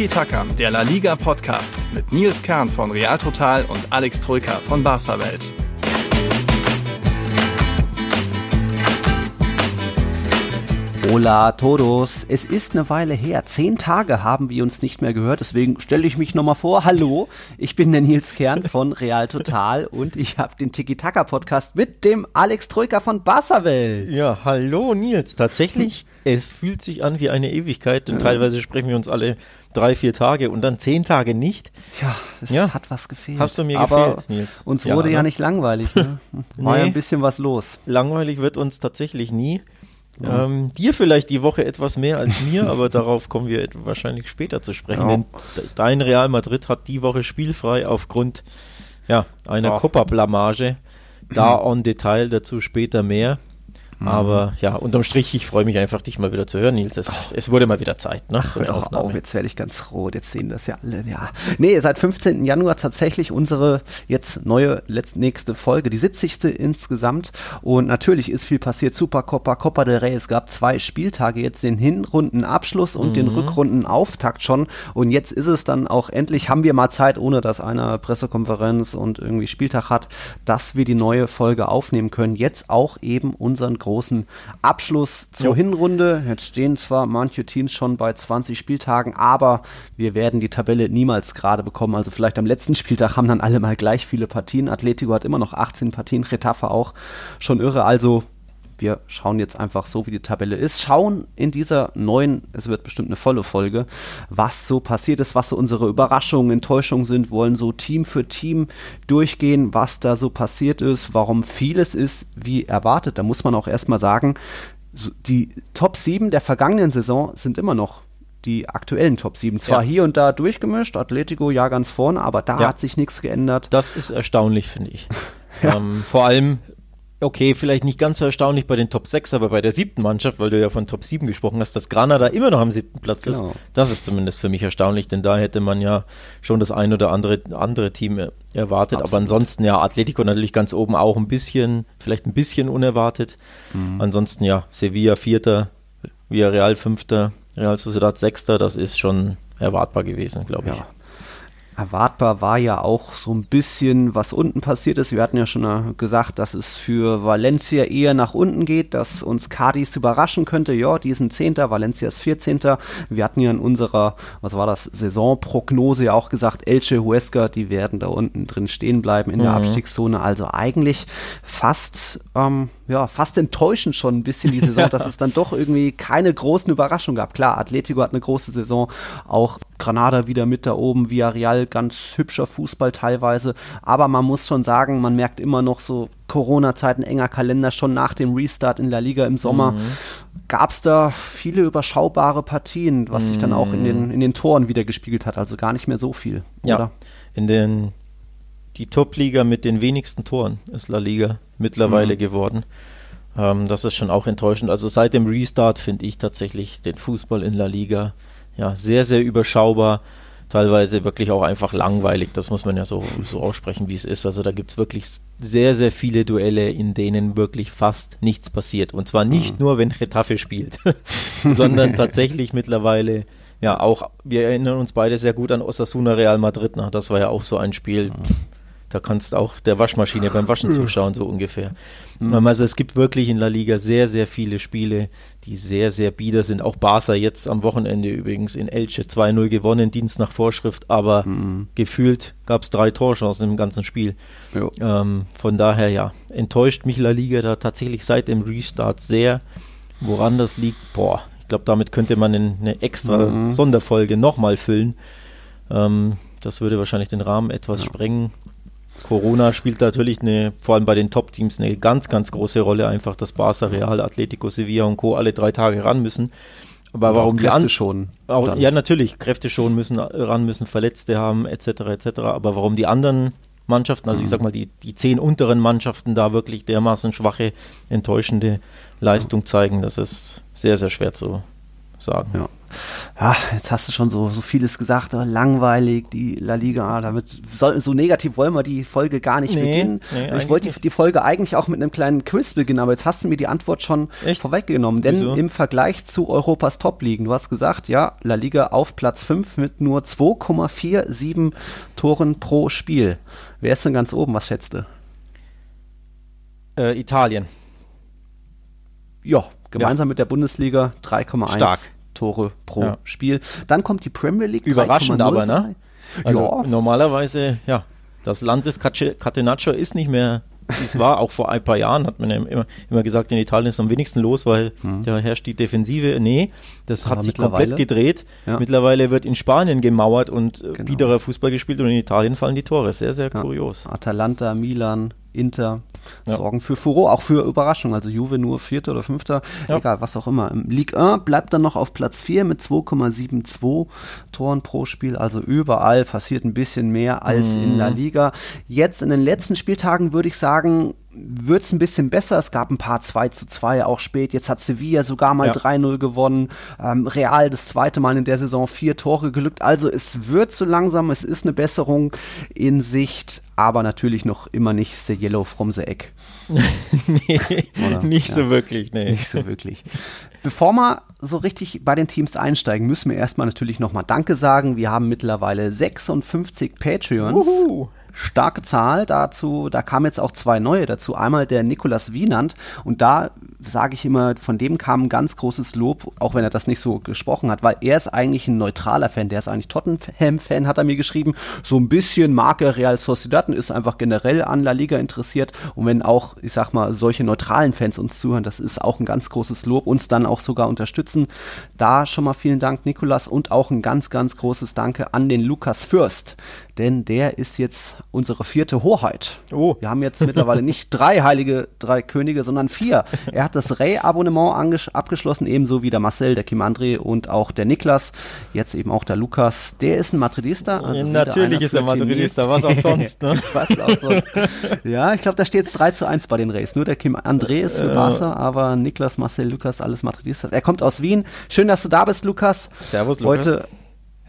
Tiki Taka, der La Liga Podcast mit Nils Kern von Real Total und Alex Troika von Barca Welt. Hola todos, es ist eine Weile her. Zehn Tage haben wir uns nicht mehr gehört, deswegen stelle ich mich nochmal vor. Hallo, ich bin der Nils Kern von Real Total und ich habe den Tiki Taka Podcast mit dem Alex Troika von Barca Welt. Ja, hallo Nils, tatsächlich, es fühlt sich an wie eine Ewigkeit, denn teilweise sprechen wir uns alle drei, vier Tage und dann zehn Tage nicht. Ja, es Ja. hat was gefehlt. Hast du mir Aber gefehlt, Nils? Uns Ja, wurde ja ne? nicht langweilig. Ne? War ja Nee. ein bisschen was los. Langweilig wird uns tatsächlich nie. Ähm, dir vielleicht die Woche etwas mehr als mir, aber darauf kommen wir wahrscheinlich später zu sprechen. Ja. Denn de- dein Real Madrid hat die Woche spielfrei aufgrund ja, einer Ja. Copa-Blamage. Da on Detail, dazu später mehr. Aber ja, unterm Strich, ich freue mich einfach, dich mal wieder zu hören, Nils. Es, es wurde mal wieder Zeit. Ne? So eine doch Aufnahme. auf, jetzt werde ich ganz rot, jetzt sehen das ja alle, ja. Nee, seit 15. Januar tatsächlich unsere jetzt neue, letzt, nächste Folge, die 70. insgesamt. Und natürlich ist viel passiert, Supercopa, Copa del Rey, es gab zwei Spieltage, jetzt den Hinrundenabschluss und den Rückrundenauftakt schon. Und jetzt ist es dann auch endlich, haben wir mal Zeit, ohne dass einer Pressekonferenz und irgendwie Spieltag hat, dass wir die neue Folge aufnehmen können. Jetzt auch eben unseren großen Abschluss zur Jo. Hinrunde. Jetzt stehen zwar manche Teams schon bei 20 Spieltagen, aber wir werden die Tabelle niemals gerade bekommen. Also vielleicht am letzten Spieltag haben dann alle mal gleich viele Partien. Atletico hat immer noch 18 Partien, Retafe auch. Schon irre. Also wir schauen jetzt einfach so, wie die Tabelle ist. Schauen in dieser neuen, es wird bestimmt eine volle Folge, was so passiert ist, was so unsere Überraschungen, Enttäuschungen sind, wollen so Team für Team durchgehen, was da so passiert ist, warum vieles ist wie erwartet. Da muss man auch erstmal sagen, die Top 7 der vergangenen Saison sind immer noch die aktuellen Top 7. Zwar Ja. hier und da durchgemischt, Atletico ja ganz vorne, aber da Ja. hat sich nichts geändert. Das ist erstaunlich, finde ich. Ja. ähm, vor allem, okay, vielleicht nicht ganz so erstaunlich bei den Top 6, aber bei der siebten Mannschaft, weil du ja von Top 7 gesprochen hast, dass Granada immer noch am siebten Platz ist. Genau. Das ist zumindest für mich erstaunlich, denn da hätte man ja schon das ein oder andere, andere Team er- erwartet. Aber Absolut. ansonsten ja, Atletico natürlich ganz oben auch ein bisschen, vielleicht ein bisschen unerwartet. Mhm. Ansonsten ja, Sevilla Vierter, Villarreal Fünfter, Real Sociedad Sechster, das ist schon erwartbar gewesen, glaube ich. Ja. Erwartbar war ja auch so ein bisschen, was unten passiert ist. Wir hatten ja schon äh, gesagt, dass es für Valencia eher nach unten geht, dass uns Cadiz überraschen könnte. Ja, die sind Zehnter, Valencia ist Vierzehnter. Wir hatten ja in unserer, was war das, Saisonprognose ja auch gesagt, Elche, Huesca, die werden da unten drin stehen bleiben in der Mhm. Abstiegszone. Also eigentlich fast, ähm, ja, fast enttäuschend schon ein bisschen die Saison, dass es dann doch irgendwie keine großen Überraschungen gab. Klar, Atletico hat eine große Saison, auch Granada wieder mit da oben, Villarreal ganz hübscher Fußball teilweise, aber man muss schon sagen, man merkt immer noch so Corona-Zeiten, enger Kalender, schon nach dem Restart in La Liga im Sommer gab es da viele überschaubare Partien, was sich dann auch in den, in den Toren wieder gespiegelt hat, also gar nicht mehr so viel, Ja, oder? in den die Top-Liga mit den wenigsten Toren ist La Liga mittlerweile Mhm. geworden. Ähm, das ist schon auch enttäuschend. Also seit dem Restart finde ich tatsächlich den Fußball in La Liga ja sehr, sehr überschaubar. Teilweise wirklich auch einfach langweilig. Das muss man ja so, so aussprechen, wie es ist. Also da gibt es wirklich sehr, sehr viele Duelle, in denen wirklich fast nichts passiert. Und zwar nicht Mhm. nur, wenn Getafe spielt, sondern tatsächlich mittlerweile ja, auch, wir erinnern uns beide sehr gut an Osasuna Real Madrid. Na, das war ja auch so ein Spiel, da kannst auch der Waschmaschine beim Waschen zuschauen, so ungefähr. Ähm, Also es gibt wirklich in La Liga sehr, sehr viele Spiele, die sehr, sehr bieder sind. Auch Barca jetzt am Wochenende übrigens in Elche 2-0 gewonnen, Dienst nach Vorschrift, aber gefühlt gab es drei Torchancen im ganzen Spiel. Ähm, von daher ja, enttäuscht mich La Liga da tatsächlich seit dem Restart sehr. Woran das liegt, boah, ich glaube, damit könnte man in eine extra Mhm. Sonderfolge nochmal füllen. Ähm, das würde wahrscheinlich den Rahmen etwas sprengen. Corona spielt natürlich eine, vor allem bei den Top-Teams eine ganz, ganz große Rolle. Einfach, dass Barca, Real, Atletico, Sevilla und Co. alle drei Tage ran müssen. Aber warum die Kräfte schon. auch, ja, natürlich, Kräfte schon müssen ran müssen, Verletzte haben, etc. etc. Aber warum die anderen Mannschaften, also ich Mhm. sag mal, die, die zehn unteren Mannschaften da wirklich dermaßen schwache, enttäuschende Leistung zeigen, das ist sehr, sehr schwer zu sagen. Ja. Ja, jetzt hast du schon so, so vieles gesagt, oh, langweilig, die La Liga, damit soll, so negativ wollen wir die Folge gar nicht nee, beginnen. Nee, ich wollte die, die, Folge eigentlich auch mit einem kleinen Quiz beginnen, aber jetzt hast du mir die Antwort schon Echt? vorweggenommen. Denn Wieso? im Vergleich zu Europas Top-Ligen, du hast gesagt, ja, La Liga auf Platz 5 mit nur 2,47 Toren pro Spiel. Wer ist denn ganz oben, was schätzt du? Äh, Italien. Ja, gemeinsam ja. mit der Bundesliga 3,1 Tore pro ja. Spiel. Dann kommt die Premier League. Überraschend aber, ne? Also ja. normalerweise, ja, das Land des Catenaccio ist nicht mehr wie es war, auch vor ein paar Jahren hat man ja immer, immer gesagt, in Italien ist am wenigsten los, weil hm. da herrscht die Defensive. Nee, das Aber hat sich komplett gedreht. Ja. Mittlerweile wird in Spanien gemauert und genau. biederer Fußball gespielt und in Italien fallen die Tore. Sehr, sehr kurios. Atalanta, Milan, Inter ja. sorgen für Furore, auch für Überraschung. Also Juve nur Vierter oder Fünfter, ja. egal, was auch immer. Im Ligue 1 bleibt dann noch auf Platz 4 mit 2,72 Toren pro Spiel. Also überall passiert ein bisschen mehr als mhm. in La Liga. Jetzt in den letzten Spieltagen würde ich sagen, wird es ein bisschen besser. Es gab ein paar 2 zu 2 auch spät. Jetzt hat Sevilla sogar mal ja. 3-0 gewonnen. Ähm, Real das zweite Mal in der Saison vier Tore gelückt. Also es wird so langsam, es ist eine Besserung in Sicht, aber natürlich noch immer nicht the yellow from the egg. nee, Oder? nicht ja, so wirklich, nee. Nicht so wirklich. Bevor wir so richtig bei den Teams einsteigen, müssen wir erstmal natürlich nochmal Danke sagen. Wir haben mittlerweile 56 Patreons. Uhu starke Zahl dazu. Da kamen jetzt auch zwei neue dazu. Einmal der Nikolas Wienand und da sage ich immer, von dem kam ein ganz großes Lob, auch wenn er das nicht so gesprochen hat, weil er ist eigentlich ein neutraler Fan. Der ist eigentlich Tottenham-Fan, hat er mir geschrieben. So ein bisschen mag er Real Sociedad und ist einfach generell an La Liga interessiert. Und wenn auch, ich sag mal, solche neutralen Fans uns zuhören, das ist auch ein ganz großes Lob, uns dann auch sogar unterstützen. Da schon mal vielen Dank, Nikolas, und auch ein ganz, ganz großes Danke an den Lukas Fürst, denn der ist jetzt unsere vierte Hoheit. Oh. Wir haben jetzt mittlerweile nicht drei heilige, drei Könige, sondern vier. Er hat das Ray-Abonnement abgeschlossen, ebenso wie der Marcel, der Kim André und auch der Niklas. Jetzt eben auch der Lukas. Der ist ein Madridista. Also Natürlich ist er Madridista, was auch sonst. Ne? was auch sonst. Ja, ich glaube, da steht es 3 zu 1 bei den Rays. Nur der Kim André ist für Barca, aber Niklas, Marcel, Lukas, alles Madridistas. Er kommt aus Wien. Schön, dass du da bist, Lukas. Servus, Lukas. Heute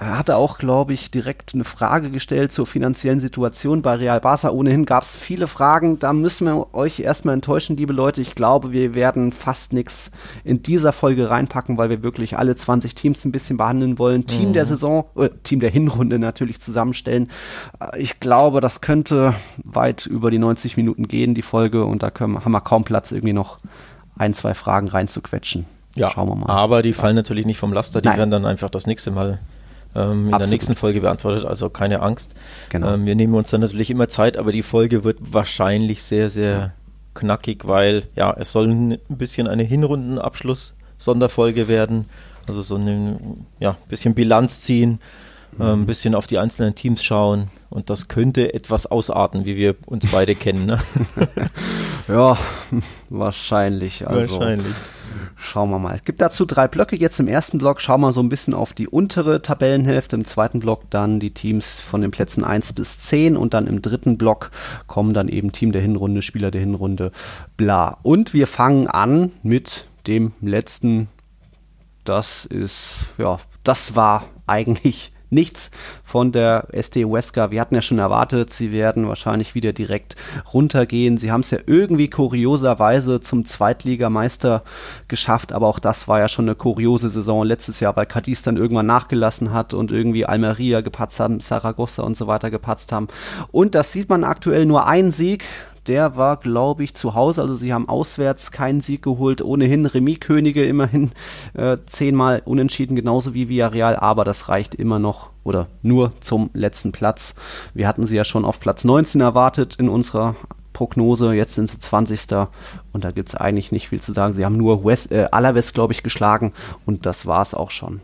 hatte auch, glaube ich, direkt eine Frage gestellt zur finanziellen Situation bei Real Barca. Ohnehin gab es viele Fragen. Da müssen wir euch erstmal enttäuschen, liebe Leute. Ich glaube, wir werden fast nichts in dieser Folge reinpacken, weil wir wirklich alle 20 Teams ein bisschen behandeln wollen. Team mhm. der Saison, äh, Team der Hinrunde natürlich zusammenstellen. Äh, ich glaube, das könnte weit über die 90 Minuten gehen, die Folge. Und da können, haben wir kaum Platz, irgendwie noch ein, zwei Fragen reinzuquetschen. Ja, Schauen wir mal. Aber die fallen natürlich nicht vom Laster, die Nein. werden dann einfach das nächste Mal ähm, in der nächsten Folge beantwortet, also keine Angst. Genau. Ähm, wir nehmen uns dann natürlich immer Zeit, aber die Folge wird wahrscheinlich sehr, sehr knackig, weil ja, es soll ein bisschen eine Hinrundenabschluss-Sonderfolge werden. Also so ein ja, bisschen Bilanz ziehen, mhm. äh, ein bisschen auf die einzelnen Teams schauen. Und das könnte etwas ausarten, wie wir uns beide kennen. Ne? ja, wahrscheinlich. Also. Wahrscheinlich. Schauen wir mal. Es gibt dazu drei Blöcke. Jetzt im ersten Block schauen wir so ein bisschen auf die untere Tabellenhälfte. Im zweiten Block dann die Teams von den Plätzen 1 bis 10. Und dann im dritten Block kommen dann eben Team der Hinrunde, Spieler der Hinrunde, bla. Und wir fangen an mit dem letzten. Das ist, ja, das war eigentlich nichts von der SD Wesker. Wir hatten ja schon erwartet, sie werden wahrscheinlich wieder direkt runtergehen. Sie haben es ja irgendwie kurioserweise zum Zweitligameister geschafft, aber auch das war ja schon eine kuriose Saison letztes Jahr, weil Cadiz dann irgendwann nachgelassen hat und irgendwie Almeria gepatzt haben, Saragossa und so weiter gepatzt haben. Und das sieht man aktuell nur ein Sieg der war, glaube ich, zu Hause. Also sie haben auswärts keinen Sieg geholt. Ohnehin Remis-Könige immerhin äh, zehnmal unentschieden, genauso wie Villarreal. Aber das reicht immer noch oder nur zum letzten Platz. Wir hatten sie ja schon auf Platz 19 erwartet in unserer Prognose. Jetzt sind sie 20. Und da gibt es eigentlich nicht viel zu sagen. Sie haben nur West, äh, Alaves, glaube ich, geschlagen. Und das war es auch schon.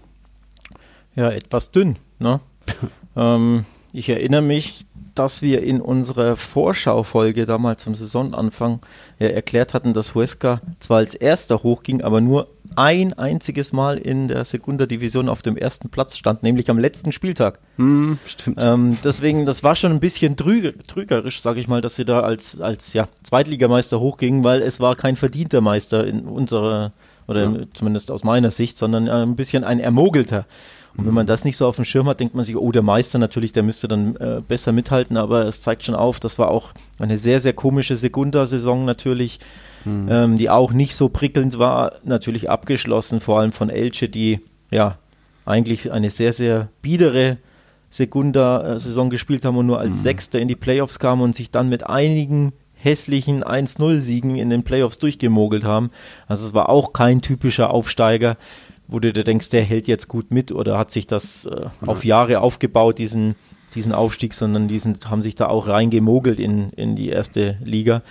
Ja, etwas dünn. Ne? ähm, ich erinnere mich, dass wir in unserer Vorschaufolge damals am Saisonanfang ja erklärt hatten, dass Huesca zwar als erster hochging, aber nur ein einziges Mal in der Segunda Division auf dem ersten Platz stand, nämlich am letzten Spieltag. Hm, stimmt. Ähm, deswegen, das war schon ein bisschen trüger, trügerisch, sage ich mal, dass sie da als, als ja, Zweitligameister hochgingen, weil es war kein verdienter Meister in unserer oder ja. zumindest aus meiner Sicht, sondern ein bisschen ein ermogelter. Und wenn man das nicht so auf dem Schirm hat, denkt man sich, oh, der Meister natürlich, der müsste dann äh, besser mithalten, aber es zeigt schon auf, das war auch eine sehr, sehr komische Sekunda-Saison natürlich, mhm. ähm, die auch nicht so prickelnd war, natürlich abgeschlossen, vor allem von Elche, die ja eigentlich eine sehr, sehr biedere Sekunda-Saison gespielt haben und nur als mhm. Sechster in die Playoffs kamen und sich dann mit einigen hässlichen 1-0-Siegen in den Playoffs durchgemogelt haben. Also es war auch kein typischer Aufsteiger wo du dir denkst, der hält jetzt gut mit oder hat sich das äh, auf Jahre aufgebaut, diesen, diesen Aufstieg, sondern diesen haben sich da auch reingemogelt in, in die erste Liga.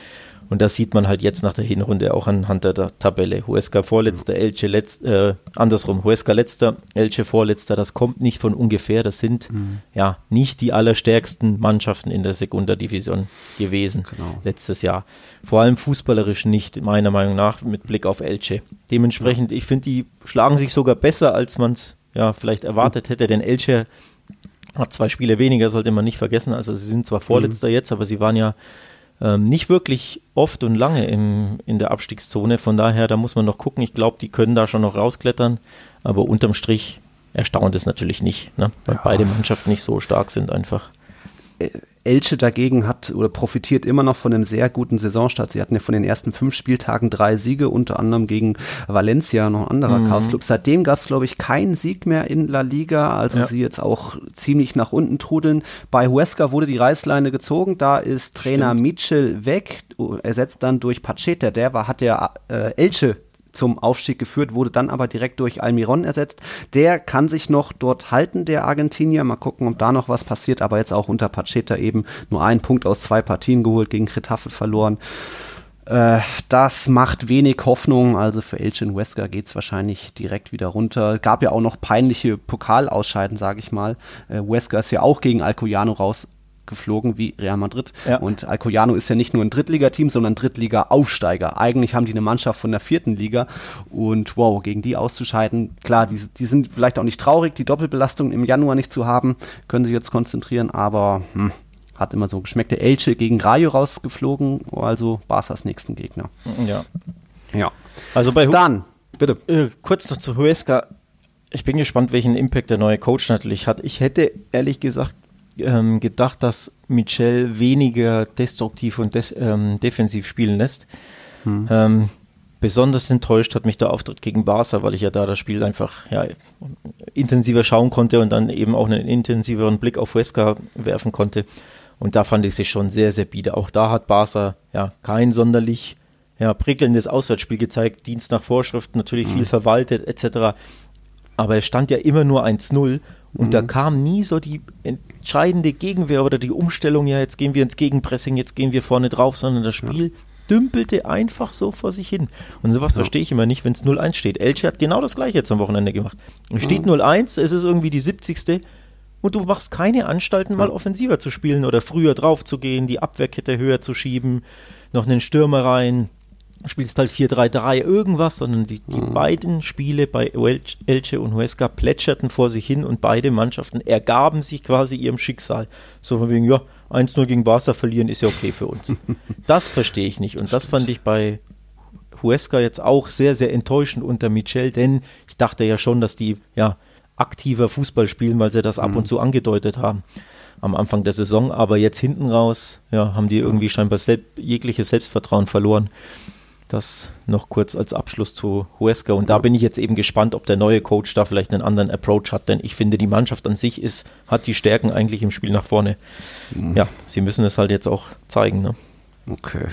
Und das sieht man halt jetzt nach der Hinrunde auch anhand der, Tabelle. Huesca vorletzter, Elche letzter, äh, andersrum, Huesca letzter, Elche vorletzter, das kommt nicht von ungefähr. Das sind mhm. ja nicht die allerstärksten Mannschaften in der Sekunda-Division gewesen genau. letztes Jahr. Vor allem fußballerisch nicht, meiner Meinung nach, mit Blick auf Elche. Dementsprechend, ja. ich finde, die schlagen sich sogar besser, als man es ja vielleicht erwartet hätte, denn Elche hat zwei Spiele weniger, sollte man nicht vergessen. Also sie sind zwar vorletzter mhm. jetzt, aber sie waren ja ähm, nicht wirklich oft und lange im, in der Abstiegszone. Von daher, da muss man noch gucken. Ich glaube, die können da schon noch rausklettern. Aber unterm Strich erstaunt es natürlich nicht, ne? weil ja. beide Mannschaften nicht so stark sind einfach. Äh, Elche dagegen hat oder profitiert immer noch von einem sehr guten Saisonstart. Sie hatten ja von den ersten fünf Spieltagen drei Siege, unter anderem gegen Valencia, noch ein anderer mhm. Chaos Club. Seitdem gab es, glaube ich, keinen Sieg mehr in La Liga, also ja. sie jetzt auch ziemlich nach unten trudeln. Bei Huesca wurde die Reißleine gezogen, da ist Trainer Stimmt. Mitchell weg, ersetzt dann durch Pacheta, der war, hat der äh, Elche zum Aufstieg geführt, wurde dann aber direkt durch Almiron ersetzt. Der kann sich noch dort halten, der Argentinier. Mal gucken, ob da noch was passiert, aber jetzt auch unter Pacheta eben nur einen Punkt aus zwei Partien geholt, gegen Getafe verloren. Äh, das macht wenig Hoffnung. Also für Elchin Wesker geht es wahrscheinlich direkt wieder runter. Gab ja auch noch peinliche Pokalausscheiden, sage ich mal. Äh, Wesker ist ja auch gegen Alcoyano raus geflogen wie Real Madrid. Ja. Und Alcoyano ist ja nicht nur ein Drittligateam, sondern Drittliga-Aufsteiger. Eigentlich haben die eine Mannschaft von der vierten Liga und wow, gegen die auszuscheiden, klar, die, die sind vielleicht auch nicht traurig, die Doppelbelastung im Januar nicht zu haben, können sich jetzt konzentrieren, aber hm, hat immer so geschmeckte Elche gegen Rayo rausgeflogen, also Barca's nächsten Gegner. Ja. Ja. Also bei Hu Dann, bitte. Äh, kurz noch zu Huesca. Ich bin gespannt, welchen Impact der neue Coach natürlich hat. Ich hätte ehrlich gesagt ähm, gedacht, dass Michel weniger destruktiv und des, ähm, defensiv spielen lässt. Hm. Ähm, besonders enttäuscht hat mich der Auftritt gegen Barca, weil ich ja da das Spiel einfach ja, intensiver schauen konnte und dann eben auch einen intensiveren Blick auf Huesca werfen konnte. Und da fand ich sich schon sehr, sehr bieder. Auch da hat Barca ja kein sonderlich ja, prickelndes Auswärtsspiel gezeigt, Dienst nach Vorschrift, natürlich mhm. viel verwaltet etc. Aber es stand ja immer nur 1-0 und mhm. da kam nie so die entscheidende Gegenwehr oder die Umstellung, ja, jetzt gehen wir ins Gegenpressing, jetzt gehen wir vorne drauf, sondern das Spiel ja. dümpelte einfach so vor sich hin. Und sowas ja. verstehe ich immer nicht, wenn es 0-1 steht. Elche hat genau das gleiche jetzt am Wochenende gemacht. Es steht mhm. 0-1, es ist irgendwie die 70. Und du machst keine Anstalten, mal offensiver zu spielen oder früher drauf zu gehen, die Abwehrkette höher zu schieben, noch einen Stürmer rein spielst halt 4-3-3 irgendwas, sondern die, die mhm. beiden Spiele bei Elche und Huesca plätscherten vor sich hin und beide Mannschaften ergaben sich quasi ihrem Schicksal. So von wegen, ja, 1-0 gegen Barca verlieren ist ja okay für uns. das verstehe ich nicht und das fand ich bei Huesca jetzt auch sehr, sehr enttäuschend unter Michel, denn ich dachte ja schon, dass die ja aktiver Fußball spielen, weil sie das ab und mhm. zu angedeutet haben am Anfang der Saison, aber jetzt hinten raus, ja, haben die irgendwie scheinbar selb jegliches Selbstvertrauen verloren. Das noch kurz als Abschluss zu Huesca. Und da bin ich jetzt eben gespannt, ob der neue Coach da vielleicht einen anderen Approach hat, denn ich finde, die Mannschaft an sich ist, hat die Stärken eigentlich im Spiel nach vorne. Mhm. Ja, sie müssen es halt jetzt auch zeigen. Ne? Okay.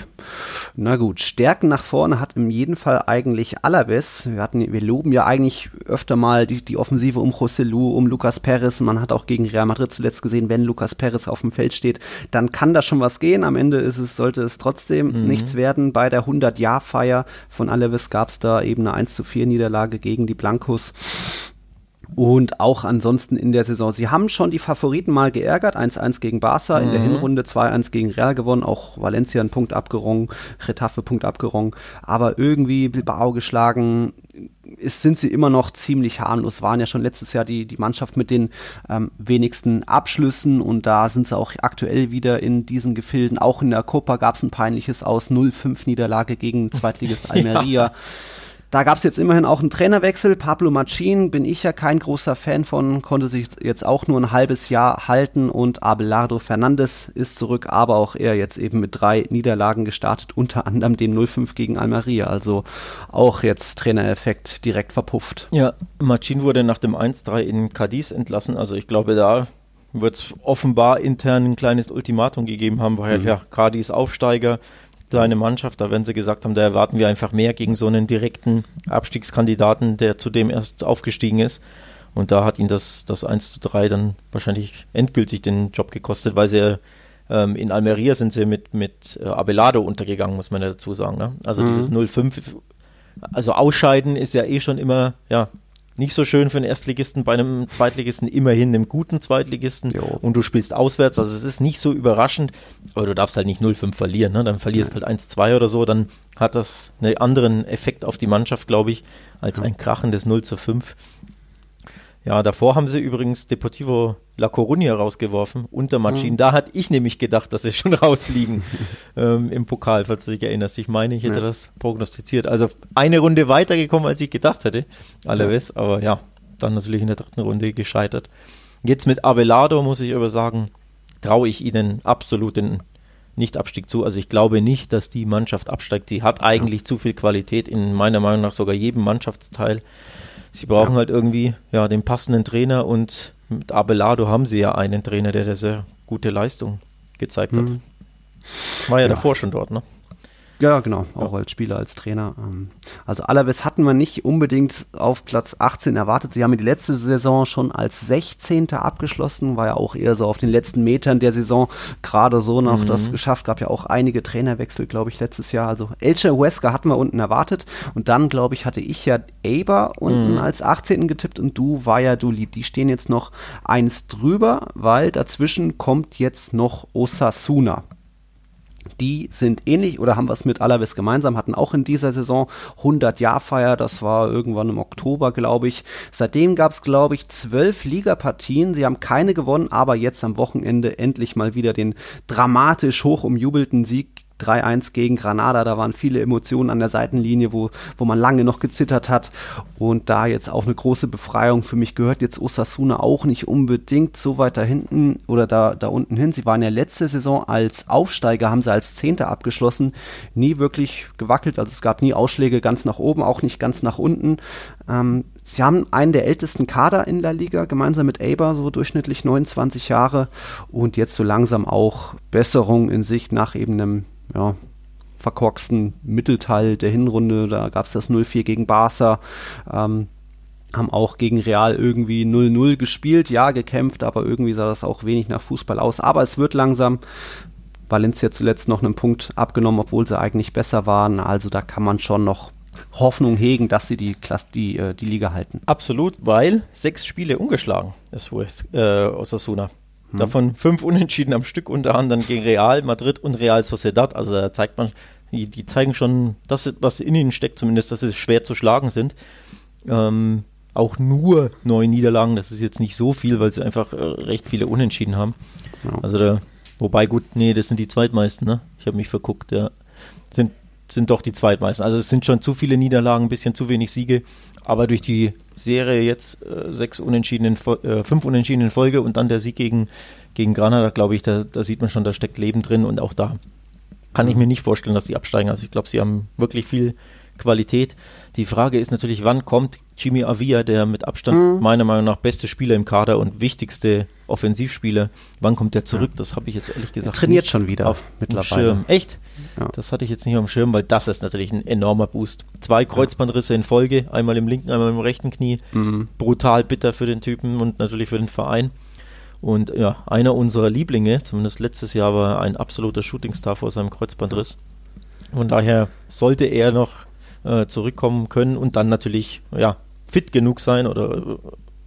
Na gut, Stärken nach vorne hat in jedem Fall eigentlich Alaves. Wir hatten, wir loben ja eigentlich öfter mal die, die Offensive um José Lu, um Lucas Perez. Man hat auch gegen Real Madrid zuletzt gesehen, wenn Lucas Perez auf dem Feld steht, dann kann da schon was gehen. Am Ende ist es, sollte es trotzdem mhm. nichts werden. Bei der 100-Jahr-Feier von Alaves gab es da eben eine 1 zu 4 Niederlage gegen die Blancos. Und auch ansonsten in der Saison. Sie haben schon die Favoriten mal geärgert. 1-1 gegen Barca, mhm. in der mhm. Hinrunde 2-1 gegen Real gewonnen. Auch Valencia einen Punkt abgerungen, Retafe Punkt abgerungen. Aber irgendwie Bilbao geschlagen. Ist, sind sie immer noch ziemlich harmlos. Waren ja schon letztes Jahr die, die Mannschaft mit den ähm, wenigsten Abschlüssen und da sind sie auch aktuell wieder in diesen Gefilden. Auch in der Copa gab es ein peinliches Aus 0-5 Niederlage gegen Zweitligist Almeria. ja da gab es jetzt immerhin auch einen Trainerwechsel. Pablo Machin bin ich ja kein großer Fan von, konnte sich jetzt auch nur ein halbes Jahr halten und Abelardo Fernandes ist zurück, aber auch er jetzt eben mit drei Niederlagen gestartet, unter anderem dem 0-5 gegen Almeria. Also auch jetzt Trainereffekt direkt verpufft. Ja, Machin wurde nach dem 1-3 in Cadiz entlassen. Also ich glaube, da wird es offenbar intern ein kleines Ultimatum gegeben haben, weil mhm. ja, Cadiz Aufsteiger, seine Mannschaft, da werden sie gesagt haben, da erwarten wir einfach mehr gegen so einen direkten Abstiegskandidaten, der zudem erst aufgestiegen ist. Und da hat ihn das, das 1 zu 3 dann wahrscheinlich endgültig den Job gekostet, weil sie ähm, in Almeria sind sie mit, mit äh, Abelardo untergegangen, muss man ja dazu sagen. Ne? Also mhm. dieses 0-5, also Ausscheiden ist ja eh schon immer, ja, nicht so schön für einen Erstligisten, bei einem Zweitligisten immerhin einem guten Zweitligisten jo. und du spielst auswärts, also es ist nicht so überraschend, aber du darfst halt nicht 0-5 verlieren, ne? dann verlierst ja. halt 1-2 oder so, dann hat das einen anderen Effekt auf die Mannschaft, glaube ich, als ja. ein krachendes 0 zu 5. Ja, davor haben sie übrigens Deportivo La Coruña rausgeworfen unter Machin. Mhm. Da hatte ich nämlich gedacht, dass sie schon rausfliegen ähm, im Pokal, falls du dich erinnerst. Ich meine, ich hätte ja. das prognostiziert. Also eine Runde weitergekommen, als ich gedacht hätte. Alaves, ja. aber ja, dann natürlich in der dritten Runde gescheitert. Jetzt mit Abelardo muss ich aber sagen, traue ich ihnen absolut den Nicht-Abstieg zu. Also ich glaube nicht, dass die Mannschaft absteigt. Sie hat eigentlich ja. zu viel Qualität in meiner Meinung nach sogar jedem Mannschaftsteil. Sie brauchen ja. halt irgendwie ja, den passenden Trainer und mit Abelardo haben sie ja einen Trainer, der sehr gute Leistung gezeigt hat. Mhm. War ja, ja, davor schon dort, ne? Ja, genau, auch ja. als Spieler, als Trainer. Ähm, also Alaves hatten wir nicht unbedingt auf Platz 18 erwartet. Sie haben die letzte Saison schon als 16. abgeschlossen, war ja auch eher so auf den letzten Metern der Saison gerade so noch mhm. das geschafft. Gab ja auch einige Trainerwechsel, glaube ich, letztes Jahr. Also Elche Huesca hatten wir unten erwartet und dann, glaube ich, hatte ich ja Eber unten mhm. als 18. getippt und du Valladolid. Die stehen jetzt noch eins drüber, weil dazwischen kommt jetzt noch Osasuna die sind ähnlich oder haben was mit Alaves gemeinsam, hatten auch in dieser Saison 100-Jahr-Feier, das war irgendwann im Oktober, glaube ich. Seitdem gab es, glaube ich, zwölf Ligapartien. Sie haben keine gewonnen, aber jetzt am Wochenende endlich mal wieder den dramatisch hoch umjubelten Sieg 3-1 gegen Granada, da waren viele Emotionen an der Seitenlinie, wo, wo man lange noch gezittert hat. Und da jetzt auch eine große Befreiung. Für mich gehört jetzt Osasuna auch nicht unbedingt so weit da hinten oder da, da unten hin. Sie waren ja letzte Saison als Aufsteiger, haben sie als Zehnter abgeschlossen, nie wirklich gewackelt. Also es gab nie Ausschläge ganz nach oben, auch nicht ganz nach unten. Ähm, sie haben einen der ältesten Kader in der Liga, gemeinsam mit Eber, so durchschnittlich 29 Jahre. Und jetzt so langsam auch Besserung in Sicht nach eben einem ja, verkorksten Mittelteil der Hinrunde. Da gab es das 0-4 gegen Barca. Ähm, haben auch gegen Real irgendwie 0-0 gespielt, ja, gekämpft, aber irgendwie sah das auch wenig nach Fußball aus. Aber es wird langsam. Valencia zuletzt noch einen Punkt abgenommen, obwohl sie eigentlich besser waren. Also da kann man schon noch Hoffnung hegen, dass sie die, Klasse, die, äh, die Liga halten. Absolut, weil sechs Spiele ungeschlagen ist äh, Osasuna. Mhm. Davon fünf Unentschieden am Stück, unter anderem gegen Real Madrid und Real Sociedad. Also da zeigt man, die, die zeigen schon, das, was in ihnen steckt, zumindest, dass sie schwer zu schlagen sind. Ähm, auch nur neun Niederlagen, das ist jetzt nicht so viel, weil sie einfach äh, recht viele Unentschieden haben. Ja. Also da, wobei gut, nee, das sind die zweitmeisten, ne? Ich habe mich verguckt, ja. Sind, sind doch die zweitmeisten. Also es sind schon zu viele Niederlagen, ein bisschen zu wenig Siege. Aber durch die Serie jetzt äh, sechs Unentschieden in, äh, fünf Unentschieden in Folge und dann der Sieg gegen, gegen Granada, glaube ich, da, da sieht man schon, da steckt Leben drin und auch da kann ich mir nicht vorstellen, dass sie absteigen. Also ich glaube, sie haben wirklich viel Qualität. Die Frage ist natürlich, wann kommt Jimmy Avia, der mit Abstand mhm. meiner Meinung nach beste Spieler im Kader und wichtigste Offensivspieler, wann kommt der zurück? Das habe ich jetzt ehrlich gesagt. Er trainiert schon wieder auf mittlerweile. Schirm. Echt? Ja. Das hatte ich jetzt nicht auf dem Schirm, weil das ist natürlich ein enormer Boost. Zwei Kreuzbandrisse in Folge, einmal im linken, einmal im rechten Knie. Mhm. Brutal bitter für den Typen und natürlich für den Verein. Und ja, einer unserer Lieblinge, zumindest letztes Jahr, war ein absoluter Shootingstar vor seinem Kreuzbandriss. Von daher sollte er noch äh, zurückkommen können und dann natürlich ja, fit genug sein oder äh,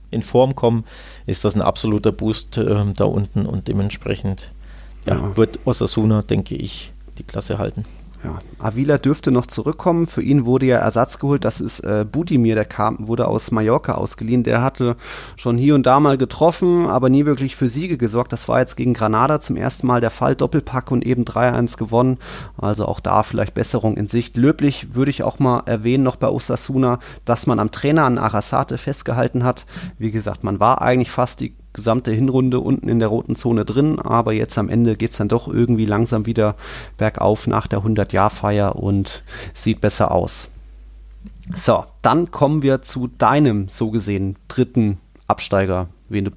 in Form kommen, ist das ein absoluter Boost äh, da unten und dementsprechend ja, ja. wird Osasuna, denke ich, die Klasse halten. Ja, Avila dürfte noch zurückkommen. Für ihn wurde ja Ersatz geholt. Das ist äh, Budimir, der kam, wurde aus Mallorca ausgeliehen. Der hatte schon hier und da mal getroffen, aber nie wirklich für Siege gesorgt. Das war jetzt gegen Granada zum ersten Mal der Fall. Doppelpack und eben 3-1 gewonnen. Also auch da vielleicht Besserung in Sicht. Löblich würde ich auch mal erwähnen, noch bei Osasuna, dass man am Trainer an Arasate festgehalten hat. Wie gesagt, man war eigentlich fast die gesamte Hinrunde unten in der roten Zone drin, aber jetzt am Ende geht es dann doch irgendwie langsam wieder bergauf nach der 100-Jahr-Feier und sieht besser aus. So, dann kommen wir zu deinem so gesehen dritten Absteiger, wen du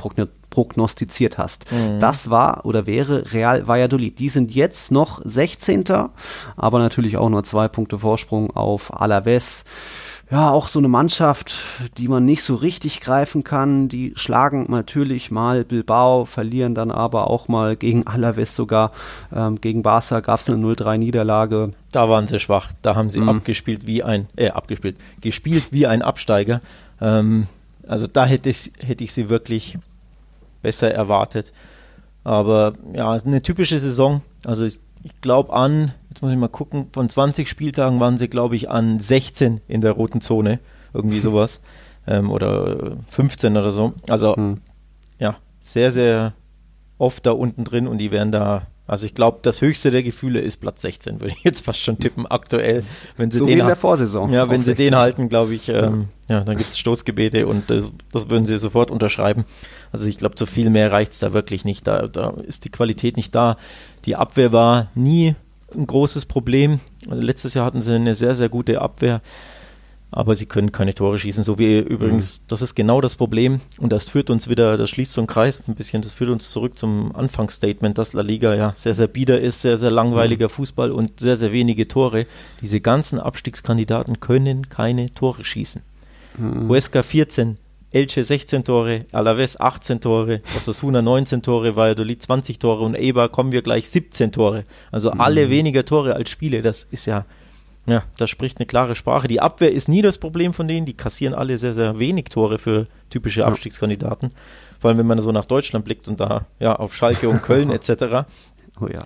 prognostiziert hast. Mhm. Das war oder wäre Real Valladolid. Die sind jetzt noch 16. aber natürlich auch nur zwei Punkte Vorsprung auf Alaves ja, auch so eine Mannschaft, die man nicht so richtig greifen kann. Die schlagen natürlich mal Bilbao, verlieren dann aber auch mal gegen Alaves sogar. Ähm, gegen Barca gab es eine 0-3-Niederlage. Da waren sie schwach. Da haben sie mhm. abgespielt wie ein, äh, abgespielt, gespielt wie ein Absteiger. Ähm, also da hätte ich, hätte ich sie wirklich besser erwartet. Aber ja, eine typische Saison. Also ich, ich glaube an, jetzt muss ich mal gucken, von 20 Spieltagen waren sie, glaube ich, an 16 in der roten Zone. Irgendwie sowas. ähm, oder 15 oder so. Also, hm. ja, sehr, sehr oft da unten drin und die werden da also ich glaube, das höchste der Gefühle ist Platz 16, würde ich jetzt fast schon tippen, aktuell. Wenn sie so den wie in der Vorsaison. Ja, wenn sie 16. den halten, glaube ich, ähm, ja, dann gibt es Stoßgebete und äh, das würden sie sofort unterschreiben. Also ich glaube, zu viel mehr reicht es da wirklich nicht. Da, da ist die Qualität nicht da. Die Abwehr war nie ein großes Problem. Also letztes Jahr hatten sie eine sehr, sehr gute Abwehr aber sie können keine Tore schießen. So wie übrigens, mhm. das ist genau das Problem und das führt uns wieder, das schließt so einen Kreis ein bisschen, das führt uns zurück zum Anfangsstatement, dass La Liga ja sehr, sehr bieder ist, sehr, sehr langweiliger mhm. Fußball und sehr, sehr wenige Tore. Diese ganzen Abstiegskandidaten können keine Tore schießen. Mhm. Huesca 14, Elche 16 Tore, Alaves 18 Tore, Osasuna 19 Tore, Valladolid 20 Tore und Eibar kommen wir gleich 17 Tore. Also mhm. alle weniger Tore als Spiele, das ist ja ja, das spricht eine klare Sprache. Die Abwehr ist nie das Problem von denen. Die kassieren alle sehr, sehr wenig Tore für typische Abstiegskandidaten. Vor allem, wenn man so nach Deutschland blickt und da ja auf Schalke und Köln etc. Oh ja.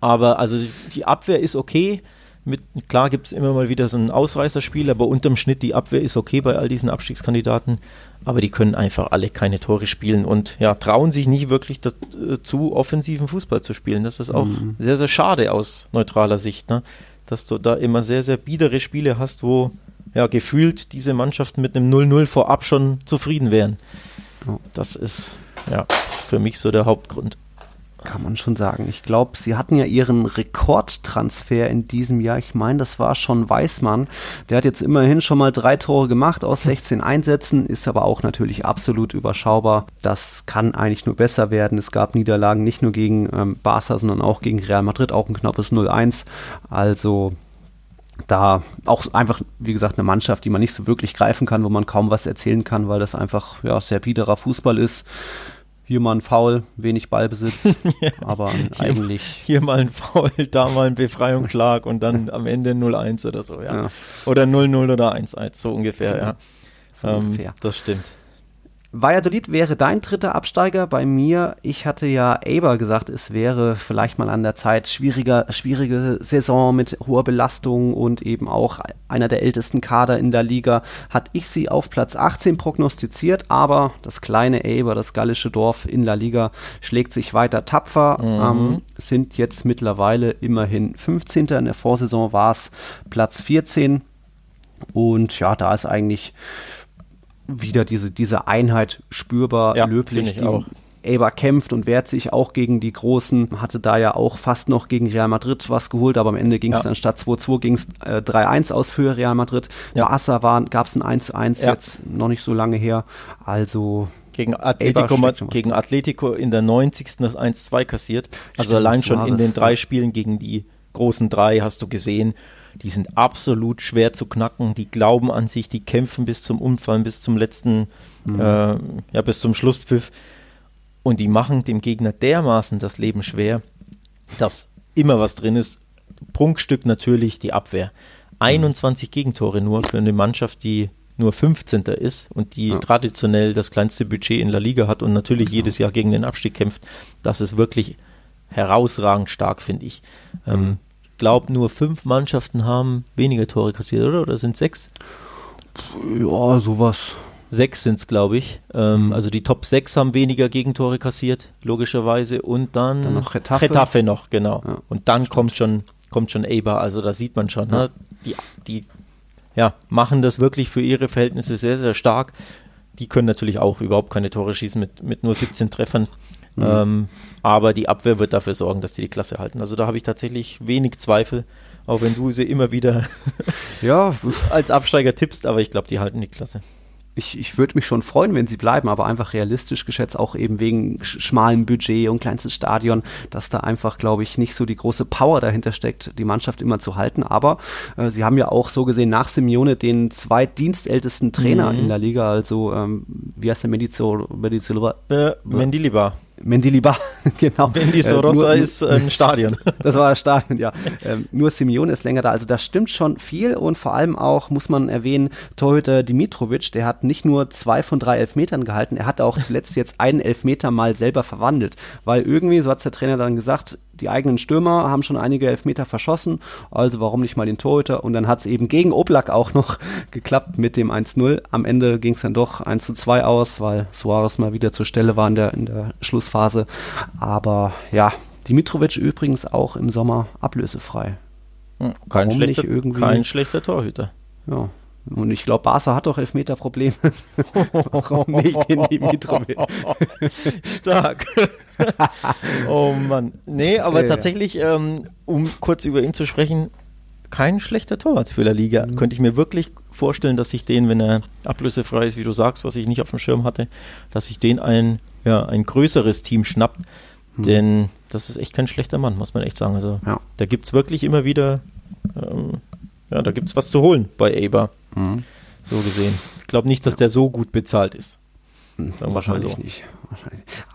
Aber also die Abwehr ist okay. Mit, klar gibt es immer mal wieder so ein Ausreißerspiel, aber unterm Schnitt die Abwehr ist okay bei all diesen Abstiegskandidaten. Aber die können einfach alle keine Tore spielen und ja, trauen sich nicht wirklich dazu, offensiven Fußball zu spielen. Das ist auch mhm. sehr, sehr schade aus neutraler Sicht. Ne? Dass du da immer sehr, sehr biedere Spiele hast, wo ja gefühlt diese Mannschaften mit einem 0-0 vorab schon zufrieden wären. Das ist ja für mich so der Hauptgrund kann man schon sagen. Ich glaube, sie hatten ja ihren Rekordtransfer in diesem Jahr. Ich meine, das war schon Weißmann. Der hat jetzt immerhin schon mal drei Tore gemacht aus 16 Einsätzen, ist aber auch natürlich absolut überschaubar. Das kann eigentlich nur besser werden. Es gab Niederlagen nicht nur gegen ähm, Barca, sondern auch gegen Real Madrid, auch ein knappes 0-1. Also da auch einfach, wie gesagt, eine Mannschaft, die man nicht so wirklich greifen kann, wo man kaum was erzählen kann, weil das einfach ja, sehr biederer Fußball ist hier mal ein Foul, wenig Ballbesitz, ja. aber hier eigentlich. Hier mal ein Foul, da mal ein Befreiungsschlag und dann am Ende 0-1 oder so, ja. ja. Oder 0-0 oder 1-1, so ungefähr, ja. So ähm, ungefähr. Das stimmt. Valladolid wäre dein dritter Absteiger. Bei mir, ich hatte ja Eber gesagt, es wäre vielleicht mal an der Zeit schwieriger, schwierige Saison mit hoher Belastung und eben auch einer der ältesten Kader in der Liga. Hatte ich sie auf Platz 18 prognostiziert, aber das kleine Eber, das gallische Dorf in der Liga, schlägt sich weiter tapfer. Mhm. Ähm, sind jetzt mittlerweile immerhin 15. In der Vorsaison war es Platz 14. Und ja, da ist eigentlich wieder diese, diese Einheit spürbar, ja, löblich. Die auch. Eber kämpft und wehrt sich auch gegen die Großen, hatte da ja auch fast noch gegen Real Madrid was geholt, aber am Ende ging es ja. dann statt 2-2 ging es äh, 3-1 aus für Real Madrid. Ja. Barca gab es ein 1-1 ja. jetzt noch nicht so lange her. Also gegen Atletico, gegen Atletico in der 90. das 1-2 kassiert. Also Stimmt, allein schon in den drei Spielen gegen die großen drei hast du gesehen, die sind absolut schwer zu knacken, die glauben an sich, die kämpfen bis zum Umfallen, bis zum letzten, mhm. äh, ja, bis zum Schlusspfiff. Und die machen dem Gegner dermaßen das Leben schwer, dass immer was drin ist. Prunkstück natürlich die Abwehr. 21 mhm. Gegentore nur für eine Mannschaft, die nur 15. ist und die ja. traditionell das kleinste Budget in La Liga hat und natürlich genau. jedes Jahr gegen den Abstieg kämpft. Das ist wirklich herausragend stark, finde ich. Ähm, glaube, nur fünf Mannschaften haben weniger Tore kassiert, oder? Oder sind sechs? Ja, sowas. Sechs sind es, glaube ich. Ähm, also die Top 6 haben weniger Gegentore kassiert, logischerweise. Und dann, Dann noch Getafe. Getafe noch, genau. Ja, und dann kommt schon, kommt schon Eber. Also da sieht man schon, ne? die, die ja, machen das wirklich für ihre Verhältnisse sehr, sehr stark. Die können natürlich auch überhaupt keine Tore schießen mit, mit nur 17 Treffern. Mhm. Ähm, aber die Abwehr wird dafür sorgen, dass die die Klasse halten. Also da habe ich tatsächlich wenig Zweifel, auch wenn du sie immer wieder Ja, als Absteiger tippst, aber ich glaube, die halten die Klasse. ich, ich würde mich schon freuen, wenn sie bleiben, aber einfach realistisch geschätzt, auch eben wegen sch- schmalem Budget und kleinstes Stadion, dass da einfach, glaube ich, nicht so die große Power dahinter steckt, die Mannschaft immer zu halten. Aber äh, sie haben ja auch so gesehen nach Simeone den zweitdienstältesten Trainer Mhm. in der Liga, also ähm, wie heißt der Medizo, Medizo Äh, Mendilibar. Mendilibar, genau. Mendy Äh, Sorossa nur- ist ein Stadion. Das war das Stadion, ja. Ähm, nur Simeone ist länger da. Also da stimmt schon viel und vor allem auch muss man erwähnen, Torhüter Dimitrovic, der hat nicht nur zwei von drei Elfmetern gehalten, er hat auch zuletzt jetzt einen Elfmeter mal selber verwandelt. Weil irgendwie, so hat der Trainer dann gesagt, die eigenen Stürmer haben schon einige Elfmeter verschossen, also warum nicht mal den Torhüter? Und dann hat es eben gegen Oblak auch noch geklappt mit dem 1-0. Am Ende ging es dann doch 1-2 aus, weil Suarez mal wieder zur Stelle war in der, in der Schlussphase. Aber ja, Dimitrovic übrigens auch im Sommer ablösefrei. Kein Warum schlechter, kein schlechter Torhüter. Ja. Und ich glaube, Barca hat doch Elfmeter-Probleme. Warum nicht den Dimitrovic? Stark. oh Mann. Nee, aber Ja. tatsächlich, ähm, um kurz über ihn zu sprechen, kein schlechter Torwart für La Liga. Mhm. Könnte ich mir wirklich vorstellen, dass ich den, wenn er ablösefrei ist, wie du sagst, was ich nicht auf dem Schirm hatte, dass sich den ein, ja, ein größeres Team schnappt. Denn das ist echt kein schlechter Mann, muss man echt sagen. Also Mhm. Ja. da gibt es wirklich immer wieder, ähm, ja, da gibt es was zu holen bei Eber, Mhm. so gesehen. Ich glaube nicht, dass der so gut bezahlt ist. Sagen wir mal Wahrscheinlich so. nicht.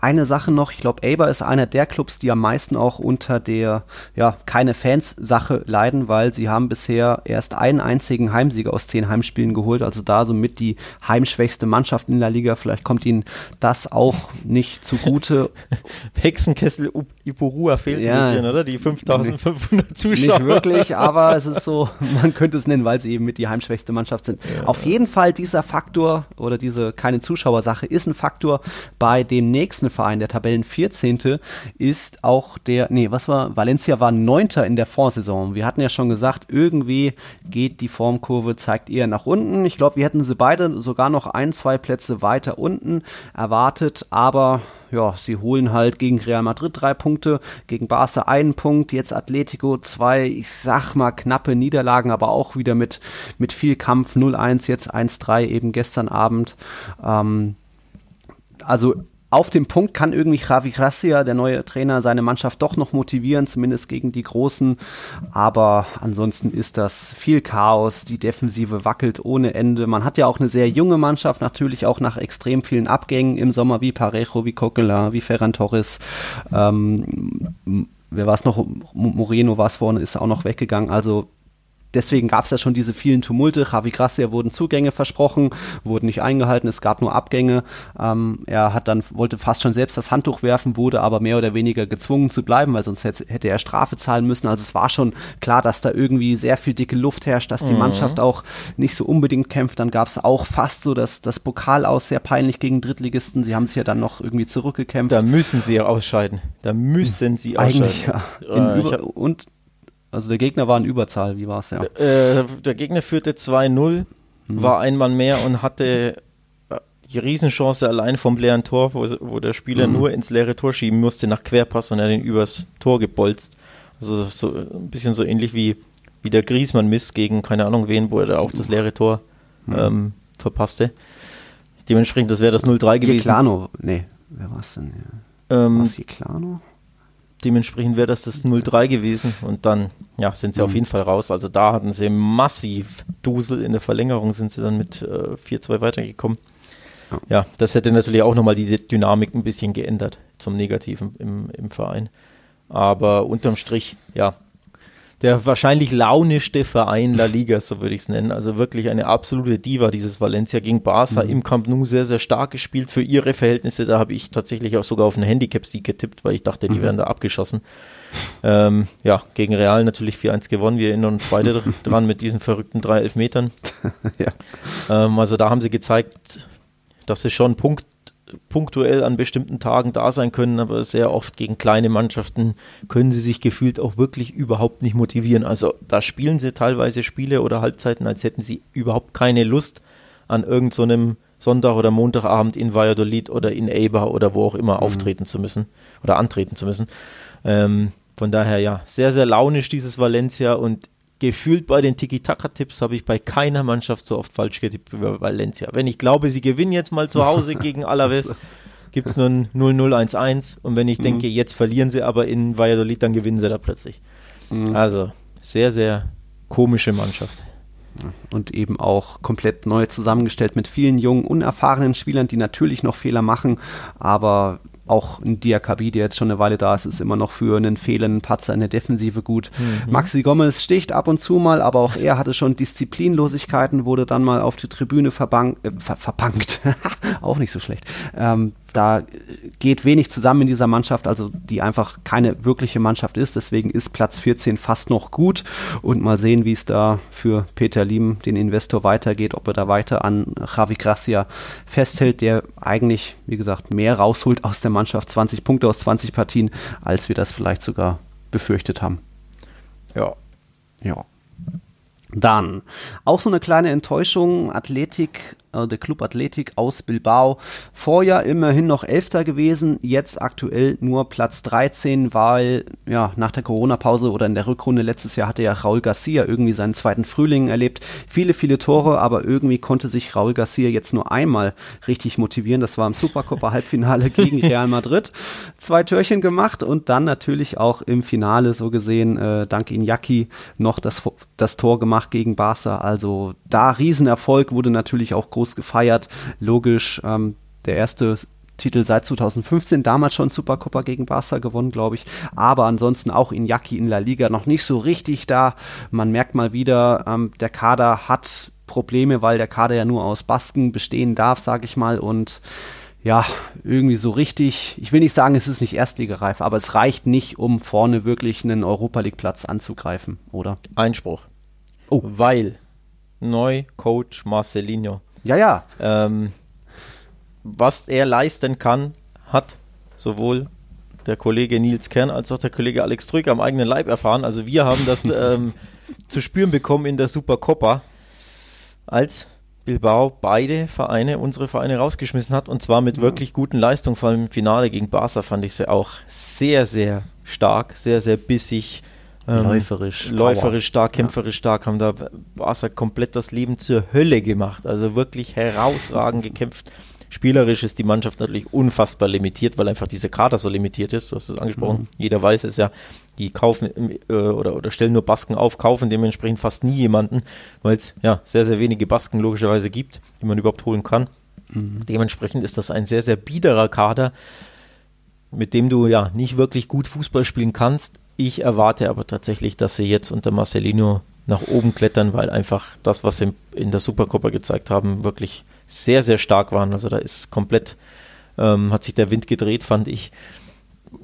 Eine Sache noch, ich glaube, Aber ist einer der Clubs, die am meisten auch unter der, ja, keine Fans-Sache leiden, weil sie haben bisher erst einen einzigen Heimsieg aus zehn Heimspielen geholt, also da somit die heimschwächste Mannschaft in der Liga. Vielleicht kommt ihnen das auch nicht zugute. Hexenkessel Ipurua fehlt Ja. ein bisschen, oder? Die 5500 Zuschauer. Nicht wirklich, aber es ist so, man könnte es nennen, weil sie eben mit die heimschwächste Mannschaft sind. Auf jeden Fall dieser Faktor oder diese keine Zuschauersache ist ein Faktor bei dem nächsten Verein, der Tabellen 14. ist auch der, nee, was war, Valencia war Neunter in der Vorsaison. Wir hatten ja schon gesagt, irgendwie geht die Formkurve, zeigt eher nach unten. Ich glaube, wir hätten sie beide sogar noch ein, zwei Plätze weiter unten erwartet, aber ja, sie holen halt gegen Real Madrid drei Punkte, gegen Barca einen Punkt, jetzt Atletico zwei, ich sag mal knappe Niederlagen, aber auch wieder mit, mit viel Kampf, 0-1, jetzt 1-3 eben gestern Abend. Ähm, also auf dem Punkt kann irgendwie Javi Gracia, der neue Trainer, seine Mannschaft doch noch motivieren, zumindest gegen die Großen. Aber ansonsten ist das viel Chaos. Die Defensive wackelt ohne Ende. Man hat ja auch eine sehr junge Mannschaft, natürlich auch nach extrem vielen Abgängen im Sommer, wie Parejo, wie Coquelin, wie Ferran Torres. Ähm, wer war es noch? Moreno war es vorne, ist auch noch weggegangen. Also deswegen gab es ja schon diese vielen Tumulte. Javi Gracia wurden Zugänge versprochen, wurden nicht eingehalten, es gab nur Abgänge. Ähm, er hat dann, wollte fast schon selbst das Handtuch werfen, wurde aber mehr oder weniger gezwungen zu bleiben, weil sonst hätte, er Strafe zahlen müssen. Also es war schon klar, dass da irgendwie sehr viel dicke Luft herrscht, dass die Mannschaft auch nicht so unbedingt kämpft. Dann gab es auch fast so das, das Pokal aus, sehr peinlich gegen Drittligisten. Sie haben sich ja dann noch irgendwie zurückgekämpft. Da müssen sie ausscheiden. Da müssen sie ausscheiden. Eigentlich ja. Äh, und also der Gegner war in Überzahl, wie war es ja? Äh, der Gegner führte 2-0, war ein Mann mehr und hatte äh, die Riesenchance allein vom leeren Tor, wo, wo der Spieler nur ins leere Tor schieben musste nach Querpass und er den übers Tor gebolzt. Also so ein bisschen so ähnlich wie, wie der Griesmann Miss gegen keine Ahnung wen, wo er da auch das leere Tor ähm, verpasste. Dementsprechend, das wäre das 0-3 gewesen. Jeklano, nee, wer war es denn? Ja. Ähm, Was Jeklano? Dementsprechend wäre das das 0-3 gewesen und dann ja, sind sie auf jeden Fall raus. Also da hatten sie massiv Dusel. In der Verlängerung sind sie dann mit äh, 4-2 weitergekommen. Ja. Ja. das hätte natürlich auch nochmal diese Dynamik ein bisschen geändert zum Negativen im, im Verein. Aber unterm Strich, ja, der wahrscheinlich launischste Verein La Liga, so würde ich es nennen. Also wirklich eine absolute Diva, dieses Valencia gegen Barca im Camp Nou sehr, sehr stark gespielt für ihre Verhältnisse. Da habe ich tatsächlich auch sogar auf einen Handicap-Sieg getippt, weil ich dachte, die wären da abgeschossen. Ähm, ja, gegen Real natürlich 4-1 gewonnen. Wir erinnern uns beide dran mit diesen verrückten drei Elfmetern. ja. ähm, also da haben sie gezeigt, dass sie schon Punkt, punktuell an bestimmten Tagen da sein können, aber sehr oft gegen kleine Mannschaften können sie sich gefühlt auch wirklich überhaupt nicht motivieren. Also da spielen sie teilweise Spiele oder Halbzeiten, als hätten sie überhaupt keine Lust an irgendeinem so Sonntag oder Montagabend in Valladolid oder in Eibar oder wo auch immer mhm. auftreten zu müssen oder antreten zu müssen. Ähm, von daher ja, sehr, sehr launisch dieses Valencia und gefühlt bei den Tiki-Taka-Tipps habe ich bei keiner Mannschaft so oft falsch getippt wie bei Valencia. Wenn ich glaube, sie gewinnen jetzt mal zu Hause gegen Alaves, gibt es nur ein 0-0-1-1 und wenn ich mhm. denke, jetzt verlieren sie aber in Valladolid, dann gewinnen sie da plötzlich. Mhm. Also sehr, sehr komische Mannschaft und eben auch komplett neu zusammengestellt mit vielen jungen, unerfahrenen Spielern, die natürlich noch Fehler machen, aber auch ein Diakabi, der jetzt schon eine Weile da ist, ist immer noch für einen fehlenden Patzer in der Defensive gut. Mhm. Maxi Gomez sticht ab und zu mal, aber auch er hatte schon Disziplinlosigkeiten, wurde dann mal auf die Tribüne verbankt, äh, ver verbankt. auch nicht so schlecht. Ähm, da geht wenig zusammen in dieser Mannschaft, also die einfach keine wirkliche Mannschaft ist. Deswegen ist Platz 14 fast noch gut. Und mal sehen, wie es da für Peter Lim, den Investor, weitergeht, ob er da weiter an Javi Gracia festhält, der eigentlich, wie gesagt, mehr rausholt aus der Mannschaft. 20 Punkte aus 20 Partien, als wir das vielleicht sogar befürchtet haben. Ja. Ja. Dann auch so eine kleine Enttäuschung. Athletik äh, der Club Athletik aus Bilbao. Vorjahr immerhin noch Elfter gewesen, jetzt aktuell nur Platz 13, weil ja nach der Corona-Pause oder in der Rückrunde letztes Jahr hatte ja Raul Garcia irgendwie seinen zweiten Frühling erlebt. Viele, viele Tore, aber irgendwie konnte sich Raul Garcia jetzt nur einmal richtig motivieren. Das war im Supercopa-Halbfinale gegen Real Madrid. Zwei Törchen gemacht und dann natürlich auch im Finale so gesehen äh, dank Iñaki noch das, das Tor gemacht gegen Barca. Also da Riesenerfolg wurde natürlich auch groß groß gefeiert. Logisch, ähm, der erste Titel seit 2015, damals schon Supercopa gegen Barca gewonnen, glaube ich. Aber ansonsten auch in Iñaki in La Liga noch nicht so richtig da. Man merkt mal wieder, ähm, der Kader hat Probleme, weil der Kader ja nur aus Basken bestehen darf, sage ich mal. Und ja, irgendwie so richtig, ich will nicht sagen, es ist nicht erstligereif, aber es reicht nicht, um vorne wirklich einen Europa League Platz anzugreifen, oder? Einspruch. Oh. Weil neu Coach Marcelinho ja, ja. Ähm, was er leisten kann, hat sowohl der Kollege Nils Kern als auch der Kollege Alex Trück am eigenen Leib erfahren. Also wir haben das ähm, zu spüren bekommen in der Supercopa, als Bilbao beide Vereine, unsere Vereine rausgeschmissen hat und zwar mit ja. wirklich guten Leistungen. Vor allem im Finale gegen Barca fand ich sie auch sehr, sehr stark, sehr, sehr bissig. Ähm, läuferisch. Läuferisch stark, kämpferisch ja. stark, haben da Barca komplett das Leben zur Hölle gemacht. Also wirklich herausragend gekämpft. Spielerisch ist die Mannschaft natürlich unfassbar limitiert, weil einfach diese Kader so limitiert ist. Du hast es angesprochen. Mhm. Jeder weiß es ja. Die kaufen äh, oder, oder stellen nur Basken auf, kaufen dementsprechend fast nie jemanden, weil es ja sehr, sehr wenige Basken logischerweise gibt, die man überhaupt holen kann. Mhm. Dementsprechend ist das ein sehr, sehr biederer Kader, mit dem du ja nicht wirklich gut Fußball spielen kannst, ich erwarte aber tatsächlich, dass sie jetzt unter Marcelino nach oben klettern, weil einfach das, was sie in der Supercopa gezeigt haben, wirklich sehr, sehr stark waren. Also da ist komplett, ähm, hat sich der Wind gedreht, fand ich.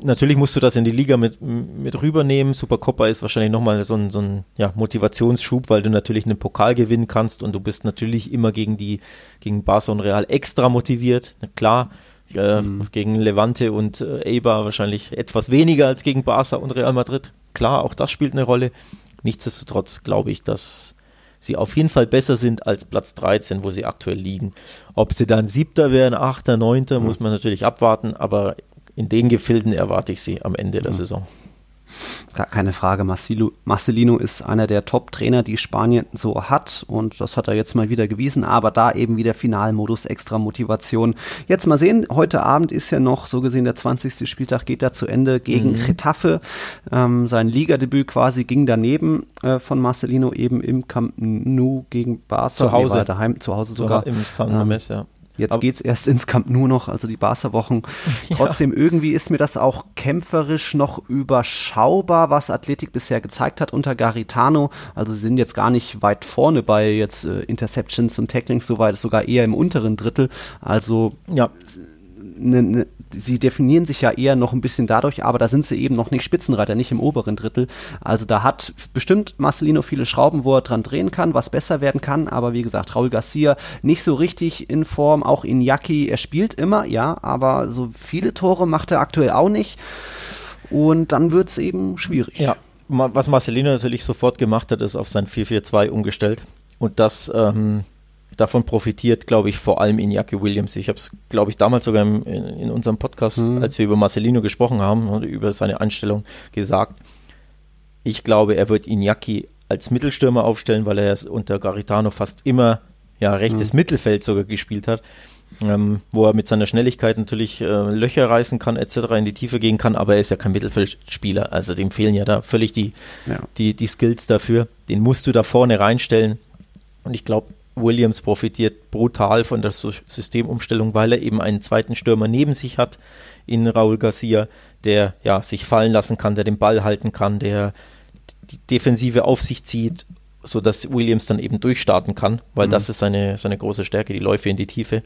Natürlich musst du das in die Liga mit, mit rübernehmen. Supercopa ist wahrscheinlich nochmal so ein, so ein ja, Motivationsschub, weil du natürlich einen Pokal gewinnen kannst und du bist natürlich immer gegen die, gegen Barca und Real extra motiviert. Klar, äh, mhm. Gegen Levante und äh, Eibar wahrscheinlich etwas weniger als gegen Barca und Real Madrid. Klar, auch das spielt eine Rolle. Nichtsdestotrotz glaube ich, dass sie auf jeden Fall besser sind als Platz 13, wo sie aktuell liegen. Ob sie dann siebter werden, achter, neunter, mhm. muss man natürlich abwarten, aber in den Gefilden erwarte ich sie am Ende der mhm. Saison. Gar keine Frage. Marcelo, Marcelino ist einer der Top-Trainer, die Spanien so hat. Und das hat er jetzt mal wieder gewiesen. Aber da eben wieder Finalmodus, extra Motivation. Jetzt mal sehen. Heute Abend ist ja noch, so gesehen, der 20. Spieltag geht da zu Ende gegen mhm. Getafe. Ähm, sein Ligadebüt quasi ging daneben äh, von Marcelino eben im Camp Nou gegen Barca. Zu Hause. Daheim, zu Hause sogar. Im San Mamés, ähm, ja. Jetzt geht es erst ins Camp nur noch, also die Barca-Wochen. Trotzdem, ja. irgendwie ist mir das auch kämpferisch noch überschaubar, was Athletik bisher gezeigt hat unter Garitano. Also sie sind jetzt gar nicht weit vorne bei jetzt äh, Interceptions und Tacklings, soweit sogar eher im unteren Drittel. Also ja ne, ne, sie definieren sich ja eher noch ein bisschen dadurch, aber da sind sie eben noch nicht Spitzenreiter, nicht im oberen Drittel. Also da hat bestimmt Marcelino viele Schrauben, wo er dran drehen kann, was besser werden kann, aber wie gesagt, Raul Garcia nicht so richtig in Form, auch Iñaki, er spielt immer, ja, aber so viele Tore macht er aktuell auch nicht. Und dann wird es eben schwierig. Ja, was Marcelino natürlich sofort gemacht hat, ist auf sein 4-4-2 umgestellt. Und das ähm, davon profitiert, glaube ich, vor allem Iñaki Williams. Ich habe es, glaube ich, damals sogar im, in, in, unserem Podcast, mhm. als wir über Marcelino gesprochen haben und über seine Einstellung gesagt. Ich glaube, er wird Iñaki als Mittelstürmer aufstellen, weil er unter Garitano fast immer ja, rechtes mhm. Mittelfeld sogar gespielt hat. Ähm, wo er mit seiner Schnelligkeit natürlich äh, Löcher reißen kann, etc., in die Tiefe gehen kann, aber er ist ja kein Mittelfeldspieler, also dem fehlen ja da völlig die, ja. die, die Skills dafür. Den musst du da vorne reinstellen. Und ich glaube, Williams profitiert brutal von der Systemumstellung, weil er eben einen zweiten Stürmer neben sich hat in Raul Garcia, der ja sich fallen lassen kann, der den Ball halten kann, der die Defensive auf sich zieht, sodass Williams dann eben durchstarten kann, weil mhm. das ist seine, seine große Stärke, die Läufe in die Tiefe.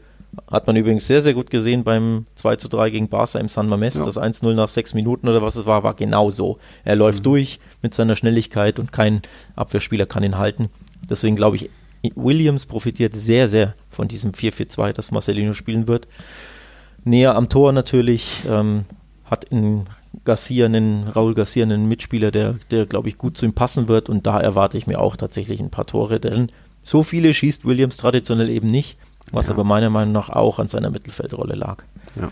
Hat man übrigens sehr, sehr gut gesehen beim 2 zu 3 gegen Barca im San Mames. Ja. Das 1-0 nach sechs Minuten oder was es war, war genau so. Er läuft mhm. durch mit seiner Schnelligkeit und kein Abwehrspieler kann ihn halten. Deswegen glaube ich, Williams profitiert sehr, sehr von diesem 4-4-2, das Marcelino spielen wird. Näher am Tor natürlich, ähm, hat in Garcia einen, Raul Garcia einen Mitspieler, der, der glaube ich, gut zu ihm passen wird und da erwarte ich mir auch tatsächlich ein paar Tore, denn so viele schießt Williams traditionell eben nicht, was ja. aber meiner Meinung nach auch an seiner Mittelfeldrolle lag. Ja,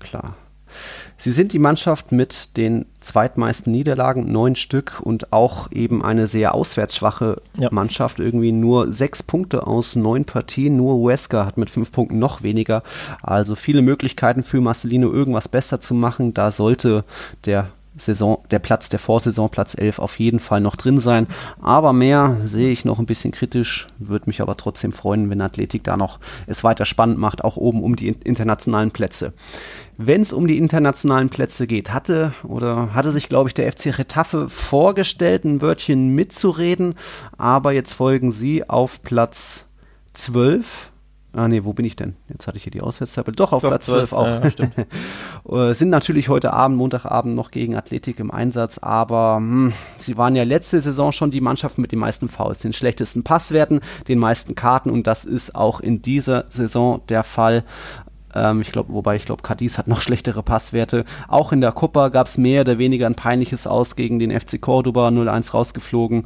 klar. Sie sind die Mannschaft mit den zweitmeisten Niederlagen, neun Stück und auch eben eine sehr auswärtsschwache ja. Mannschaft. Irgendwie nur sechs Punkte aus neun Partien. Nur Huesca hat mit fünf Punkten noch weniger. Also viele Möglichkeiten für Marcelino, irgendwas besser zu machen. Da sollte der Saison, der Platz der Vorsaison, Platz 11, auf jeden Fall noch drin sein. Aber mehr sehe ich noch ein bisschen kritisch, würde mich aber trotzdem freuen, wenn Athletik da noch es weiter spannend macht, auch oben um die internationalen Plätze wenn es um die internationalen Plätze geht. Hatte oder hatte sich, glaube ich, der FC Retafe vorgestellt, ein Wörtchen mitzureden, aber jetzt folgen sie auf Platz 12. Ah nee, wo bin ich denn? Jetzt hatte ich hier die Auswärtstabelle. Doch, auf Doch, Platz 12, 12 auch. Ja, stimmt. Äh, sind natürlich heute Abend, Montagabend noch gegen Athletik im Einsatz, aber hm, sie waren ja letzte Saison schon die Mannschaft mit den meisten Fouls, den schlechtesten Passwerten, den meisten Karten und das ist auch in dieser Saison der Fall. Ähm, ich glaube, wobei ich glaube, Cadiz hat noch schlechtere Passwerte. Auch in der Copa gab es mehr oder weniger ein peinliches Aus gegen den FC Cordoba 0-1 rausgeflogen.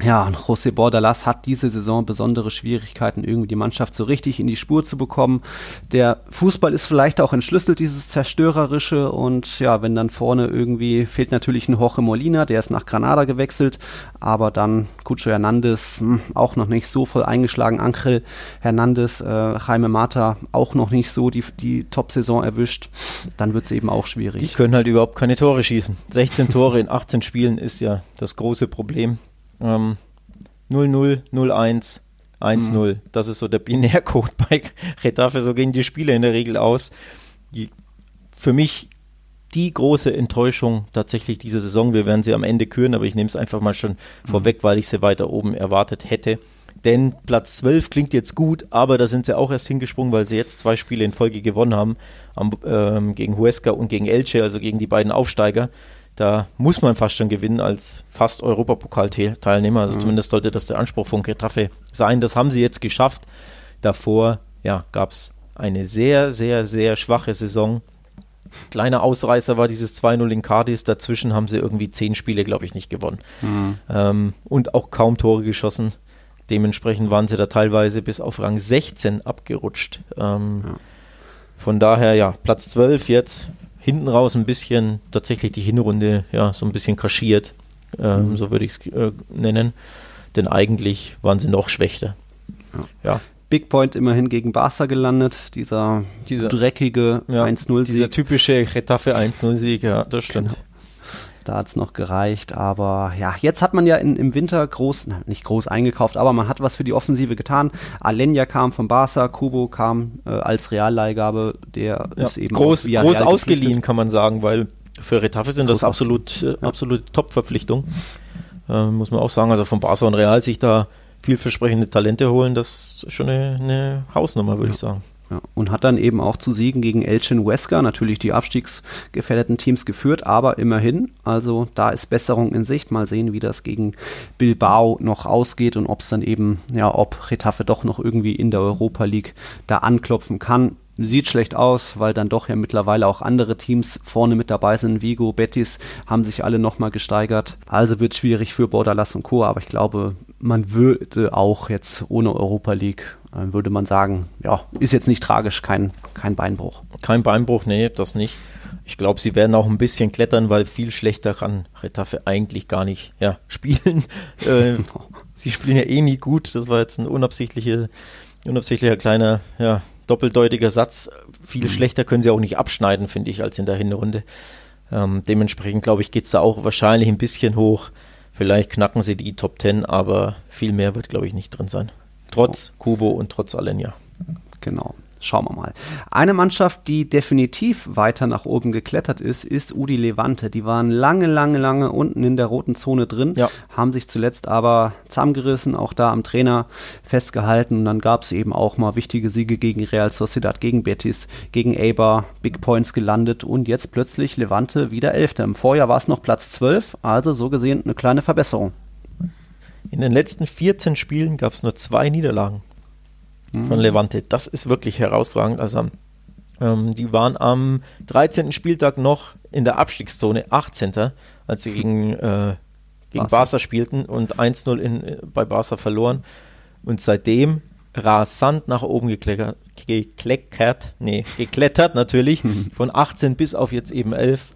Ja, und José Bordalas hat diese Saison besondere Schwierigkeiten, irgendwie die Mannschaft so richtig in die Spur zu bekommen. Der Fußball ist vielleicht auch entschlüsselt, dieses Zerstörerische. Und ja, wenn dann vorne irgendwie fehlt natürlich ein Jorge Molina, der ist nach Granada gewechselt. Aber dann Cucho Hernandez hm, auch noch nicht so voll eingeschlagen. Angel Hernandez, äh, Jaime Mata auch noch nicht so die, die Top-Saison erwischt. Dann wird es eben auch schwierig. Die können halt überhaupt keine Tore schießen. 16 Tore in 18 Spielen ist ja das große Problem. Ähm, 0-0, 0-1, 1-0. Mhm. Das ist so der Binärcode bei Retafe. So gehen die Spiele in der Regel aus. Die, für mich die große Enttäuschung tatsächlich diese Saison. Wir werden sie am Ende küren, aber ich nehme es einfach mal schon mhm. vorweg, weil ich sie weiter oben erwartet hätte. Denn Platz 12 klingt jetzt gut, aber da sind sie auch erst hingesprungen, weil sie jetzt zwei Spiele in Folge gewonnen haben, am, ähm, gegen Huesca und gegen Elche, also gegen die beiden Aufsteiger. Da muss man fast schon gewinnen als fast Europapokalteilnehmer. Also mhm. zumindest sollte das der Anspruch von Getafe sein. Das haben sie jetzt geschafft. Davor ja, gab es eine sehr, sehr, sehr schwache Saison. Kleiner Ausreißer war dieses 2-0 in Cadiz. Dazwischen haben sie irgendwie zehn Spiele, glaube ich, nicht gewonnen. Mhm. Ähm, und auch kaum Tore geschossen. Dementsprechend waren sie da teilweise bis auf Rang 16 abgerutscht. Ähm, ja. Von daher, ja, Platz 12 jetzt hinten raus ein bisschen tatsächlich die Hinrunde ja so ein bisschen kaschiert, ähm, mhm. so würde ich es äh, nennen. Denn eigentlich waren sie noch schwächer. Ja. ja. Big Point immerhin gegen Barca gelandet, dieser, dieser dreckige ja, 1-0-Sieg. Dieser typische Getafe 1-0-Sieg, ja, das stimmt. Genau. Da hat es noch gereicht. Aber ja, jetzt hat man ja in, im Winter groß, nicht groß eingekauft, aber man hat was für die Offensive getan. Alenya kam von Barca, Kubo kam äh, als Realleihgabe. Der ja, ist eben groß, groß ausgeliehen, kann man sagen, weil für Retafe sind das absolut, äh, absolute Top-Verpflichtung. Äh, muss man auch sagen. Also von Barca und Real sich da vielversprechende Talente holen, das ist schon eine, eine Hausnummer, würde ja. ich sagen. Ja, und hat dann eben auch zu Siegen gegen Elchin Wesker natürlich die abstiegsgefährdeten Teams geführt, aber immerhin, also da ist Besserung in Sicht. Mal sehen, wie das gegen Bilbao noch ausgeht und ob es dann eben, ja, ob Retafe doch noch irgendwie in der Europa League da anklopfen kann. Sieht schlecht aus, weil dann doch ja mittlerweile auch andere Teams vorne mit dabei sind. Vigo, Betis haben sich alle nochmal gesteigert. Also wird schwierig für Bordalas und Co. Aber ich glaube, man würde auch jetzt ohne Europa League, äh, würde man sagen, ja, ist jetzt nicht tragisch, kein, kein Beinbruch. Kein Beinbruch, nee, das nicht. Ich glaube, sie werden auch ein bisschen klettern, weil viel schlechter kann Retafe eigentlich gar nicht ja, spielen. äh, sie spielen ja eh nie gut. Das war jetzt ein unabsichtlicher, unabsichtlicher kleiner ja, doppeldeutiger Satz. Viel mhm. schlechter können sie auch nicht abschneiden, finde ich, als in der Hinrunde. Ähm, dementsprechend, glaube ich, geht es da auch wahrscheinlich ein bisschen hoch. Vielleicht knacken sie die Top 10, aber viel mehr wird, glaube ich, nicht drin sein. Trotz Kubo und trotz Alenia. Genau. Schauen wir mal. Eine Mannschaft, die definitiv weiter nach oben geklettert ist, ist Udi Levante. Die waren lange, lange, lange unten in der roten Zone drin, ja. haben sich zuletzt aber zusammengerissen, auch da am Trainer festgehalten. Und dann gab es eben auch mal wichtige Siege gegen Real Sociedad, gegen Betis, gegen Eibar, Big Points gelandet und jetzt plötzlich Levante wieder Elfter. Im Vorjahr war es noch Platz 12, also so gesehen eine kleine Verbesserung. In den letzten 14 Spielen gab es nur zwei Niederlagen von Levante. Das ist wirklich herausragend. Also ähm, die waren am 13. Spieltag noch in der Abstiegszone, 18. als sie gegen, äh, gegen Barca. Barca spielten und 1-0 äh, bei Barca verloren. Und seitdem rasant nach oben gekleckert, gekleckert, nee, geklettert natürlich, von 18 bis auf jetzt eben 11.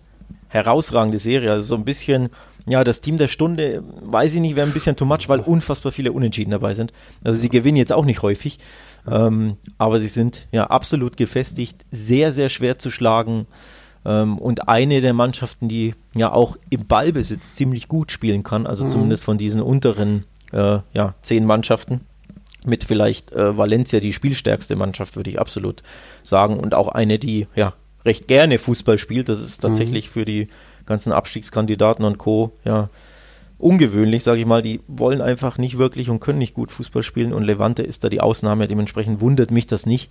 Herausragende Serie, also so ein bisschen ja, das Team der Stunde, weiß ich nicht, wäre ein bisschen too much, weil unfassbar viele Unentschieden dabei sind. Also sie gewinnen jetzt auch nicht häufig, ähm, aber sie sind ja absolut gefestigt, sehr, sehr schwer zu schlagen ähm, und eine der Mannschaften, die ja auch im Ballbesitz ziemlich gut spielen kann, also mhm. zumindest von diesen unteren äh, ja, zehn Mannschaften. Mit vielleicht äh, Valencia die spielstärkste Mannschaft, würde ich absolut sagen. Und auch eine, die ja recht gerne Fußball spielt. Das ist tatsächlich mhm. für die ganzen Abstiegskandidaten und Co. ja ungewöhnlich, sage ich mal. Die wollen einfach nicht wirklich und können nicht gut Fußball spielen und Levante ist da die Ausnahme. Dementsprechend wundert mich das nicht.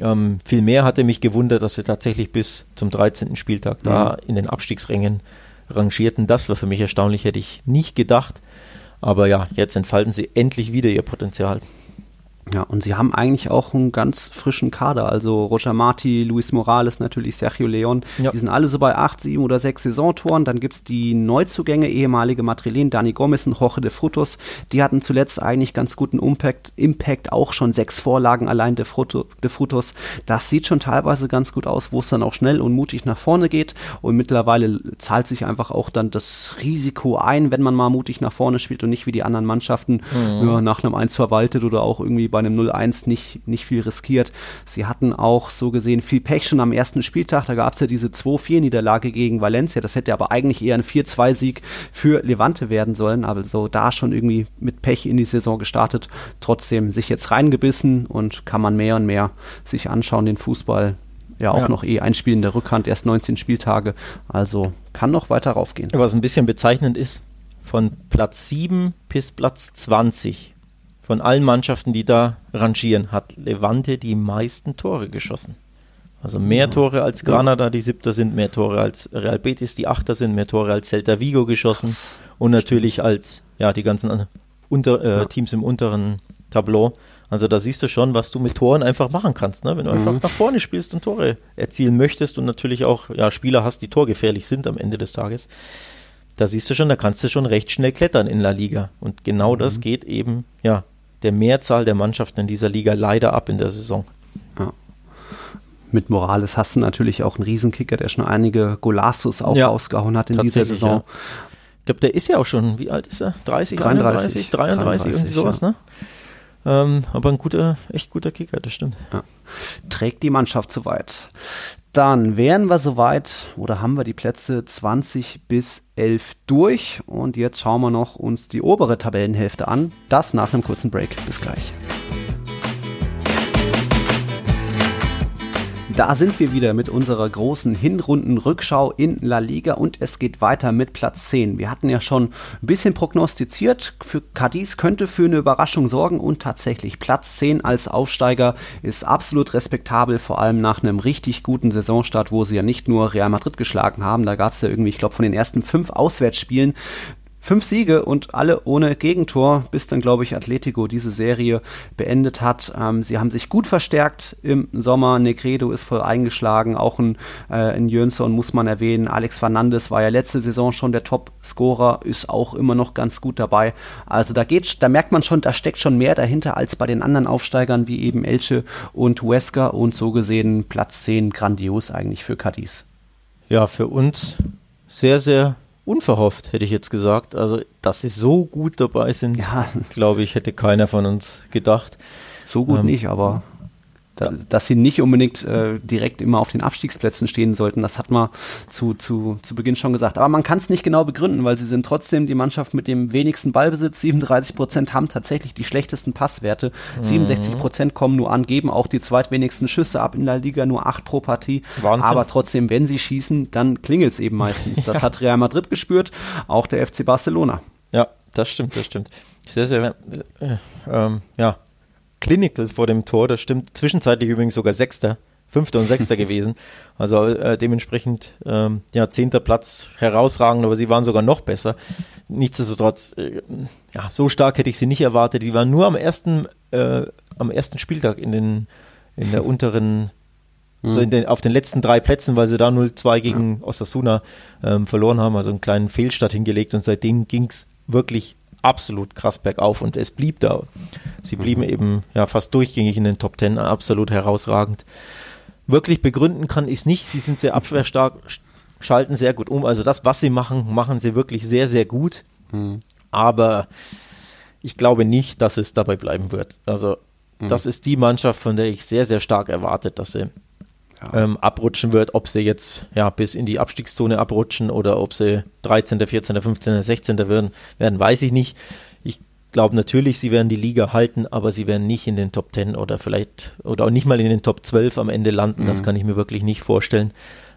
Ähm, vielmehr hatte mich gewundert, dass sie tatsächlich bis zum 13. Spieltag da mhm. in den Abstiegsrängen rangierten. Das war für mich erstaunlich, hätte ich nicht gedacht. Aber ja, jetzt entfalten sie endlich wieder ihr Potenzial. Ja, und sie haben eigentlich auch einen ganz frischen Kader. Also Roger Marti, Luis Morales, natürlich Sergio Leon. Ja. Die sind alle so bei acht, sieben oder sechs Saisontoren. Dann gibt's die Neuzugänge, ehemalige Madrilen, Dani Gomez und Jorge de Frutos. Die hatten zuletzt eigentlich ganz guten Impact, Impact auch schon sechs Vorlagen allein de, Fruto, de Frutos. Das sieht schon teilweise ganz gut aus, wo es dann auch schnell und mutig nach vorne geht. Und mittlerweile zahlt sich einfach auch dann das Risiko ein, wenn man mal mutig nach vorne spielt und nicht wie die anderen Mannschaften mhm. ja, nach einem Eins verwaltet oder auch irgendwie bei einem 0-1 nicht, nicht viel riskiert. Sie hatten auch so gesehen viel Pech schon am ersten Spieltag. Da gab es ja diese 2-4-Niederlage gegen Valencia. Das hätte aber eigentlich eher ein 4-2-Sieg für Levante werden sollen. Aber so da schon irgendwie mit Pech in die Saison gestartet. Trotzdem sich jetzt reingebissen und kann man mehr und mehr sich anschauen, den Fußball ja auch ja. noch eh ein Spiel in der Rückhand, erst 19 Spieltage. Also kann noch weiter raufgehen. Was ein bisschen bezeichnend ist, von Platz 7 bis Platz 20 von allen Mannschaften, die da rangieren, hat Levante die meisten Tore geschossen. Also mehr Tore als Granada, die Siebter sind, mehr Tore als Real Betis, die Achter sind, mehr Tore als Celta Vigo geschossen Krass. und natürlich als ja die ganzen unter, äh, ja. Teams im unteren Tableau. Also da siehst du schon, was du mit Toren einfach machen kannst, ne? wenn du mhm. einfach nach vorne spielst und Tore erzielen möchtest und natürlich auch ja, Spieler hast, die torgefährlich sind am Ende des Tages. Da siehst du schon, da kannst du schon recht schnell klettern in La Liga. Und genau mhm. das geht eben ja der Mehrzahl der Mannschaften in dieser Liga leider ab in der Saison. Ja. Mit Morales hast du natürlich auch einen Riesenkicker, der schon einige Golassos auch ja, ausgehauen hat in dieser Saison. Ja. Ich glaube, der ist ja auch schon, wie alt ist er? 30, 33, 33, 33, 33 irgendwie sowas, ja. ne? Ähm, aber ein guter, echt guter Kicker, das stimmt. Ja. Trägt die Mannschaft soweit. Dann wären wir soweit oder haben wir die Plätze 20 bis 11 durch und jetzt schauen wir noch uns die obere Tabellenhälfte an. Das nach einem kurzen Break. Bis gleich. Da sind wir wieder mit unserer großen Hinrunden-Rückschau in La Liga und es geht weiter mit Platz 10. Wir hatten ja schon ein bisschen prognostiziert, für Cadiz könnte für eine Überraschung sorgen und tatsächlich Platz 10 als Aufsteiger ist absolut respektabel, vor allem nach einem richtig guten Saisonstart, wo sie ja nicht nur Real Madrid geschlagen haben, da gab es ja irgendwie, ich glaube, von den ersten fünf Auswärtsspielen Fünf Siege und alle ohne Gegentor, bis dann, glaube ich, Atletico diese Serie beendet hat. Ähm, sie haben sich gut verstärkt im Sommer. Negredo ist voll eingeschlagen. Auch ein, äh, ein Jönsson muss man erwähnen. Alex Fernandes war ja letzte Saison schon der Top-Scorer, ist auch immer noch ganz gut dabei. Also da geht, da merkt man schon, da steckt schon mehr dahinter als bei den anderen Aufsteigern wie eben Elche und Huesca und so gesehen Platz 10 grandios eigentlich für Cadiz. Ja, für uns sehr, sehr unverhofft, hätte ich jetzt gesagt. Also, dass sie so gut dabei sind, ja. glaube ich, hätte keiner von uns gedacht. So gut ähm, nicht, aber da, dass sie nicht unbedingt äh, direkt immer auf den Abstiegsplätzen stehen sollten, das hat man zu, zu, zu Beginn schon gesagt. Aber man kann es nicht genau begründen, weil sie sind trotzdem die Mannschaft mit dem wenigsten Ballbesitz. 37 Prozent haben tatsächlich die schlechtesten Passwerte. Mhm. 67 Prozent kommen nur an, geben auch die zweitwenigsten Schüsse ab in der Liga, nur 8 pro Partie. Wahnsinn. Aber trotzdem, wenn sie schießen, dann klingelt es eben meistens. Das ja. hat Real Madrid gespürt, auch der FC Barcelona. Ja, das stimmt, das stimmt. Sehr, sehr, äh, ähm, ja, Clinical vor dem Tor, das stimmt. Zwischenzeitlich übrigens sogar Sechster, Fünfter und Sechster gewesen. Also äh, dementsprechend, ähm, ja, zehnter Platz herausragend, aber sie waren sogar noch besser. Nichtsdestotrotz, äh, ja, so stark hätte ich sie nicht erwartet. Die waren nur am ersten, äh, am ersten Spieltag in den, in der unteren also den, auf den letzten drei Plätzen, weil sie da 0-2 gegen ja. Osasuna ähm, verloren haben, also einen kleinen Fehlstart hingelegt und seitdem ging es wirklich absolut krass bergauf und es blieb da. Sie blieben mhm. eben ja fast durchgängig in den Top Ten, absolut herausragend. Wirklich begründen kann ich es nicht. Sie sind sehr abwehrstark, schalten sehr gut um. Also das, was sie machen, machen sie wirklich sehr, sehr gut. Mhm. Aber ich glaube nicht, dass es dabei bleiben wird. Also mhm. das ist die Mannschaft, von der ich sehr, sehr stark erwartet, dass sie ja. ähm, abrutschen wird. Ob sie jetzt ja, bis in die Abstiegszone abrutschen oder ob sie 13., 14., 15., 16. werden, werden weiß ich nicht. Ich glaube natürlich, sie werden die Liga halten, aber sie werden nicht in den Top 10 oder vielleicht oder auch nicht mal in den Top 12 am Ende landen. Mhm. Das kann ich mir wirklich nicht vorstellen,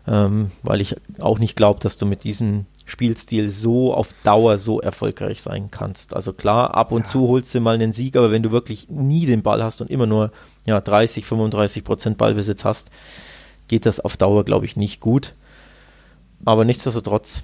ähm, weil ich auch nicht glaube, dass du mit diesem Spielstil so auf Dauer so erfolgreich sein kannst. Also klar, ab und ja. zu holst du mal einen Sieg, aber wenn du wirklich nie den Ball hast und immer nur ja, 30, 35 Prozent Ballbesitz hast, geht das auf Dauer, glaube ich, nicht gut. Aber nichtsdestotrotz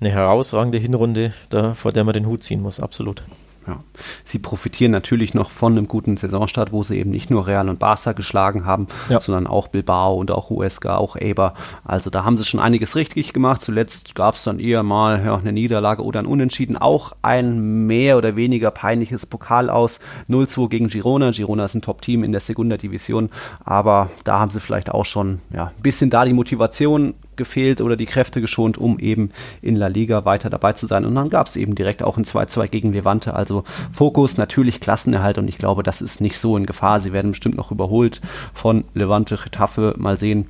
eine herausragende Hinrunde, da, vor der man den Hut ziehen muss, absolut. Ja. Sie profitieren natürlich noch von einem guten Saisonstart, wo sie eben nicht nur Real und Barca geschlagen haben, ja. sondern auch Bilbao und auch USK, auch Eber. Also da haben sie schon einiges richtig gemacht. Zuletzt gab es dann eher mal ja, eine Niederlage oder ein Unentschieden. Auch ein mehr oder weniger peinliches Pokal aus 0-2 gegen Girona. Girona ist ein Top-Team in der Segunda Division, aber da haben sie vielleicht auch schon ja, ein bisschen da die Motivation gefehlt oder die Kräfte geschont, um eben in La Liga weiter dabei zu sein. Und dann gab es eben direkt auch ein 2-2 gegen Levante. Also Fokus natürlich Klassenerhalt und ich glaube, das ist nicht so in Gefahr. Sie werden bestimmt noch überholt von Levante, Getafe, mal sehen.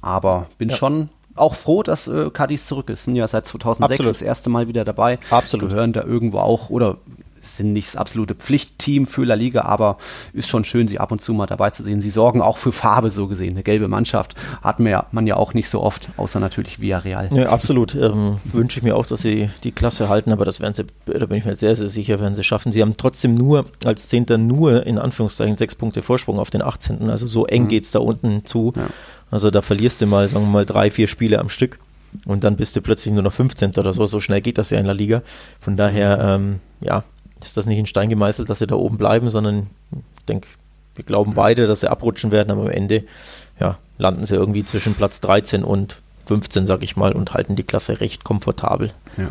Aber bin ja. schon auch froh, dass äh, Cadiz zurück ist. Sind ja seit 2006 Absolut. das erste Mal wieder dabei. Absolut. Gehören da irgendwo auch oder sind nicht das absolute Pflichtteam für La Liga, aber ist schon schön, sie ab und zu mal dabei zu sehen. Sie sorgen auch für Farbe so gesehen. Eine gelbe Mannschaft hat man ja, auch nicht so oft, außer natürlich Villarreal. Ja, absolut. Ähm, wünsche ich mir auch, dass sie die Klasse halten, aber das werden sie, da bin ich mir sehr, sehr sicher, werden sie schaffen. Sie haben trotzdem nur als Zehnter nur in Anführungszeichen sechs Punkte Vorsprung auf den 18. Also so eng mhm. geht es da unten zu. Ja. Also da verlierst du mal, sagen wir mal, drei, vier Spiele am Stück und dann bist du plötzlich nur noch 15. oder so. So schnell geht das ja in der Liga. Von daher, ähm, ja, ist das nicht in Stein gemeißelt, dass sie da oben bleiben, sondern ich denke, wir glauben beide, dass sie abrutschen werden, aber am Ende ja, landen sie irgendwie zwischen Platz 13 und 15, sag ich mal, und halten die Klasse recht komfortabel. Ja.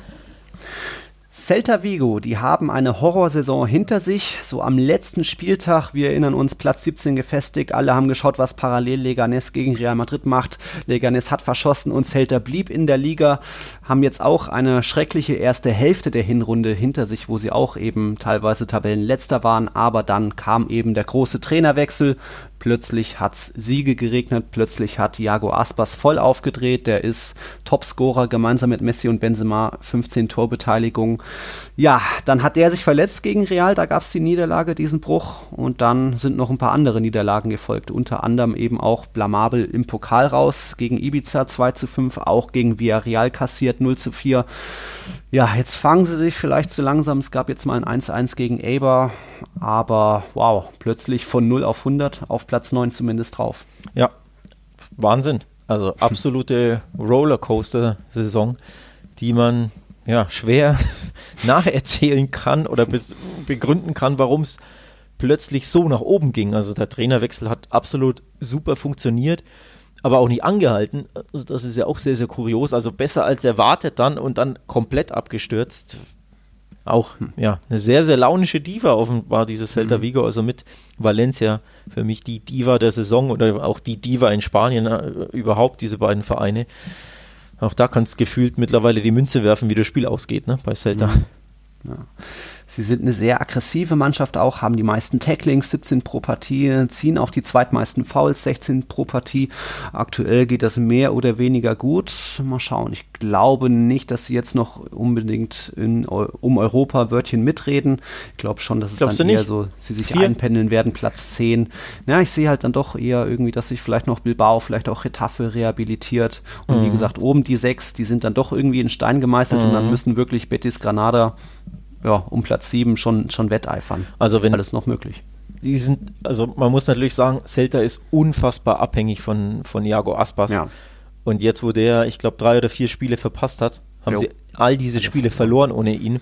Celta Vigo, die haben eine Horrorsaison hinter sich. So am letzten Spieltag, wir erinnern uns, Platz 17 gefestigt. Alle haben geschaut, was parallel Leganes gegen Real Madrid macht. Leganes hat verschossen und Celta blieb in der Liga. Haben jetzt auch eine schreckliche erste Hälfte der Hinrunde hinter sich, wo sie auch eben teilweise Tabellenletzter waren. Aber dann kam eben der große Trainerwechsel. Plötzlich hat es Siege geregnet, plötzlich hat Iago Aspas voll aufgedreht, der ist Topscorer gemeinsam mit Messi und Benzema, 15 Torbeteiligung. Ja, dann hat der sich verletzt gegen Real, da gab es die Niederlage, diesen Bruch und dann sind noch ein paar andere Niederlagen gefolgt, unter anderem eben auch blamabel im Pokal raus gegen Ibiza 2 zu 5, auch gegen Villarreal kassiert 0 zu 4. Ja, jetzt fangen sie sich vielleicht zu langsam. Es gab jetzt mal ein 1-1 gegen Eber, aber wow, plötzlich von 0 auf 100 auf Platz 9 zumindest drauf. Ja, Wahnsinn. Also absolute Rollercoaster-Saison, die man ja schwer nacherzählen kann oder begründen kann, warum es plötzlich so nach oben ging. Also der Trainerwechsel hat absolut super funktioniert aber auch nicht angehalten. Also das ist ja auch sehr, sehr kurios. Also besser als erwartet dann und dann komplett abgestürzt. Auch hm. ja, eine sehr, sehr launische Diva offenbar, dieses Celta mhm. Vigo, also mit Valencia für mich die Diva der Saison oder auch die Diva in Spanien äh, überhaupt, diese beiden Vereine. Auch da kannst du gefühlt mittlerweile die Münze werfen, wie das Spiel ausgeht, ne, bei Celta. Mhm. Ja. Sie sind eine sehr aggressive Mannschaft auch, haben die meisten Tacklings, 17 pro Partie, ziehen auch die zweitmeisten Fouls, 16 pro Partie. Aktuell geht das mehr oder weniger gut. Mal schauen. Ich glaube nicht, dass sie jetzt noch unbedingt in, um Europa-Wörtchen mitreden. Ich glaube schon, dass es Glaubst dann eher so, sie sich Vier? einpendeln werden, Platz 10. Ja, ich sehe halt dann doch eher irgendwie, dass sich vielleicht noch Bilbao, vielleicht auch Retafe rehabilitiert. Und mhm. wie gesagt, oben die sechs, die sind dann doch irgendwie in Stein gemeißelt mhm. und dann mhm. müssen wirklich Betis Granada ja, um Platz 7 schon, schon wetteifern. Also wenn alles noch möglich. Die sind, also man muss natürlich sagen, Celta ist unfassbar abhängig von, von Iago Aspas. Ja. Und jetzt, wo der, ich glaube, drei oder vier Spiele verpasst hat, haben jo. sie all diese Spiele verloren ohne ihn.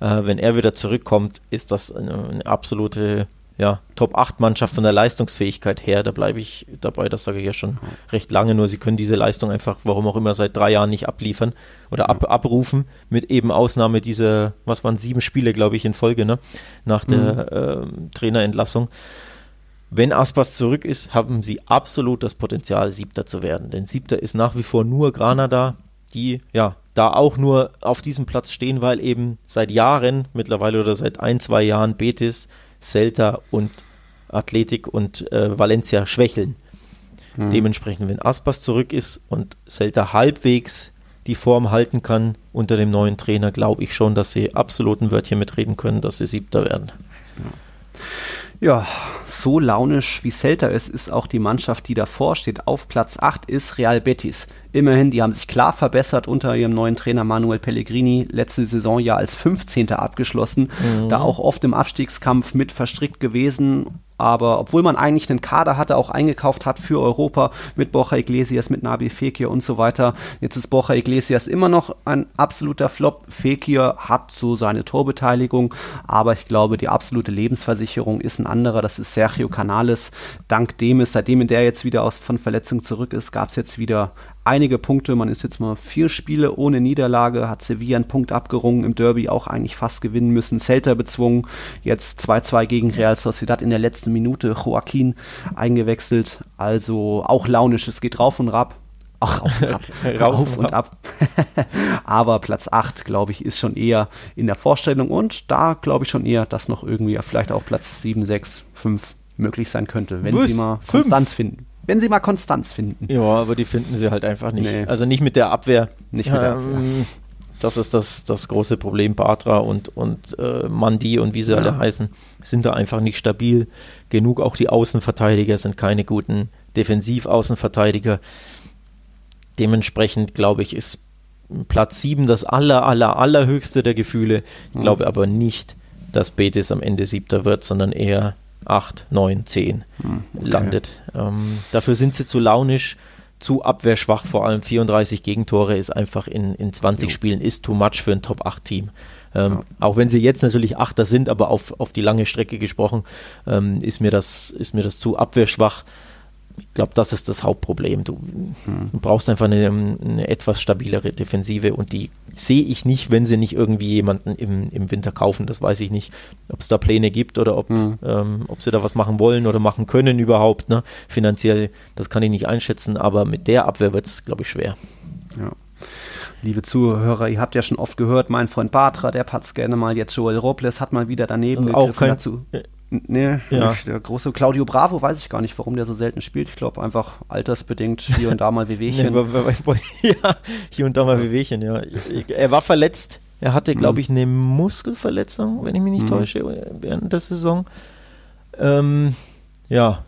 Äh, wenn er wieder zurückkommt, ist das eine, eine absolute ja, Top-8-Mannschaft von der Leistungsfähigkeit her, da bleibe ich dabei, das sage ich ja schon recht lange, nur sie können diese Leistung einfach, warum auch immer, seit drei Jahren nicht abliefern oder ab, abrufen, mit eben Ausnahme dieser, was waren sieben Spiele, glaube ich, in Folge, ne? nach der mhm. äh, Trainerentlassung. Wenn Aspas zurück ist, haben sie absolut das Potenzial, Siebter zu werden. Denn Siebter ist nach wie vor nur Granada, die ja da auch nur auf diesem Platz stehen, weil eben seit Jahren mittlerweile oder seit ein, zwei Jahren Betis Celta und Athletik und äh, Valencia schwächeln. Hm. Dementsprechend, wenn Aspas zurück ist und Celta halbwegs die Form halten kann unter dem neuen Trainer, glaube ich schon, dass sie absolut ein Wörtchen mitreden können, dass sie Siebter werden. Ja. So launisch wie Celta ist, ist auch die Mannschaft, die davor steht. Auf Platz 8 ist Real Betis. Immerhin, die haben sich klar verbessert unter ihrem neuen Trainer Manuel Pellegrini. Letzte Saison ja als 15. abgeschlossen, mhm. da auch oft im Abstiegskampf mit verstrickt gewesen aber obwohl man eigentlich einen Kader hatte, auch eingekauft hat für Europa mit Borja Iglesias, mit Nabi Fekir und so weiter. Jetzt ist Borja Iglesias immer noch ein absoluter Flop. Fekir hat so seine Torbeteiligung, aber ich glaube, die absolute Lebensversicherung ist ein anderer. Das ist Sergio Canales. Dank dem ist, seitdem der jetzt wieder aus, von Verletzung zurück ist, gab es jetzt wieder einige Punkte. Man ist jetzt mal vier Spiele ohne Niederlage, hat Sevilla einen Punkt abgerungen, im Derby auch eigentlich fast gewinnen müssen. Celta bezwungen, jetzt 2-2 gegen Real Sociedad in der letzten Minute. Joaquin eingewechselt, also auch launisch, es geht rauf und rauf. Ach, rauf und ab. rauf und ab. Aber Platz 8, glaube ich, ist schon eher in der Vorstellung und da glaube ich schon eher, dass noch irgendwie vielleicht auch Platz 7, 6, 5 möglich sein könnte, wenn Was? sie mal Konstanz finden wenn sie mal Konstanz finden. Ja, aber die finden sie halt einfach nicht. Nee. Also nicht mit der Abwehr. Nicht mit der Abwehr. Ähm, das ist das, das große Problem. Batra und, und äh, Mandi und wie sie ja. alle heißen, sind da einfach nicht stabil genug. Auch die Außenverteidiger sind keine guten Defensivaußenverteidiger. Dementsprechend, glaube ich, ist Platz 7 das aller, aller, allerhöchste der Gefühle. Ich glaube aber nicht, dass Betis am Ende siebter wird, sondern eher 8, 9, 10 okay. landet. Ähm, dafür sind sie zu launisch, zu abwehrschwach, vor allem 34 Gegentore ist einfach in, in 20 jo. Spielen ist too much für ein Top-8-Team. Ähm, ja. Auch wenn sie jetzt natürlich Achter sind, aber auf, auf die lange Strecke gesprochen, ähm, ist, mir das, ist mir das zu abwehrschwach ich glaube, das ist das Hauptproblem. Du, hm. du brauchst einfach eine, eine, etwas stabilere Defensive und die sehe ich nicht, wenn sie nicht irgendwie jemanden im, im Winter kaufen. Das weiß ich nicht, ob es da Pläne gibt oder ob, hm. ähm, ob sie da was machen wollen oder machen können überhaupt. Ne? Finanziell, das kann ich nicht einschätzen, aber mit der Abwehr wird es, glaube ich, schwer. Ja. Liebe Zuhörer, ihr habt ja schon oft gehört, mein Freund Batra, der patzt gerne mal jetzt. Joel Robles hat mal wieder daneben auch kein, dazu Nee, ja. der große Claudio Bravo weiß ich gar nicht, warum der so selten spielt. Ich glaube einfach altersbedingt hier und da mal Wehwehchen. ja, hier und da mal Wehwehchen, ja. Er war verletzt. Er hatte, glaube mhm. ich, eine Muskelverletzung, wenn ich mich nicht mhm. täusche, während der Saison. Ähm, ja,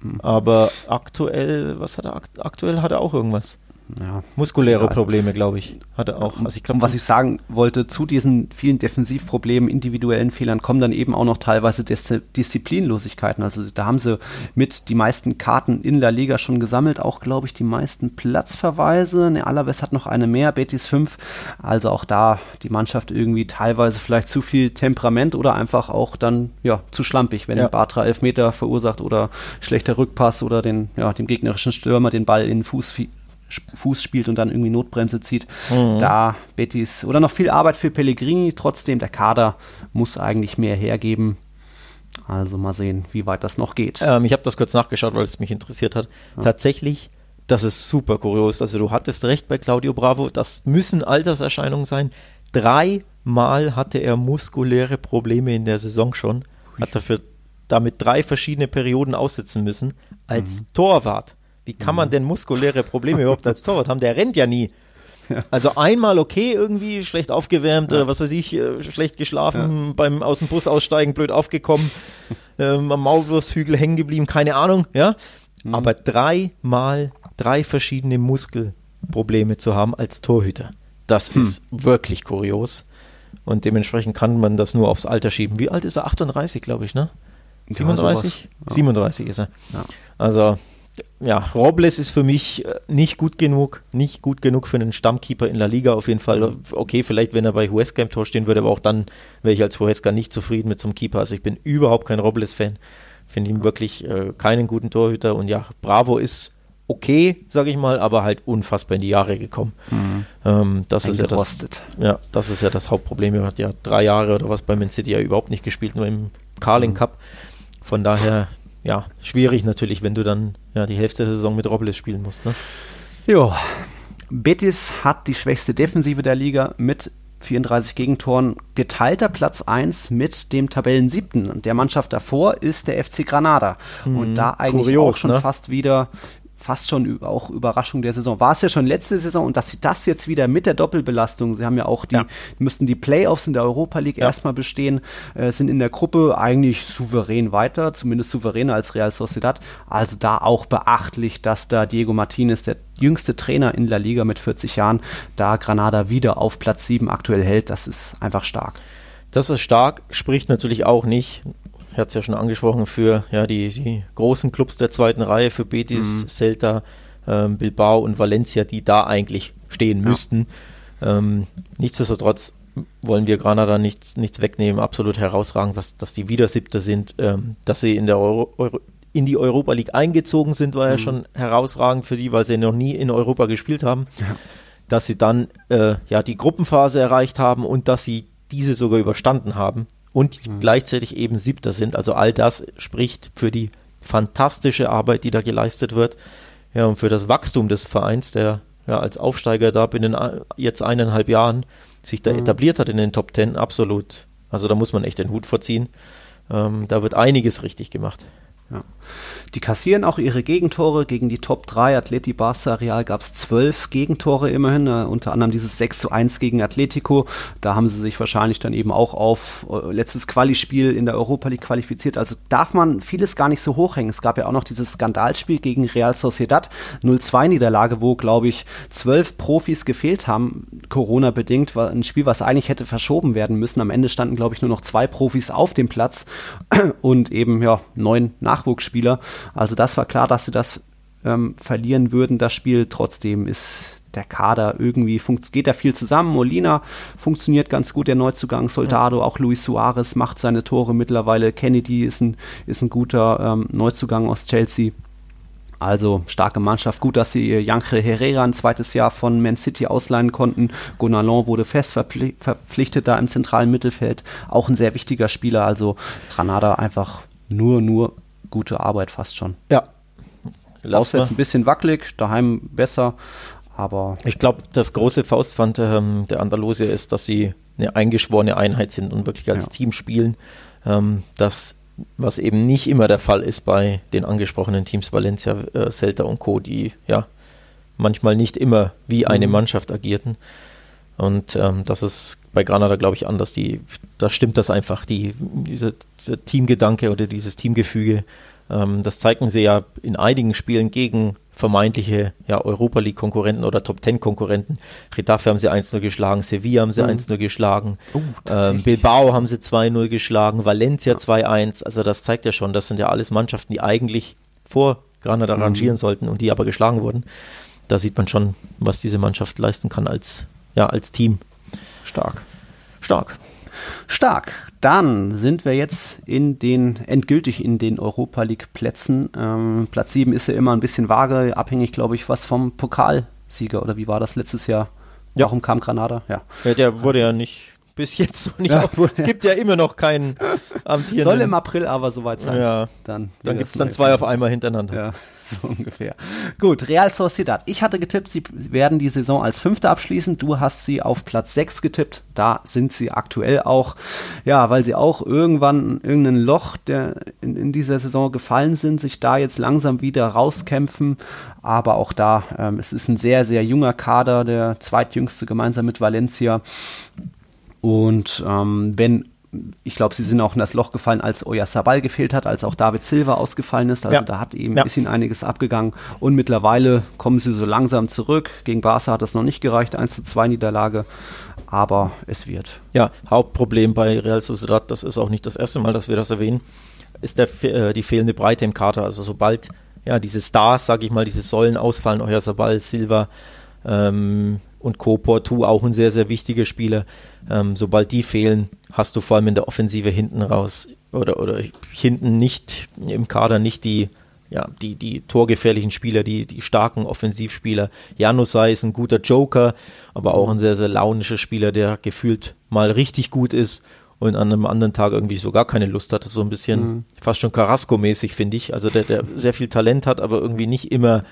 mhm. aber aktuell, was hat er? Aktuell hat er auch irgendwas ja, muskuläre ja, Probleme, glaube ich, hatte auch. Also ich glaub, was ich sagen wollte, zu diesen vielen Defensivproblemen, individuellen Fehlern kommen dann eben auch noch teilweise Dis Disziplinlosigkeiten. Also da haben sie mit die meisten Karten in der Liga schon gesammelt, auch glaube ich die meisten Platzverweise. Ne, Alaves hat noch eine mehr, Betis 5. Also auch da die Mannschaft irgendwie teilweise vielleicht zu viel Temperament oder einfach auch dann ja zu schlampig, wenn ja. Bartra Elfmeter verursacht oder schlechter Rückpass oder den ja dem gegnerischen Stürmer den Ball in den Fuß Fuß spielt und dann irgendwie Notbremse zieht. Mhm. Da Betis oder noch viel Arbeit für Pellegrini. Trotzdem, der Kader muss eigentlich mehr hergeben. Also mal sehen, wie weit das noch geht. Ähm, ich habe das kurz nachgeschaut, weil es mich interessiert hat. Ja. Tatsächlich, das ist super kurios. Also du hattest recht bei Claudio Bravo, das müssen Alterserscheinungen sein. Dreimal hatte er muskuläre Probleme in der Saison schon. Hat dafür damit drei verschiedene Perioden aussitzen müssen. Als mhm. Torwart wie kann man mhm. denn muskuläre Probleme überhaupt als Torwart haben? Der rennt ja nie. Ja. Also einmal okay, irgendwie schlecht aufgewärmt ja. oder was weiß ich, äh, schlecht geschlafen, ja. beim aus dem Bus aussteigen, blöd aufgekommen, ähm, am Maulwurfshügel hängen geblieben, keine Ahnung, ja. Mhm. Aber dreimal drei verschiedene Muskelprobleme zu haben als Torhüter, das hm. ist wirklich kurios. Und dementsprechend kann man das nur aufs Alter schieben. Wie alt ist er? 38, glaube ich, ne? 37? 37 ist er. Also ja, Robles ist für mich äh, nicht gut genug, nicht gut genug für einen Stammkeeper in La Liga auf jeden Fall. Okay, vielleicht wenn er bei Huesca im Tor stehen würde, aber auch dann wäre ich als Huesca nicht zufrieden mit so einem Keeper. Also ich bin überhaupt kein Robles-Fan. Finde ihn wirklich äh, keinen guten Torhüter und ja, Bravo ist okay, sage ich mal, aber halt unfassbar in die Jahre gekommen. Mhm. Ähm, das ist ja das, ja, das ist ja das Hauptproblem. Er hat ja drei Jahre oder was bei Man City ja überhaupt nicht gespielt, nur im Carling mhm. Cup. Von daher ja, schwierig natürlich, wenn du dann ja, die Hälfte der Saison mit Robles spielen musst. Ne? Ja, Betis hat die schwächste Defensive der Liga mit 34 Gegentoren, geteilter Platz 1 mit dem Tabellen siebten. Der Mannschaft davor ist der FC Granada. Mhm, und da eigentlich kurios, auch schon ne? fast wieder fast schon auch Überraschung der Saison. War es ja schon letzte Saison und dass sie das jetzt wieder mit der Doppelbelastung, sie haben ja auch die, ja. müssten die Playoffs in der Europa League ja. erstmal bestehen, äh, sind in der Gruppe eigentlich souverän weiter, zumindest souveräner als Real Sociedad. Also da auch beachtlich, dass da Diego Martinez, der jüngste Trainer in der Liga mit 40 Jahren, da Granada wieder auf Platz 7 aktuell hält. Das ist einfach stark. Das ist stark, spricht natürlich auch nicht ich hatte es ja schon angesprochen, für ja, die, die großen Clubs der zweiten Reihe, für Betis, mhm. Celta, ähm, Bilbao und Valencia, die da eigentlich stehen ja. müssten. Ähm, nichtsdestotrotz wollen wir Granada nichts, nichts wegnehmen, absolut herausragend, was, dass die wieder Siebter sind, ähm, dass sie in der Euro, Euro, in die Europa League eingezogen sind, war mhm. ja schon herausragend für die, weil sie noch nie in Europa gespielt haben. Ja. Dass sie dann äh, ja die Gruppenphase erreicht haben und dass sie diese sogar überstanden haben und mhm. gleichzeitig eben Siebter sind. Also all das spricht für die fantastische Arbeit, die da geleistet wird. Ja, und für das Wachstum des Vereins, der ja als Aufsteiger da binnen jetzt eineinhalb Jahren sich da mhm. etabliert hat in den Top Ten, absolut. Also da muss man echt den Hut vorziehen. Ähm, da wird einiges richtig gemacht. Ja. Die kassieren auch ihre Gegentore gegen die Top 3. Atleti Barca Real gab es zwölf Gegentore immerhin, äh, unter anderem dieses 6 zu 1 gegen Atletico. Da haben sie sich wahrscheinlich dann eben auch auf äh, letztes Quali-Spiel in der Europa League qualifiziert. Also darf man vieles gar nicht so hochhängen. Es gab ja auch noch dieses Skandalspiel gegen Real Sociedad, 0-2-Niederlage, wo, glaube ich, zwölf Profis gefehlt haben, Corona-bedingt. War ein Spiel, was eigentlich hätte verschoben werden müssen. Am Ende standen, glaube ich, nur noch zwei Profis auf dem Platz und eben ja neun Nachwuchsspieler. Also das war klar, dass sie das ähm, verlieren würden, das Spiel. Trotzdem ist der Kader irgendwie, geht da viel zusammen. Molina funktioniert ganz gut, der Neuzugang. Soldado, auch Luis Suarez macht seine Tore mittlerweile. Kennedy ist ein, ist ein guter ähm, Neuzugang aus Chelsea. Also starke Mannschaft. Gut, dass sie Janke Herrera ein zweites Jahr von Man City ausleihen konnten. Gonalon wurde fest verpflichtet da im zentralen Mittelfeld. Auch ein sehr wichtiger Spieler. Also Granada einfach nur, nur gute Arbeit fast schon. Ja. Auswärts ein bisschen wackelig, daheim besser, aber. Ich glaube, das große Faustpfand ähm, der Andalusier ist, dass sie eine eingeschworene Einheit sind und wirklich als ja. Team spielen. Ähm, dass was eben nicht immer der Fall ist bei den angesprochenen Teams Valencia, äh, Celta und Co., die ja manchmal nicht immer wie eine mhm. Mannschaft agierten. Und ähm, das ist bei Granada, glaube ich, anders. Die, da stimmt das einfach, die, dieser, dieser Teamgedanke oder dieses Teamgefüge. Ähm, das zeigen sie ja in einigen Spielen gegen vermeintliche ja, Europa League-Konkurrenten oder Top Ten-Konkurrenten. Retafe haben sie 1-0 geschlagen, Sevilla haben sie mhm. 1-0 geschlagen, oh, ähm, Bilbao haben sie 2-0 geschlagen, Valencia ja. 2-1. Also das zeigt ja schon, das sind ja alles Mannschaften, die eigentlich vor Granada mhm. rangieren sollten und die aber geschlagen wurden. Da sieht man schon, was diese Mannschaft leisten kann als, ja, als Team. Stark. Stark. Stark. Dann sind wir jetzt in den, endgültig in den Europa League Plätzen. Ähm, Platz 7 ist ja immer ein bisschen vage, abhängig, glaube ich, was vom Pokalsieger oder wie war das letztes Jahr? Warum ja. kam Granada? Ja. ja. Der wurde ja nicht bis jetzt noch nicht ja, auf. Es gibt ja immer noch keinen amtierenden. Soll im April aber soweit sein. Ja. Dann, dann gibt es dann zwei auf einmal hintereinander. Ja. so ungefähr. Gut, Real Sociedad. Ich hatte getippt, sie werden die Saison als Fünfter abschließen. Du hast sie auf Platz 6 getippt. Da sind sie aktuell auch. Ja, weil sie auch irgendwann irgendein Loch der in, in dieser Saison gefallen sind, sich da jetzt langsam wieder rauskämpfen. Aber auch da, ähm, es ist ein sehr, sehr junger Kader, der zweitjüngste gemeinsam mit Valencia. Und ähm, wenn ich glaube, sie sind auch in das Loch gefallen, als Oyarzabal gefehlt hat, als auch David Silva ausgefallen ist. Also ja. da hat eben ja. ein bisschen einiges abgegangen. Und mittlerweile kommen sie so langsam zurück. Gegen Barca hat das noch nicht gereicht, 1 zu 2 Niederlage. Aber es wird. Ja, Hauptproblem bei Real Sociedad, das ist auch nicht das erste Mal, dass wir das erwähnen, ist der, äh, die fehlende Breite im Kader. Also sobald ja diese Stars, sage ich mal, diese Säulen ausfallen, Oyarzabal, Silva, ähm, und Co. Portu auch ein sehr, sehr wichtiger Spieler. Ähm, sobald die fehlen, hast du vor allem in der Offensive hinten raus oder, oder hinten nicht im Kader nicht die, ja, die, die torgefährlichen Spieler, die, die starken Offensivspieler. Janusai ist ein guter Joker, aber auch ein sehr, sehr launischer Spieler, der gefühlt mal richtig gut ist und an einem anderen Tag irgendwie so gar keine Lust hat. Das ist so ein bisschen mhm. fast schon Carrasco-mäßig, finde ich. Also der, der sehr viel Talent hat, aber irgendwie nicht immer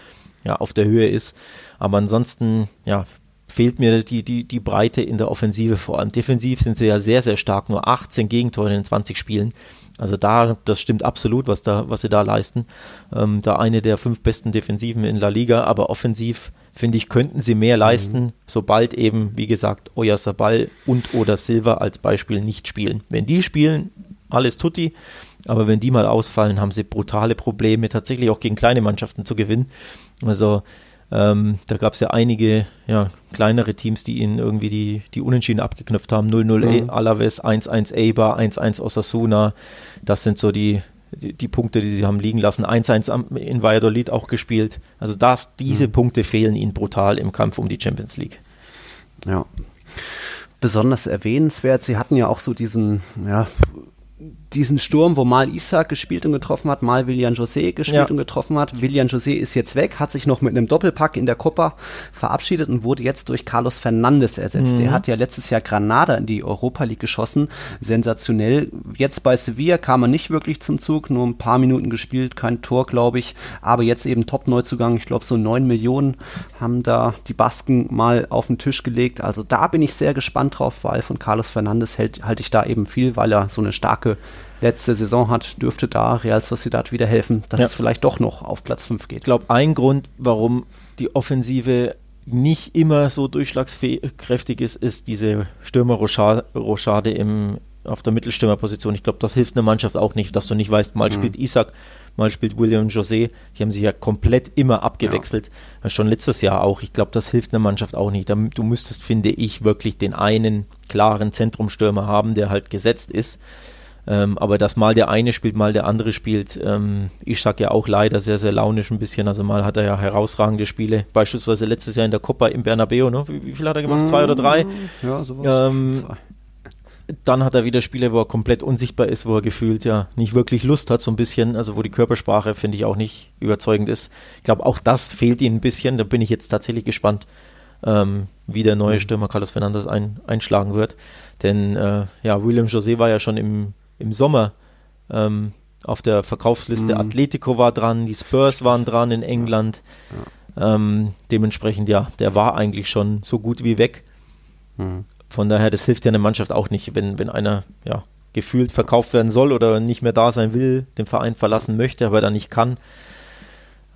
ja, auf der Höhe ist. Aber ansonsten, ja, fehlt mir die, die, die Breite in der Offensive vor allem. Defensiv sind sie ja sehr, sehr stark, nur 18 Gegentore in 20 Spielen. Also da, das stimmt absolut, was da, was sie da leisten. Ähm, da eine der fünf besten Defensiven in La Liga, aber offensiv finde ich, könnten sie mehr leisten, mhm. sobald eben, wie gesagt, Oyarzabal und oder Silva als Beispiel nicht spielen. Wenn die spielen, alles tutti, aber wenn die mal ausfallen, haben sie brutale Probleme, tatsächlich auch gegen kleine Mannschaften zu gewinnen. Also ähm, da gab es ja einige ja, kleinere Teams, die ihnen irgendwie die, die Unentschieden abgeknüpft haben. 0-0 mhm. Alaves, 1-1 Eibar, 1-1 Osasuna. Das sind so die, die, die, Punkte, die sie haben liegen lassen. 1-1 in Valladolid auch gespielt. Also das, diese mhm. Punkte fehlen ihnen brutal im Kampf um die Champions League. Ja. Besonders erwähnenswert, sie hatten ja auch so diesen, ja, diesen Sturm, wo mal Isaac gespielt und getroffen hat, mal William José gespielt ja. und getroffen hat. William José ist jetzt weg, hat sich noch mit einem Doppelpack in der Copa verabschiedet und wurde jetzt durch Carlos Fernandes ersetzt. Mhm. Der hat ja letztes Jahr Granada in die Europa League geschossen. Sensationell. Jetzt bei Sevilla kam er nicht wirklich zum Zug, nur ein paar Minuten gespielt, kein Tor, glaube ich. Aber jetzt eben Top-Neuzugang. Ich glaube, so neun Millionen haben da die Basken mal auf den Tisch gelegt. Also da bin ich sehr gespannt drauf, weil von Carlos Fernandes halte ich da eben viel, weil er so eine starke letzte Saison hat, dürfte da Real Sociedad wieder helfen, dass ja. es vielleicht doch noch auf Platz 5 geht. Ich glaube, ein Grund, warum die Offensive nicht immer so durchschlagskräftig ist, ist diese Stürmer-Rochade im, auf der Mittelstürmerposition. Ich glaube, das hilft einer Mannschaft auch nicht, dass du nicht weißt, mal mhm. spielt Isaac, mal spielt William José. Die haben sich ja komplett immer abgewechselt. Ja. Schon letztes Jahr auch. Ich glaube, das hilft einer Mannschaft auch nicht. Du müsstest, finde ich, wirklich den einen klaren Zentrumstürmer haben, der halt gesetzt ist. Ähm, aber dass mal der eine spielt, mal der andere spielt, ähm, ich sag ja auch leider sehr, sehr launisch ein bisschen. Also mal hat er ja herausragende Spiele, beispielsweise letztes Jahr in der Copa im Bernabeu, ne? wie, wie viel hat er gemacht? Zwei oder drei? Ja, sowas. Ähm, Zwei. Dann hat er wieder Spiele, wo er komplett unsichtbar ist, wo er gefühlt ja nicht wirklich Lust hat, so ein bisschen, also wo die Körpersprache, finde ich, auch nicht überzeugend ist. Ich glaube, auch das fehlt ihm ein bisschen. Da bin ich jetzt tatsächlich gespannt, ähm, wie der neue mhm. Stürmer Carlos Fernandes ein, einschlagen wird. Denn äh, ja, William José war ja schon im im Sommer ähm, auf der Verkaufsliste. Mhm. Atletico war dran, die Spurs waren dran in England. Ja. Ähm, dementsprechend, ja, der war eigentlich schon so gut wie weg. Mhm. Von daher, das hilft ja einer Mannschaft auch nicht, wenn, wenn einer ja, gefühlt verkauft werden soll oder nicht mehr da sein will, den Verein verlassen möchte, aber dann nicht kann.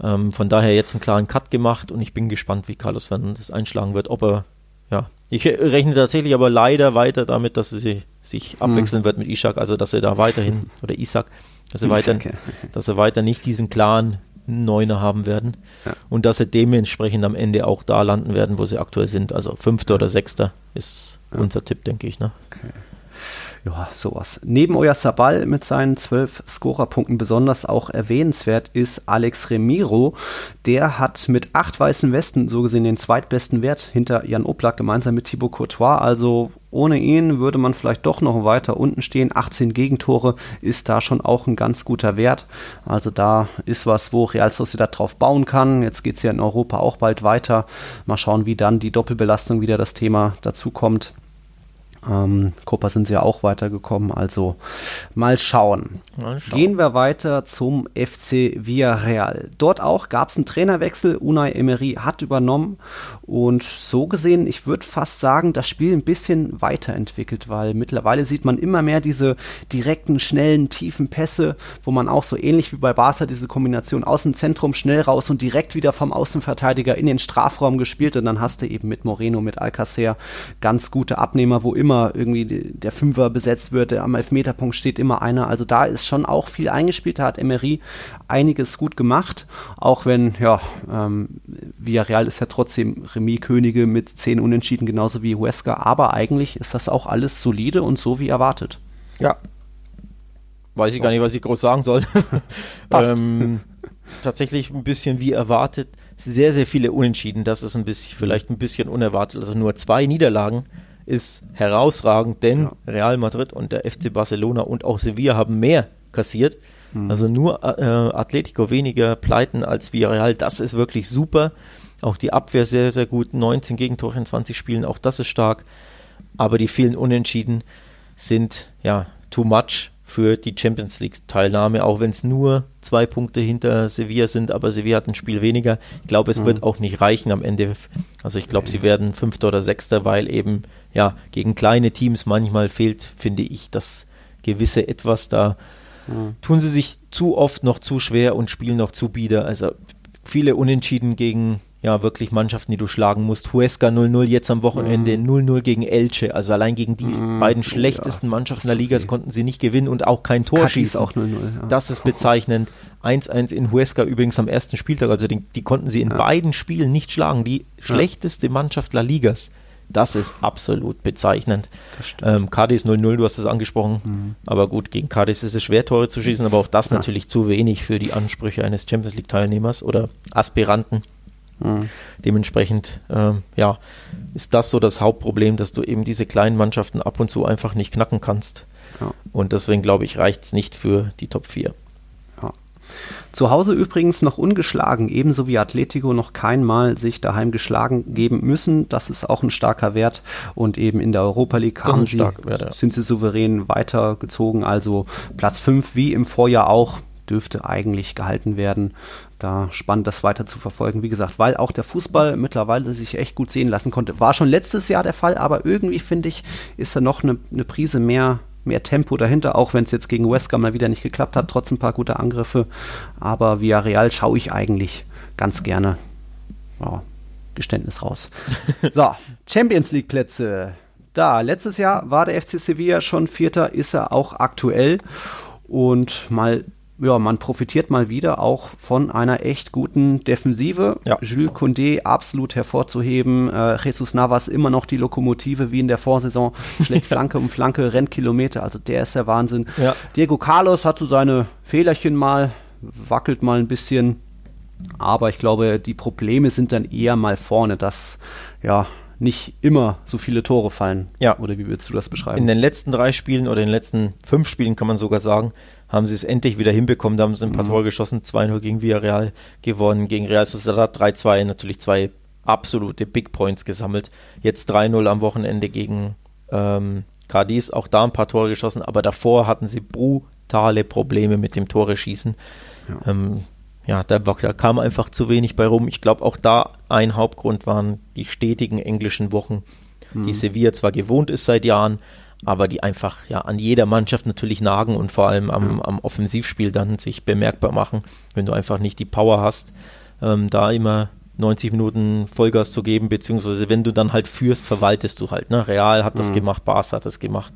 Ähm, von daher jetzt einen klaren Cut gemacht und ich bin gespannt, wie Carlos Fernandes einschlagen wird, ob er, ja, ich rechne tatsächlich aber leider weiter damit, dass er sich, mhm. abwechseln wird mit Ishak, also dass er da weiterhin, oder Isaac, dass er, weiter, dass er weiter nicht diesen klaren Neuner haben werden ja. und dass sie dementsprechend am Ende auch da landen werden, wo sie aktuell sind. Also Fünfter oder Sechster ist ja. unser Tipp, denke ich. Ne? Okay ja, sowas. Neben Oyarzabal mit seinen zwölf Scorerpunkten besonders auch erwähnenswert ist Alex Remiro. Der hat mit acht weißen Westen so gesehen den zweitbesten Wert hinter Jan Oblak gemeinsam mit Thibaut Courtois. Also ohne ihn würde man vielleicht doch noch weiter unten stehen. 18 Gegentore ist da schon auch ein ganz guter Wert. Also da ist was, wo Real Sociedad drauf bauen kann. Jetzt geht es ja in Europa auch bald weiter. Mal schauen, wie dann die Doppelbelastung wieder das Thema dazu kommt. Ähm, Copa sind sie ja auch weitergekommen, also mal schauen. mal schauen. Gehen wir weiter zum FC Villarreal. Dort auch gab es einen Trainerwechsel. Unai Emery hat übernommen und so gesehen, ich würde fast sagen, das Spiel ein bisschen weiterentwickelt, weil mittlerweile sieht man immer mehr diese direkten, schnellen, tiefen Pässe, wo man auch so ähnlich wie bei Barca diese Kombination Außenzentrum schnell raus und direkt wieder vom Außenverteidiger in den Strafraum gespielt und dann hast du eben mit Moreno, mit Alcacer ganz gute Abnehmer, wo immer immer irgendwie der Fünfer besetzt wird, am Elfmeterpunkt steht immer einer. Also da ist schon auch viel eingespielt. Da hat Emery einiges gut gemacht, auch wenn, ja, ähm, Villarreal ist ja trotzdem Remis-Könige mit zehn Unentschieden, genauso wie Huesca. Aber eigentlich ist das auch alles solide und so wie erwartet. Ja. Weiß ich gar nicht, was ich groß sagen soll. ähm, tatsächlich ein bisschen wie erwartet. Sehr, sehr viele Unentschieden. Das ist ein bisschen, vielleicht ein bisschen unerwartet. Also nur zwei Niederlagen ist herausragend, denn ja. Real Madrid und der FC Barcelona und auch Sevilla haben mehr kassiert. Mhm. Also nur äh, Atletico weniger Pleiten als Villarreal. Das ist wirklich super. Auch die Abwehr sehr, sehr gut. 19 Gegentore in 20 Spielen, auch das ist stark. Aber die vielen Unentschieden sind ja too much für die Champions League-Teilnahme, auch wenn es nur zwei Punkte hinter Sevilla sind, aber Sevilla hat ein Spiel weniger. Ich glaube, es mhm. wird auch nicht reichen am Ende. Also ich glaube, sie werden Fünfter oder Sechster, weil eben ja gegen kleine Teams manchmal fehlt, finde ich, das gewisse Etwas da. Mhm. Tun sie sich zu oft noch zu schwer und spielen noch zu bieder. Also viele Unentschieden gegen ja, wirklich Mannschaften, die du schlagen musst. Huesca 0-0 jetzt am Wochenende, 0-0 mm. gegen Elche. Also allein gegen die mm, beiden schlechtesten ja, Mannschaften der Liga konnten sie nicht gewinnen und auch kein Tor Kaki schießen. auch 0-0. Ja. Das ist bezeichnend. 1-1 in Huesca übrigens am ersten Spieltag. Also die, die konnten sie in ja. beiden Spielen nicht schlagen. Die schlechteste Mannschaft La Ligas. Das ist absolut bezeichnend. Ähm, Cadiz 0-0, du hast es angesprochen. Mhm. Aber gut, gegen Cadiz ist es schwer, Tore zu schießen, aber auch das natürlich zu wenig für die Ansprüche eines Champions League-Teilnehmers oder Aspiranten. Mhm. Dementsprechend, ähm, ja, ist das so das Hauptproblem, dass du eben diese kleinen Mannschaften ab und zu einfach nicht knacken kannst. Ja. Und deswegen glaube ich, reicht es nicht für die Top 4. Zu Hause übrigens noch ungeschlagen, ebenso wie Atletico noch keinmal sich daheim geschlagen geben müssen. Das ist auch ein starker Wert. Und eben in der Europa League haben sie, Wert, ja. sind sie souverän weitergezogen. Also Platz 5 wie im Vorjahr auch dürfte eigentlich gehalten werden. Da spannend, das weiter zu verfolgen. Wie gesagt, weil auch der Fußball mittlerweile sich echt gut sehen lassen konnte. War schon letztes Jahr der Fall, aber irgendwie finde ich, ist da noch eine, eine Prise mehr, mehr Tempo dahinter, auch wenn es jetzt gegen West Ham mal wieder nicht geklappt hat, trotz ein paar guter Angriffe. Aber via Real schaue ich eigentlich ganz gerne. Ja, Geständnis raus. so, Champions League Plätze. Da, letztes Jahr war der FC Sevilla schon Vierter, ist er auch aktuell. Und mal ja, man profitiert mal wieder auch von einer echt guten Defensive. Ja. Jules Condé absolut hervorzuheben. Äh, Jesus Navas immer noch die Lokomotive wie in der Vorsaison. Schlägt Flanke um Flanke, rennt Kilometer. Also der ist der Wahnsinn. Ja. Diego Carlos hat so seine Fehlerchen mal, wackelt mal ein bisschen. Aber ich glaube, die Probleme sind dann eher mal vorne, dass ja nicht immer so viele Tore fallen. Ja. Oder wie würdest du das beschreiben? In den letzten drei Spielen oder in den letzten fünf Spielen kann man sogar sagen, haben sie es endlich wieder hinbekommen. Da haben sie ein paar mhm. Tore geschossen, 2-0 gegen Villarreal gewonnen, gegen Real Sociedad 3-2, natürlich zwei absolute Big Points gesammelt. Jetzt 3-0 am Wochenende gegen ähm, Cadiz, auch da ein paar Tore geschossen, aber davor hatten sie brutale Probleme mit dem Tore schießen. Ja. Ähm, ja, da, da, kam einfach zu wenig bei rum. Ich glaube, auch da ein Hauptgrund waren die stetigen englischen Wochen, mhm. die Sevilla zwar gewohnt ist seit Jahren, aber die einfach ja an jeder Mannschaft natürlich nagen und vor allem am, am Offensivspiel dann sich bemerkbar machen, wenn du einfach nicht die Power hast, ähm, da immer 90 Minuten Vollgas zu geben, beziehungsweise wenn du dann halt führst, verwaltest du halt. Ne? Real hat das mhm. gemacht, Barca hat das gemacht.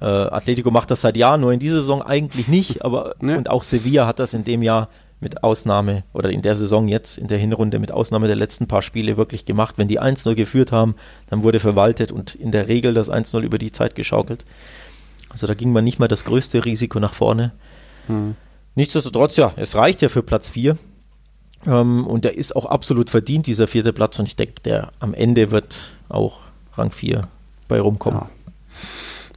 Äh, Atletico macht das seit Jahren, nur in dieser Saison eigentlich nicht, aber ne? und auch Sevilla hat das in dem Jahr mit Ausnahme oder in der Saison jetzt, in der Hinrunde mit Ausnahme der letzten paar Spiele wirklich gemacht. Wenn die 1-0 geführt haben, dann wurde verwaltet und in der Regel das 1-0 über die Zeit geschaukelt. Also da ging man nicht mal das größte Risiko nach vorne. Hm. Nichtsdestotrotz, ja, es reicht ja für Platz 4. Ähm, und der ist auch absolut verdient, dieser vierte Platz. Und ich denke, der am Ende wird auch Rang 4 bei rumkommen. Ja.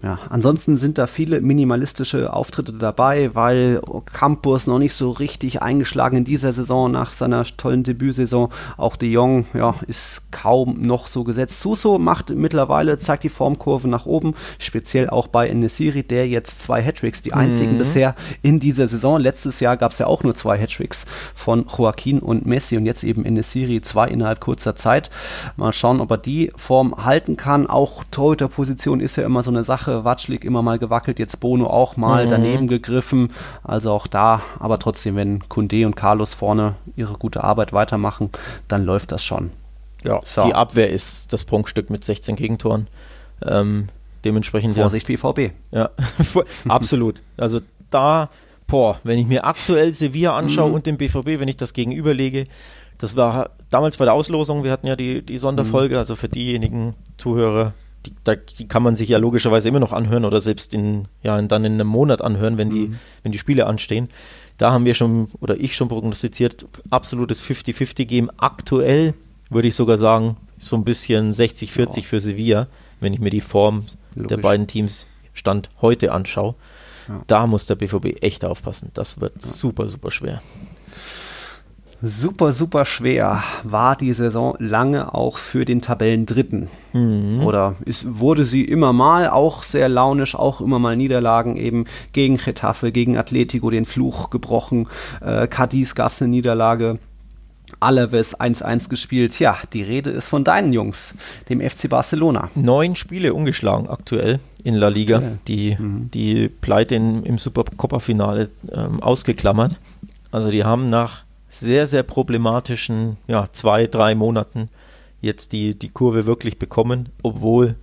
Ja, ansonsten sind da viele minimalistische Auftritte dabei, weil Campus noch nicht so richtig eingeschlagen in dieser Saison nach seiner tollen Debütsaison. Auch De Jong ja, ist kaum noch so gesetzt. Suso macht mittlerweile, zeigt die Formkurve nach oben, speziell auch bei Nesiri, der jetzt zwei Hattricks, die einzigen mhm. bisher in dieser Saison. Letztes Jahr gab es ja auch nur zwei Hattricks von Joaquin und Messi und jetzt eben in Nesiri zwei innerhalb kurzer Zeit. Mal schauen, ob er die Form halten kann. Auch Torhüterposition ist ja immer so eine Sache Watschlik immer mal gewackelt, jetzt Bono auch mal mhm. daneben gegriffen. Also auch da, aber trotzdem, wenn Kunde und Carlos vorne ihre gute Arbeit weitermachen, dann läuft das schon. Ja, so. die Abwehr ist das Prunkstück mit 16 Gegentoren. Ähm, dementsprechend. Vorsicht ja. BVB. Ja, absolut. Also da, boah, wenn ich mir aktuell Sevilla anschaue mhm. und den BVB, wenn ich das gegenüberlege, das war damals bei der Auslosung, wir hatten ja die, die Sonderfolge, mhm. also für diejenigen Zuhörer, die, da, die kann man sich ja logischerweise immer noch anhören oder selbst in, ja, dann in einem Monat anhören, wenn die, mhm. wenn die Spiele anstehen. Da haben wir schon, oder ich schon prognostiziert, absolutes 50-50-Game. Aktuell würde ich sogar sagen, so ein bisschen 60-40 ja. für Sevilla, wenn ich mir die Form Logisch. der beiden Teams Stand heute anschaue. Ja. Da muss der BVB echt aufpassen. Das wird ja. super, super schwer super, super schwer war die Saison lange auch für den Tabellendritten. Mhm. Oder es wurde sie immer mal auch sehr launisch, auch immer mal Niederlagen eben gegen Getafe, gegen Atletico den Fluch gebrochen. Äh, Cadiz gab es eine Niederlage. Alaves 1-1 gespielt. Ja, die Rede ist von deinen Jungs, dem FC Barcelona. Neun Spiele ungeschlagen aktuell in La Liga. Okay. Die, mhm. die Pleite in, im Supercopa-Finale ähm, ausgeklammert. Also die haben nach sehr, sehr problematischen ja, zwei, drei Monaten jetzt die, die Kurve wirklich bekommen, obwohl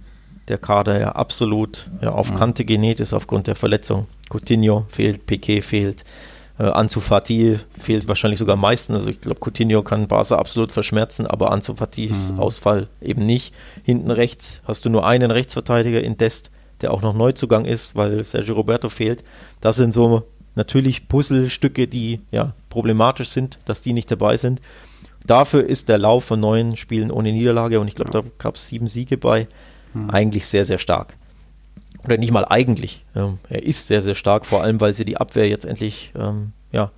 der Kader ja absolut ja, auf Kante genäht ist aufgrund der Verletzung. Coutinho fehlt, Piquet fehlt, äh, Ansu Fati fehlt wahrscheinlich sogar am meisten. Also ich glaube, Coutinho kann Barca absolut verschmerzen, aber Ansu Fatis mhm. Ausfall eben nicht. Hinten rechts hast du nur einen Rechtsverteidiger in Dest, der auch noch Neuzugang ist, weil Sergio Roberto fehlt. Das sind so natürlich Puzzlestücke, die ja problematisch sind, dass die nicht dabei sind. Dafür ist der Lauf von neun Spielen ohne Niederlage und ich glaube, da gab es sieben Siege bei, hm. eigentlich sehr, sehr stark. Oder nicht mal eigentlich. Ähm, er ist sehr, sehr stark, vor allem, weil sie die Abwehr jetzt endlich ähm, ja,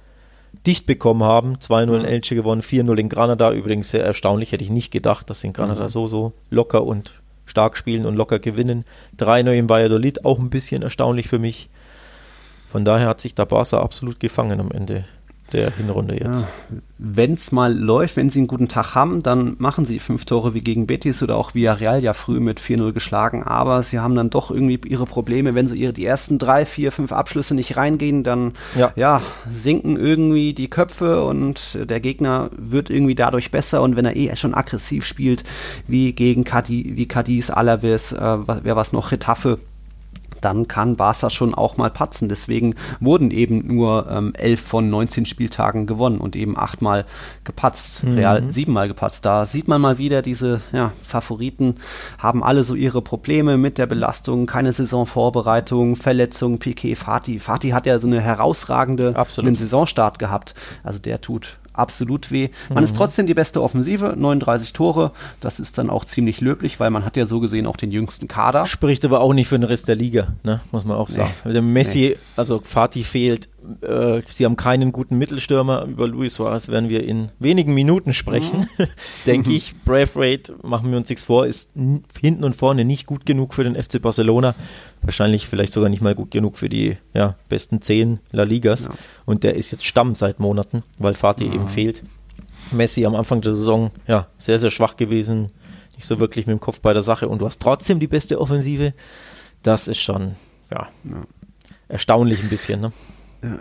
dicht bekommen haben. 2-0 in Elche gewonnen, 4-0 in Granada. Übrigens sehr erstaunlich, hätte ich nicht gedacht, dass sie in Granada mhm. so, so locker und stark spielen und locker gewinnen. 3-0 in Valladolid, auch ein bisschen erstaunlich für mich. Von daher hat sich der Barca absolut gefangen am Ende der Hinrunde jetzt. Ja, wenn es mal läuft, wenn sie einen guten Tag haben, dann machen sie fünf Tore wie gegen Betis oder auch Villarreal ja früh mit 4-0 geschlagen, aber sie haben dann doch irgendwie ihre Probleme, wenn so ihre die ersten drei, vier, fünf Abschlüsse nicht reingehen, dann ja. ja sinken irgendwie die Köpfe und der Gegner wird irgendwie dadurch besser. Und wenn er eh schon aggressiv spielt, wie gegen Cadiz, wie Cadiz, Alaves, äh, wer was noch, Retafe, dann kann Barca schon auch mal patzen. Deswegen wurden eben nur ähm, 11 von 19 Spieltagen gewonnen und eben achtmal gepatzt. Mhm. Real siebenmal gepatzt. Da sieht man mal wieder, diese ja, Favoriten haben alle so ihre Probleme mit der Belastung, keine Saisonvorbereitung, Verletzungen, Piquet, Fatih. Fatih hat ja so eine herausragende einen Saisonstart gehabt. Also der tut absolut weh. Man mhm. ist trotzdem die beste Offensive, 39 Tore. Das ist dann auch ziemlich löblich, weil man hat ja so gesehen auch den jüngsten Kader. Spricht aber auch nicht für den Rest der Liga, ne? muss man auch sagen. Nee. Der Messi, nee. also Fatih fehlt, äh, sie haben keinen guten Mittelstürmer. Über Luis Suarez werden wir in wenigen Minuten sprechen, mhm. denke ich. Braithwaite, machen wir uns nichts vor, ist hinten und vorne nicht gut genug für den FC Barcelona. Wahrscheinlich vielleicht sogar nicht mal gut genug für die ja, besten zehn La Ligas. Ja. Und der ist jetzt Stamm seit Monaten, weil Fatih ja. eben fehlt. Messi am Anfang der Saison, ja, sehr, sehr schwach gewesen. Nicht so wirklich mit dem Kopf bei der Sache. Und du hast trotzdem die beste Offensive Das ist schon, ja, ja. erstaunlich ein bisschen, ne?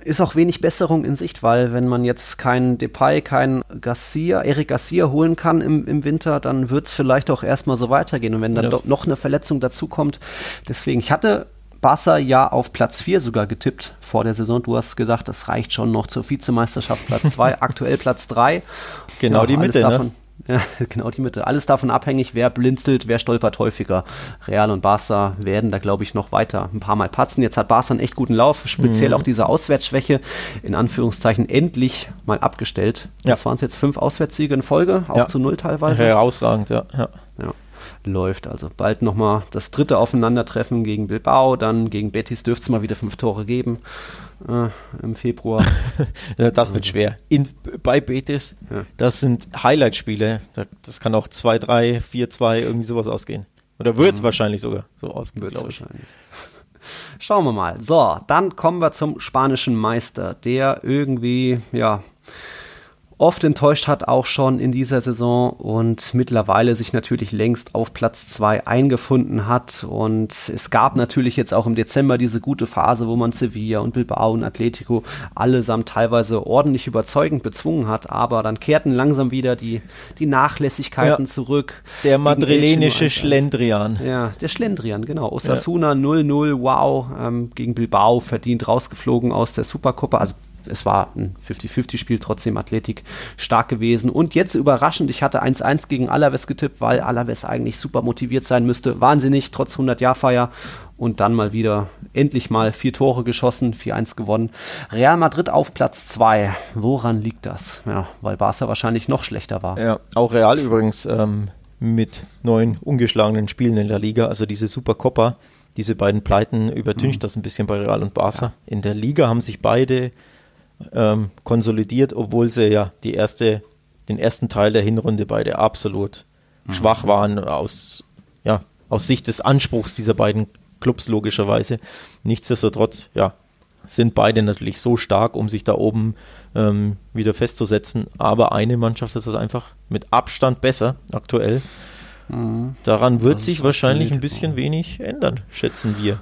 Ist auch wenig Besserung in Sicht, weil wenn man jetzt keinen Depay, keinen Garcia, Eric Garcia holen kann im, im Winter, dann wird es vielleicht auch erstmal so weitergehen. Und wenn dann doch noch eine Verletzung dazukommt, deswegen, ich hatte Barca ja auf Platz 4 sogar getippt vor der Saison. Du hast gesagt, das reicht schon noch zur Vizemeisterschaft Platz 2, aktuell Platz 3. Genau ja, die Mitte, ne? davon, ne? Ja, genau die Mitte. Alles davon abhängig, wer blinzelt, wer stolpert häufiger. Real und Barca werden da, glaube ich, noch weiter ein paar Mal patzen. Jetzt hat Barca einen echt guten Lauf, speziell mhm. auch diese Auswärtsschwäche, in Anführungszeichen, endlich mal abgestellt. Ja. Das waren es jetzt fünf Auswärtssiege in Folge, auch ja. zu null teilweise. Herausragend, ja. ja. ja läuft. Also bald nochmal das dritte Aufeinandertreffen gegen Bilbao, dann gegen Betis dürfte es mal wieder fünf Tore geben äh, im Februar. das wird schwer. In, bei Betis, ja. das sind Highlight-Spiele. Das kann auch 2-3, 4-2, irgendwie sowas ausgehen. Oder wird es mhm. wahrscheinlich sogar so ausgehen, glaube ich. Schauen wir mal. So, dann kommen wir zum spanischen Meister, der irgendwie, ja, oft enttäuscht hat, auch schon in dieser Saison und mittlerweile sich natürlich längst auf Platz 2 eingefunden hat. Und es gab natürlich jetzt auch im Dezember diese gute Phase, wo man Sevilla und Bilbao und Atletico allesamt teilweise ordentlich überzeugend bezwungen hat, aber dann kehrten langsam wieder die, die Nachlässigkeiten ja, zurück. Der madrilenische Schlendrian. Ja, der Schlendrian, genau. Osasuna 0-0, ja. wow, ähm, gegen Bilbao verdient rausgeflogen aus der Supercopa, also es war ein 50-50-Spiel, trotzdem Athletik stark gewesen. Und jetzt überraschend, ich hatte 1-1 gegen Alaves getippt, weil Alaves eigentlich super motiviert sein müsste. Wahnsinnig, trotz 100-Jahr-Feier. Und dann mal wieder endlich mal vier Tore geschossen, 4-1 gewonnen. Real Madrid auf Platz 2. Woran liegt das? Ja, weil Barca wahrscheinlich noch schlechter war. Ja, auch Real übrigens ähm, mit neun ungeschlagenen Spielen in der Liga. Also diese Supercopa, diese beiden Pleiten übertüncht mhm. das ein bisschen bei Real und Barca. Ja. In der Liga haben sich beide ähm, konsolidiert, obwohl sie ja die erste, den ersten Teil der Hinrunde beide absolut mhm. schwach waren aus, ja, aus Sicht des Anspruchs dieser beiden Clubs logischerweise. Nichtsdestotrotz, ja, sind beide natürlich so stark, um sich da oben ähm, wieder festzusetzen. Aber eine Mannschaft ist das einfach mit Abstand besser aktuell. Mhm. Daran wird das sich wahrscheinlich ein bisschen wenig ändern, schätzen wir.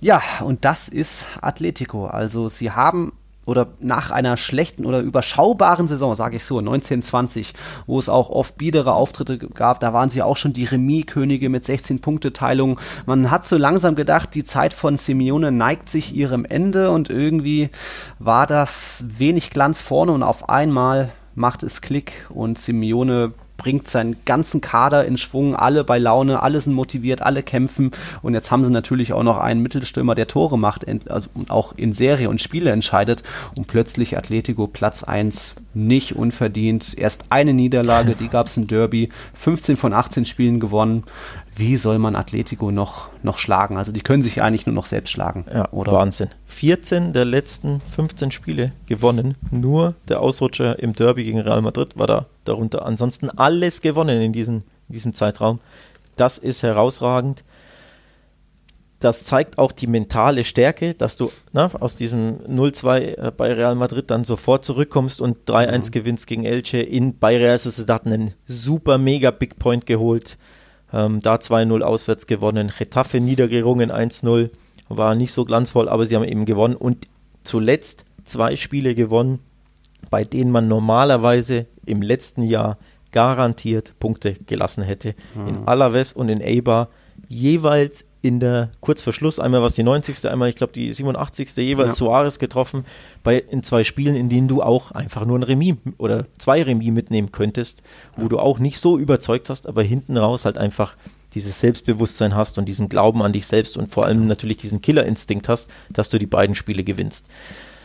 Ja, und das ist Atletico. Also sie haben oder nach einer schlechten oder überschaubaren Saison, sage ich so, 1920, wo es auch oft biedere Auftritte gab, da waren sie auch schon die Remis-Könige mit 16 Punkteteilung. Man hat so langsam gedacht, die Zeit von Simeone neigt sich ihrem Ende und irgendwie war das wenig Glanz vorne und auf einmal macht es Klick und Simeone bringt seinen ganzen Kader in Schwung, alle bei Laune, alle sind motiviert, alle kämpfen. Und jetzt haben sie natürlich auch noch einen Mittelstürmer, der Tore macht also, und auch in Serie und Spiele entscheidet. Und plötzlich Atletico Platz 1 nicht unverdient. Erst eine Niederlage, die gab es im Derby, 15 von 18 Spielen gewonnen wie soll man Atletico noch, noch schlagen? Also die können sich eigentlich nur noch selbst schlagen. Ja, oder? Wahnsinn. 14 der letzten 15 Spiele gewonnen. Nur der Ausrutscher im Derby gegen Real Madrid war da darunter. Ansonsten alles gewonnen in diesem, in diesem Zeitraum. Das ist herausragend. Das zeigt auch die mentale Stärke, dass du na, aus diesem 0-2 äh, bei Real Madrid dann sofort zurückkommst und 3-1 mhm. gewinnst gegen Elche. In bei Real Sociedad einen super mega Big Point geholt ähm, da 2-0 auswärts gewonnen. Retafe niedergerungen 1-0. War nicht so glanzvoll, aber sie haben eben gewonnen. Und zuletzt zwei Spiele gewonnen, bei denen man normalerweise im letzten Jahr garantiert Punkte gelassen hätte. Mhm. In Alaves und in Eibar jeweils in der kurz vor Schluss, einmal was die 90. einmal ich glaube die 87. jeweils ja. Suarez getroffen, bei in zwei Spielen, in denen du auch einfach nur ein Remis oder zwei Remis mitnehmen könntest, wo du auch nicht so überzeugt hast, aber hinten raus halt einfach dieses Selbstbewusstsein hast und diesen Glauben an dich selbst und vor allem natürlich diesen Killerinstinkt hast, dass du die beiden Spiele gewinnst.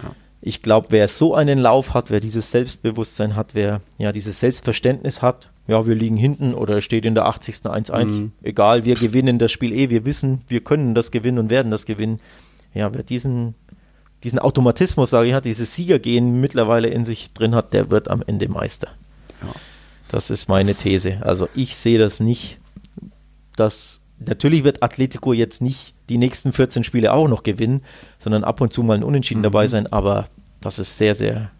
Ja. Ich glaube, wer so einen Lauf hat, wer dieses Selbstbewusstsein hat, wer ja dieses Selbstverständnis hat, ja, wir liegen hinten oder steht in der 80. 1-1. Mhm. Egal, wir gewinnen das Spiel eh, wir wissen, wir können das gewinnen und werden das gewinnen. Ja, wer diesen, diesen Automatismus, sage ich, hat, dieses Siegergehen mittlerweile in sich drin hat, der wird am Ende Meister. Ja. Das ist meine These. Also ich sehe das nicht, dass natürlich wird Atletico jetzt nicht die nächsten 14 Spiele auch noch gewinnen, sondern ab und zu mal ein Unentschieden mhm. dabei sein, aber das ist sehr, sehr,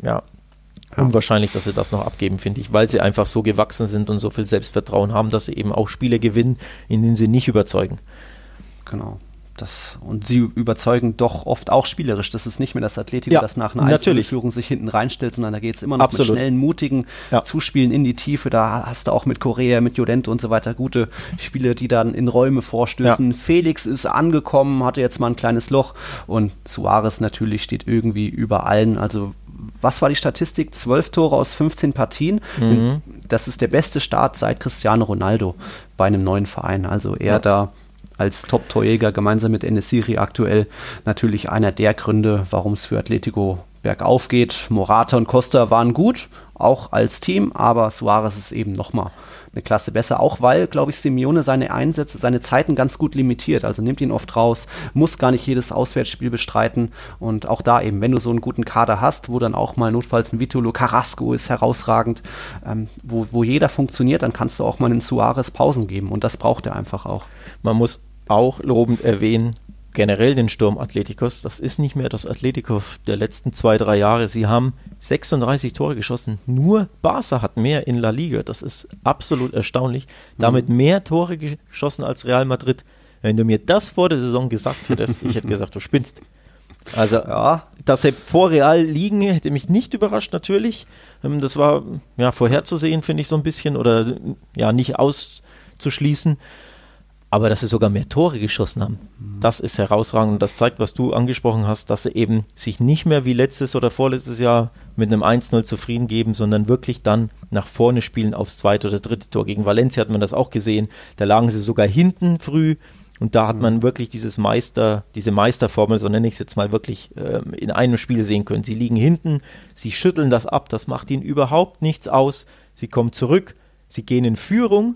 ja, ja. unwahrscheinlich, dass sie das noch abgeben, finde ich, weil sie einfach so gewachsen sind und so viel Selbstvertrauen haben, dass sie eben auch Spiele gewinnen, in denen sie nicht überzeugen. Genau. Das, und sie überzeugen doch oft auch spielerisch. Das ist nicht mehr das Atletico, Ja, das nach einer natürlich. Führung sich hinten reinstellt, sondern da geht es immer noch Absolut. mit schnellen, mutigen Ja. Zuspielen in die Tiefe. Da hast du auch mit Korea, mit Jodente und so weiter gute Spiele, die dann in Räume vorstößen. Felix ist angekommen, hatte jetzt mal ein kleines Loch und Suarez natürlich steht irgendwie über allen. Also was war die Statistik? Zwölf Tore aus 15 Partien. Mhm. Das ist der beste Start seit Cristiano Ronaldo bei einem neuen Verein. Also er Ja. da als Top-Torjäger gemeinsam mit Enesiri aktuell natürlich einer der Gründe, warum es für Atletico bergauf geht. Morata und Costa waren gut, auch als Team, aber Suarez ist eben nochmal eine Klasse besser, auch weil, glaube ich, Simeone seine Einsätze, seine Zeiten ganz gut limitiert, also nimmt ihn oft raus, muss gar nicht jedes Auswärtsspiel bestreiten. Und auch da eben, wenn du so einen guten Kader hast, wo dann auch mal notfalls ein Vitolo Carrasco ist herausragend, ähm, wo, wo jeder funktioniert, dann kannst du auch mal einen Suarez Pausen geben. Und das braucht er einfach auch. Man muss auch lobend erwähnen, generell den Sturm Atleticos. Das ist nicht mehr das Atletico der letzten zwei, drei Jahre. Sie haben 36 Tore geschossen. Nur Barca hat mehr in La Liga. Das ist absolut erstaunlich. Damit mehr Tore geschossen als Real Madrid. Wenn du mir das vor der Saison gesagt hättest, ich hätte gesagt, du spinnst. Also, Ja, dass sie vor Real liegen, hätte mich nicht überrascht, natürlich. Ähm, Das war ja vorherzusehen, finde ich so ein bisschen, oder ja, nicht auszuschließen. Aber dass sie sogar mehr Tore geschossen haben, das ist herausragend und das zeigt, was du angesprochen hast, dass sie eben sich nicht mehr wie letztes oder vorletztes Jahr mit einem 1-0 zufrieden geben, sondern wirklich dann nach vorne spielen aufs zweite oder dritte Tor. Gegen Valencia hat man das auch gesehen. Da lagen sie sogar hinten früh und da hat man wirklich dieses Meister, diese Meisterformel, so nenne ich es jetzt mal wirklich, ähm, in einem Spiel sehen können. Sie liegen hinten, sie schütteln das ab, das macht ihnen überhaupt nichts aus. Sie kommen zurück, sie gehen in Führung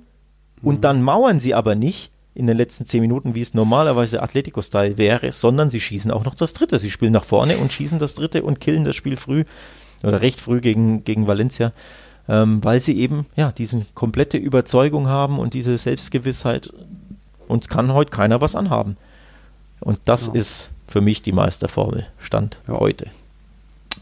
und dann mauern sie aber nicht in den letzten zehn Minuten, wie es normalerweise Atletico-Style wäre, sondern sie schießen auch noch das dritte. Sie spielen nach vorne und schießen das dritte und killen das Spiel früh oder recht früh gegen, gegen Valencia, ähm, weil sie eben ja diese komplette Überzeugung haben und diese Selbstgewissheit. Uns kann heute keiner was anhaben. Und das Ja. ist für mich die Meisterformel. Stand Ja. heute.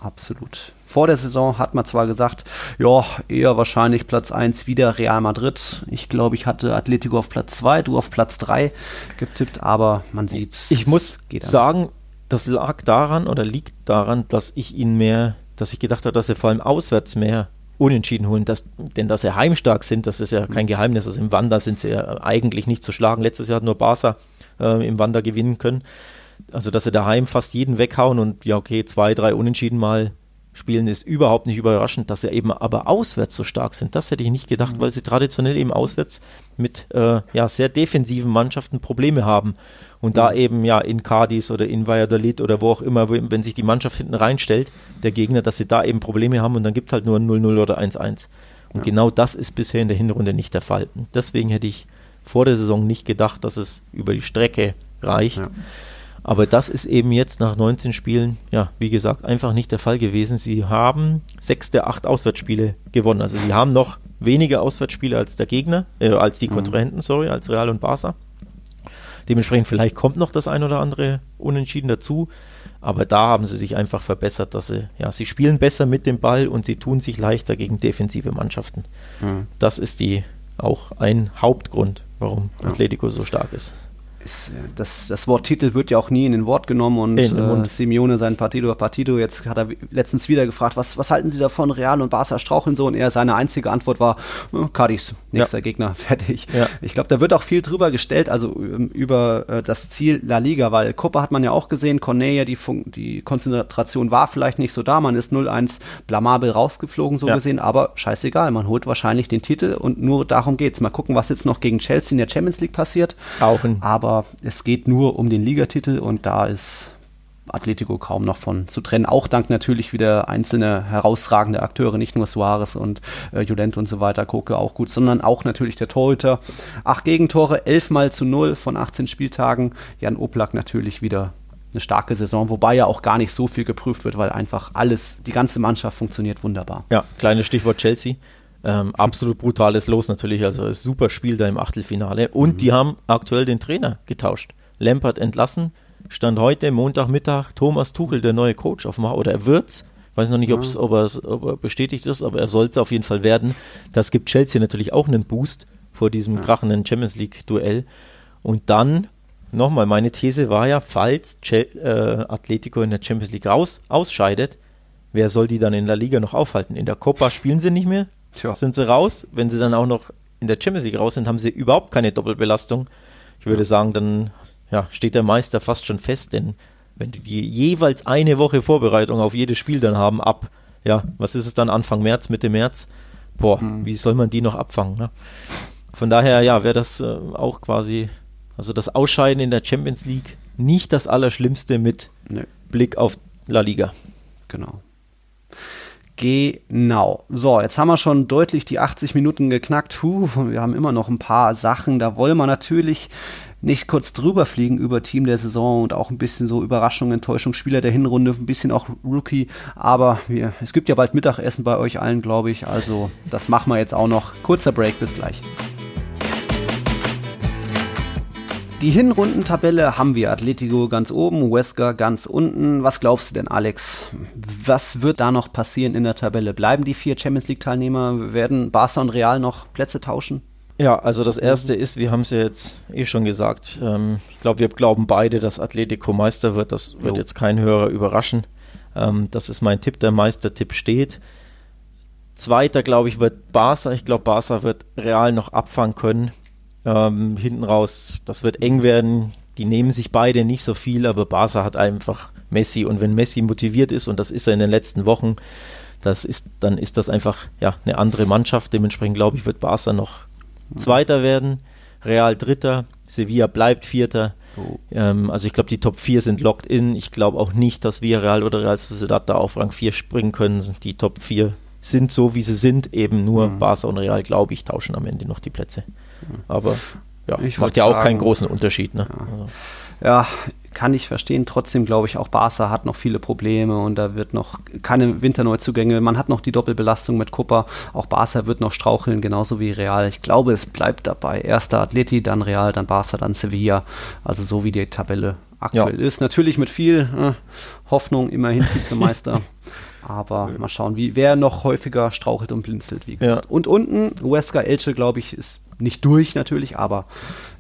Absolut. Vor der Saison hat man zwar gesagt, ja, eher wahrscheinlich Platz 1 wieder Real Madrid. Ich glaube, ich hatte Atletico auf Platz 2, du auf Platz 3 getippt, aber man sieht. Ich muss sagen, das lag daran oder liegt daran, dass ich ihn mehr, dass ich gedacht habe, dass sie vor allem auswärts mehr unentschieden holen, dass, denn dass sie heimstark sind, das ist ja kein Geheimnis. Also im Wander sind sie ja eigentlich nicht zu schlagen. Letztes Jahr hat nur Barca äh, im Wander gewinnen können. Also dass sie daheim fast jeden weghauen und ja okay, zwei, drei Unentschieden mal spielen, ist überhaupt nicht überraschend, dass sie eben aber auswärts so stark sind. Das hätte ich nicht gedacht, weil sie traditionell eben auswärts mit äh, ja, sehr defensiven Mannschaften Probleme haben. Und da eben ja in Cadiz oder in Valladolid oder wo auch immer, wenn sich die Mannschaft hinten reinstellt, der Gegner, dass sie da eben Probleme haben und dann gibt es halt nur ein 0-0 oder 1-1. Und genau das ist bisher in der Hinrunde nicht der Fall. Und deswegen hätte ich vor der Saison nicht gedacht, dass es über die Strecke reicht. Ja. Aber das ist eben jetzt nach 19 Spielen, ja, wie gesagt, einfach nicht der Fall gewesen. Sie haben sechs der acht Auswärtsspiele gewonnen. Also sie haben noch weniger Auswärtsspiele als der Gegner, äh, als die Kontrahenten, sorry, als Real und Barca. Dementsprechend vielleicht kommt noch das ein oder andere Unentschieden dazu. Aber da haben sie sich einfach verbessert, dass sie, ja, sie spielen besser mit dem Ball und sie tun sich leichter gegen defensive Mannschaften. Mhm. Das ist die auch ein Hauptgrund, warum Ja. Atletico so stark ist. Äh, das, das Wort Titel wird ja auch nie in den Wort genommen und äh. Simeone sein Partido Partido, jetzt hat er letztens wieder gefragt, was, was halten Sie davon, Real und Barca straucheln so und er, seine einzige Antwort war, äh, Cadiz, nächster Gegner, fertig. Ja. Ich glaube, da wird auch viel drüber gestellt, also ähm, über äh, das Ziel La Liga, weil Copa hat man ja auch gesehen, Cornelia, die, Fun die Konzentration war vielleicht nicht so da, man ist 0-1 blamabel rausgeflogen, so Ja. gesehen, aber scheißegal, man holt wahrscheinlich den Titel und nur darum geht's. Mal gucken, was jetzt noch gegen Chelsea in der Champions League passiert. Auch ein Aber es geht nur um den Ligatitel und da ist Atletico kaum noch von zu trennen. Auch dank natürlich wieder einzelne herausragende Akteure, nicht nur Suarez und äh, Jolent und so weiter, Koke auch gut, sondern auch natürlich der Torhüter. Acht Gegentore, elf mal zu null von 18 Spieltagen. Jan Oblak natürlich wieder eine starke Saison, wobei ja auch gar nicht so viel geprüft wird, weil einfach alles, die ganze Mannschaft funktioniert wunderbar. Ja, kleines Stichwort Chelsea. Ähm, absolut brutales Los natürlich, also super Spiel da im Achtelfinale. Und die haben aktuell den Trainer getauscht. Lampard entlassen, stand heute Montagmittag Thomas Tuchel, der neue Coach, auf dem oder er wird's. Weiß noch nicht, ob's, ob, er's, ob er bestätigt ist, aber er soll es auf jeden Fall werden. Das gibt Chelsea natürlich auch einen Boost vor diesem krachenden Champions League-Duell. Und dann nochmal, meine These war ja, falls äh, Atletico in der Champions League raus, ausscheidet, wer soll die dann in der Liga noch aufhalten? In der Copa spielen sie nicht mehr, Tja. sind sie raus. Wenn sie dann auch noch in der Champions League raus sind, haben sie überhaupt keine Doppelbelastung. Ich würde sagen, dann ja, steht der Meister fast schon fest, denn wenn die jeweils eine Woche Vorbereitung auf jedes Spiel dann haben, ab, ja, was ist es dann, Anfang März, Mitte März, boah, mhm. wie soll man die noch abfangen? Ne? Von daher, ja, wäre das äh, auch quasi, also das Ausscheiden in der Champions League nicht das Allerschlimmste mit nee. Blick auf La Liga. Genau. Genau. So, jetzt haben wir schon deutlich die 80 Minuten geknackt. Puh, wir haben immer noch ein paar Sachen. Da wollen wir natürlich nicht kurz drüber fliegen über Team der Saison und auch ein bisschen so Überraschung, Enttäuschung, Spieler der Hinrunde, ein bisschen auch Rookie. Aber wir, es gibt ja bald Mittagessen bei euch allen, glaube ich. Also das machen wir jetzt auch noch. Kurzer Break, bis gleich. Die Hinrundentabelle haben wir. Atletico ganz oben, Huesca ganz unten. Was glaubst du denn, Alex? Was wird da noch passieren in der Tabelle? Bleiben die vier Champions League-Teilnehmer? Werden Barca und Real noch Plätze tauschen? Ja, also das erste ist, wir haben es ja jetzt eh schon gesagt, ähm, ich glaube, wir glauben beide, dass Atletico Meister wird. Das wird jo. jetzt kein Hörer überraschen. Ähm, das ist mein Tipp, der Meistertipp steht. Zweiter, glaube ich, wird Barca. Ich glaube, Barca wird Real noch abfangen können. Ähm, hinten raus, das wird eng werden. Die nehmen sich beide nicht so viel, aber Barca hat einfach Messi und wenn Messi motiviert ist und das ist er in den letzten Wochen, das ist, dann ist das einfach ja, eine andere Mannschaft. Dementsprechend glaube ich, wird Barca noch Zweiter werden, Real Dritter, Sevilla bleibt Vierter. Oh. Ähm, also ich glaube, die Top 4 sind locked in. Ich glaube auch nicht, dass wir Real oder Real Sociedad da auf Rang 4 springen können. Die Top 4 sind so, wie sie sind. Eben nur mhm. Barca und Real, glaube ich, tauschen am Ende noch die Plätze. Aber ja, ich macht ja auch sagen, keinen großen Unterschied. Ne? Ja. Also. ja, kann ich verstehen. Trotzdem glaube ich, auch Barca hat noch viele Probleme und da wird noch keine Winterneuzugänge. Man hat noch die Doppelbelastung mit Kuppa. Auch Barca wird noch straucheln, genauso wie Real. Ich glaube, es bleibt dabei. Erster Atleti, dann Real, dann Barca, dann Sevilla. Also so wie die Tabelle aktuell ja. ist. Natürlich mit viel äh, Hoffnung, immerhin Vizemeister. Aber mal schauen, wie, wer noch häufiger strauchelt und blinzelt, wie gesagt. Ja. Und unten, Huesca Elche, glaube ich, ist nicht durch natürlich, aber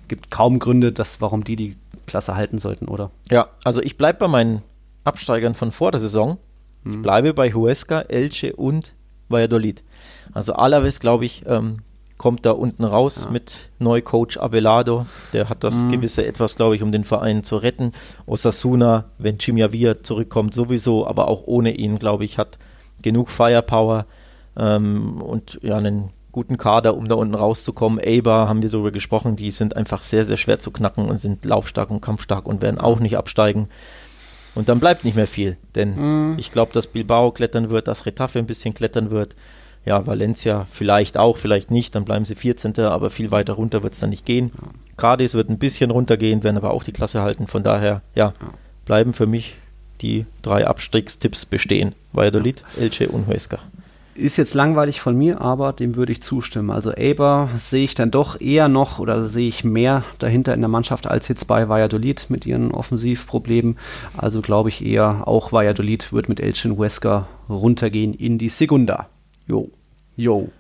gibt kaum Gründe, dass, warum die die Klasse halten sollten, oder? Ja, also ich bleibe bei meinen Absteigern von vor der Saison. Ich hm. bleibe bei Huesca, Elche und Valladolid. Also Alaves, glaube ich, ähm, kommt da unten raus ja. mit Neucoach Abelardo. Der hat das mhm. gewisse Etwas, glaube ich, um den Verein zu retten. Osasuna, wenn Chimiavia zurückkommt, sowieso, aber auch ohne ihn, glaube ich, hat genug Firepower ähm, und ja, einen guten Kader, um da unten rauszukommen. Eber haben wir darüber gesprochen, die sind einfach sehr, sehr schwer zu knacken und sind laufstark und kampfstark und werden auch nicht absteigen. Und dann bleibt nicht mehr viel, denn mhm. ich glaube, dass Bilbao klettern wird, dass Retafe ein bisschen klettern wird. Ja, Valencia vielleicht auch, vielleicht nicht, dann bleiben sie 14. Aber viel weiter runter wird es dann nicht gehen. Ja. Cadiz wird ein bisschen runtergehen, werden aber auch die Klasse halten. Von daher, ja, ja. bleiben für mich die drei Abstiegstipps bestehen. Valladolid, Elche und Huesca. Ist jetzt langweilig von mir, aber dem würde ich zustimmen. Also Aber sehe ich dann doch eher noch oder sehe ich mehr dahinter in der Mannschaft als jetzt bei Valladolid mit ihren Offensivproblemen. Also glaube ich eher, auch Valladolid wird mit Elchin Huesca runtergehen in die Segunda. Jo. Jo.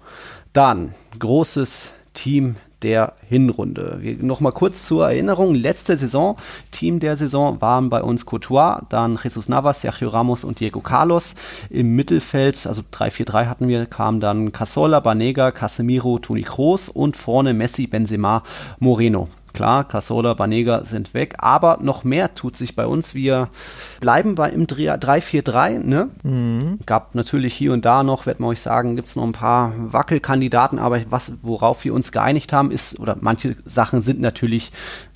Dann großes Team der Hinrunde. Nochmal kurz zur Erinnerung, letzte Saison, Team der Saison waren bei uns Courtois, dann Jesus Navas, Sergio Ramos und Diego Carlos. Im Mittelfeld, also 3-4-3 hatten wir, kamen dann Casola, Banega, Casemiro, Toni Kroos und vorne Messi, Benzema, Moreno. Klar, Casola, Banega sind weg, aber noch mehr tut sich bei uns. Wir bleiben bei im 3-4-3. Ne? Mhm. Gab natürlich hier und da noch, werden wir euch sagen, gibt es noch ein paar Wackelkandidaten, aber was, worauf wir uns geeinigt haben, ist, oder manche Sachen sind natürlich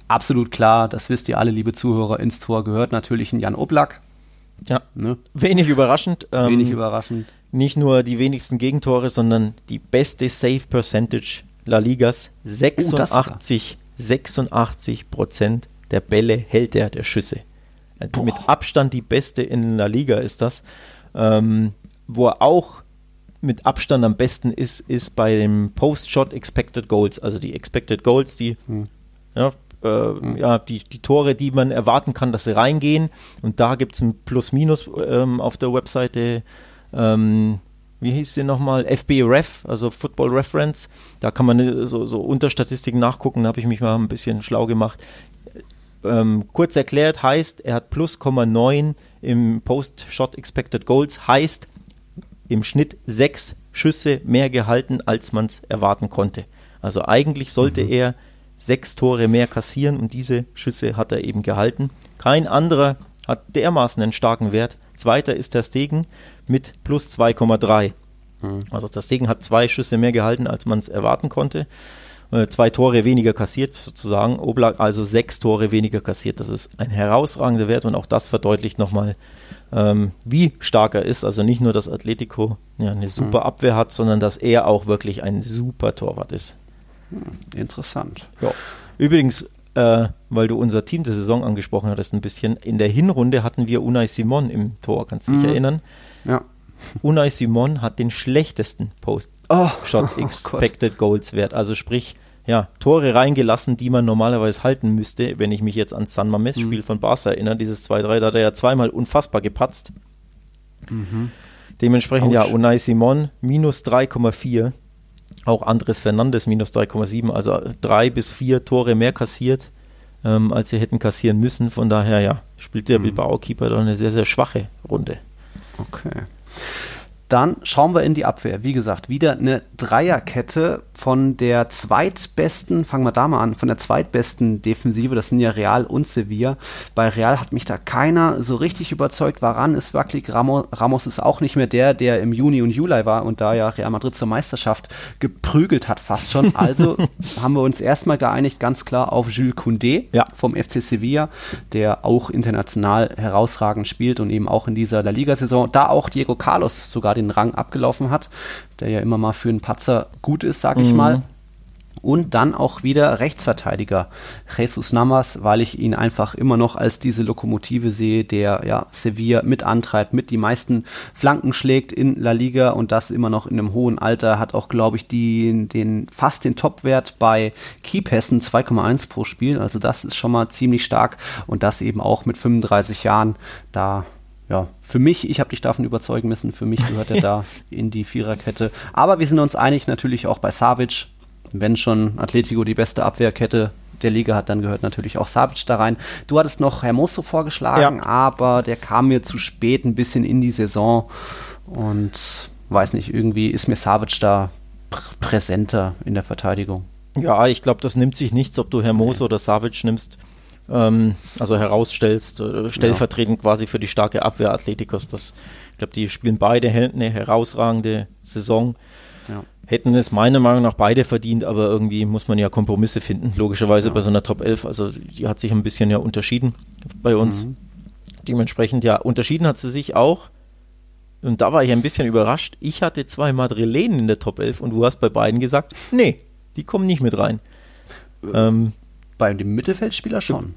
absolut klar, das wisst ihr alle, liebe Zuhörer, ins Tor gehört natürlich ein Jan Oblak. Ja, ne? wenig überraschend. Ähm, wenig überraschend. Nicht nur die wenigsten Gegentore, sondern die beste Save Percentage La Ligas, 86 oh, 86 Prozent der Bälle hält er, der Schüsse. Äh, Boah. Mit Abstand die beste in der Liga ist das. Ähm, wo er auch mit Abstand am besten ist, ist bei dem Post-Shot Expected Goals, also die Expected Goals, die, hm. ja, äh, hm. ja, die, die Tore, die man erwarten kann, dass sie reingehen. Und da gibt es ein Plus-Minus ähm, auf der Webseite ähm, wie hieß sie nochmal, FBRef, also Football Reference. Da kann man so, so Unterstatistiken nachgucken, da habe ich mich mal ein bisschen schlau gemacht. Ähm, kurz erklärt heißt, er hat plus 0,9 im Post-Shot Expected Goals, heißt im Schnitt sechs Schüsse mehr gehalten, als man es erwarten konnte. Also eigentlich sollte mhm. er sechs Tore mehr kassieren und diese Schüsse hat er eben gehalten. Kein anderer hat dermaßen einen starken Wert. Zweiter ist der Stegen mit plus 2,3. Mhm. Also der Stegen hat zwei Schüsse mehr gehalten, als man es erwarten konnte. Äh, zwei Tore weniger kassiert sozusagen. Oblak also sechs Tore weniger kassiert. Das ist ein herausragender Wert und auch das verdeutlicht nochmal, ähm, wie stark er ist. Also nicht nur, dass Atletico ja, eine super mhm. Abwehr hat, sondern dass er auch wirklich ein super Torwart ist. Hm, interessant. Ja. Übrigens, äh, weil du unser Team der Saison angesprochen hattest, ein bisschen. In der Hinrunde hatten wir Unai Simon im Tor, kannst du dich mhm. erinnern? Ja. Unai Simon hat den schlechtesten Post-Shot oh, Expected oh Goals Wert. Also sprich, ja, Tore reingelassen, die man normalerweise halten müsste. Wenn ich mich jetzt ans San Mames-Spiel mhm. von Barca erinnere, dieses 2-3, da hat er ja zweimal unfassbar gepatzt. Mhm. Dementsprechend, Ouch. ja, Unai Simon minus 3,4 auch Andres Fernandes minus 3,7, also drei bis vier Tore mehr kassiert, ähm, als sie hätten kassieren müssen. Von daher, ja, spielt der mhm. Bilbao-Keeper doch eine sehr, sehr schwache Runde. Okay. Dann schauen wir in die Abwehr. Wie gesagt, wieder eine Dreierkette von der zweitbesten, fangen wir da mal an, von der zweitbesten Defensive, das sind ja Real und Sevilla. Bei Real hat mich da keiner so richtig überzeugt. Waran ist wackelig. Ramos, Ramos ist auch nicht mehr der, der im Juni und Juli war und da ja Real Madrid zur Meisterschaft geprügelt hat, fast schon. Also haben wir uns erstmal geeinigt, ganz klar auf Jules Koundé ja. vom FC Sevilla, der auch international herausragend spielt und eben auch in dieser La Liga-Saison, da auch Diego Carlos sogar den Rang abgelaufen hat, der ja immer mal für einen Patzer gut ist, sag ich mhm. mal. Und dann auch wieder Rechtsverteidiger Jesus Namas, weil ich ihn einfach immer noch als diese Lokomotive sehe, der ja Sevilla mit antreibt, mit die meisten Flanken schlägt in La Liga und das immer noch in einem hohen Alter, hat auch, glaube ich, die, den, fast den Topwert bei Keypässen 2,1 pro Spiel. Also das ist schon mal ziemlich stark und das eben auch mit 35 Jahren. Da ja, für mich, ich habe dich davon überzeugen müssen, für mich gehört er da in die Viererkette. Aber wir sind uns einig natürlich auch bei Savic. Wenn schon Atletico die beste Abwehrkette der Liga hat, dann gehört natürlich auch Savic da rein. Du hattest noch Hermoso vorgeschlagen, ja. aber der kam mir zu spät ein bisschen in die Saison und weiß nicht, irgendwie ist mir Savic da pr präsenter in der Verteidigung. Ja, ich glaube, das nimmt sich nichts, ob du Hermoso okay. oder Savic nimmst ähm, also herausstellst, äh, stellvertretend ja. quasi für die starke Abwehr Athletikos. Das, ich glaube, die spielen beide eine herausragende Saison. Ja. Hätten es meiner Meinung nach beide verdient, aber irgendwie muss man ja Kompromisse finden, logischerweise ja. bei so einer Top 11. Also die hat sich ein bisschen ja unterschieden bei uns. Mhm. Dementsprechend, ja, unterschieden hat sie sich auch. Und da war ich ein bisschen überrascht. Ich hatte zwei Madrilenen in der Top 11 und du hast bei beiden gesagt, nee, die kommen nicht mit rein. Äh, ähm, bei dem Mittelfeldspieler schon.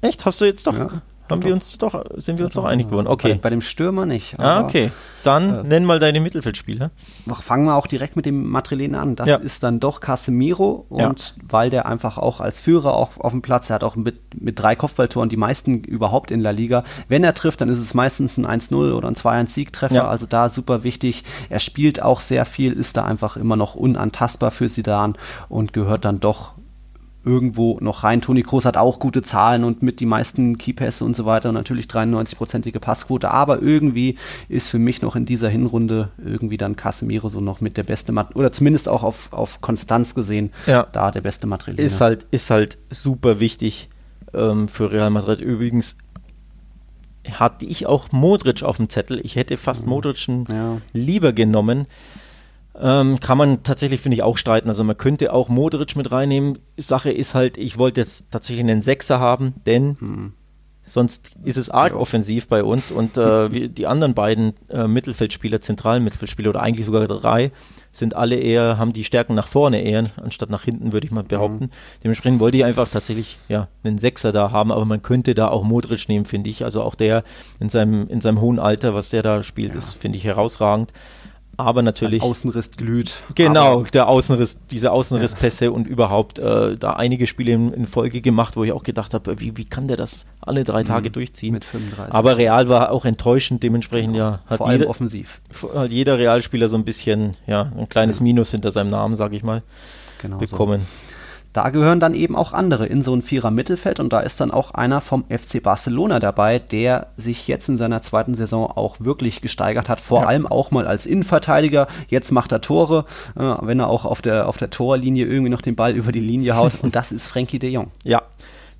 Echt? Hast du jetzt doch? Ja, haben wir uns doch, sind wir uns doch einig geworden? Okay. Bei, bei dem Stürmer nicht. ah, okay. Dann äh, nenn mal deine Mittelfeldspieler. Fangen wir auch direkt mit dem Madrilen an. Das ja. ist dann doch Casemiro und ja. weil der einfach auch als Führer auf, auf dem Platz, er hat auch mit, mit drei Kopfballtoren die meisten überhaupt in La Liga. Wenn er trifft, dann ist es meistens ein 1-0 oder ein 2-1-Siegtreffer. Ja. Also da super wichtig. Er spielt auch sehr viel, ist da einfach immer noch unantastbar für Sidan und gehört dann doch irgendwo noch rein. Toni Kroos hat auch gute Zahlen und mit die meisten Keypässe und so weiter und natürlich 93-prozentige Passquote, aber irgendwie ist für mich noch in dieser Hinrunde irgendwie dann Casemiro so noch mit der beste Mat oder zumindest auch auf, auf Konstanz gesehen, ja. da der beste Madrilener. Ist halt, ist halt super wichtig ähm, für Real Madrid. Übrigens hatte ich auch Modric auf dem Zettel. Ich hätte fast mhm. Modric ja. lieber genommen. Ähm, kann man tatsächlich, finde ich, auch streiten. Also man könnte auch Modric mit reinnehmen. Sache ist halt, ich wollte jetzt tatsächlich einen Sechser haben, denn hm. sonst ist es arg offensiv bei uns und äh, die anderen beiden äh, Mittelfeldspieler, zentralen Mittelfeldspieler oder eigentlich sogar drei, sind alle eher, haben die Stärken nach vorne eher, anstatt nach hinten, würde ich mal behaupten. Mhm. Dementsprechend wollte ich einfach tatsächlich ja, einen Sechser da haben, aber man könnte da auch Modric nehmen, finde ich. Also auch der in seinem, in seinem hohen Alter, was der da spielt, ja. ist, finde ich, herausragend aber natürlich. Ein Außenriss glüht. Genau, der Außenriss, diese Außenrisspässe ja. und überhaupt äh, da einige Spiele in, in, Folge gemacht, wo ich auch gedacht habe, wie, wie kann der das alle drei Tage mhm, durchziehen? Mit 35. Aber Real war auch enttäuschend, dementsprechend genau. ja. Hat Vor allem jeder, offensiv. Hat jeder Realspieler so ein bisschen, ja, ein kleines ja. Minus hinter seinem Namen, sage ich mal, genau bekommen. So. Da gehören dann eben auch andere in so ein Vierer Mittelfeld und da ist dann auch einer vom FC Barcelona dabei, der sich jetzt in seiner zweiten Saison auch wirklich gesteigert hat, vor ja. allem auch mal als Innenverteidiger. Jetzt macht er Tore, äh, wenn er auch auf der, auf der Torlinie irgendwie noch den Ball über die Linie haut und das ist Frankie de Jong. Ja,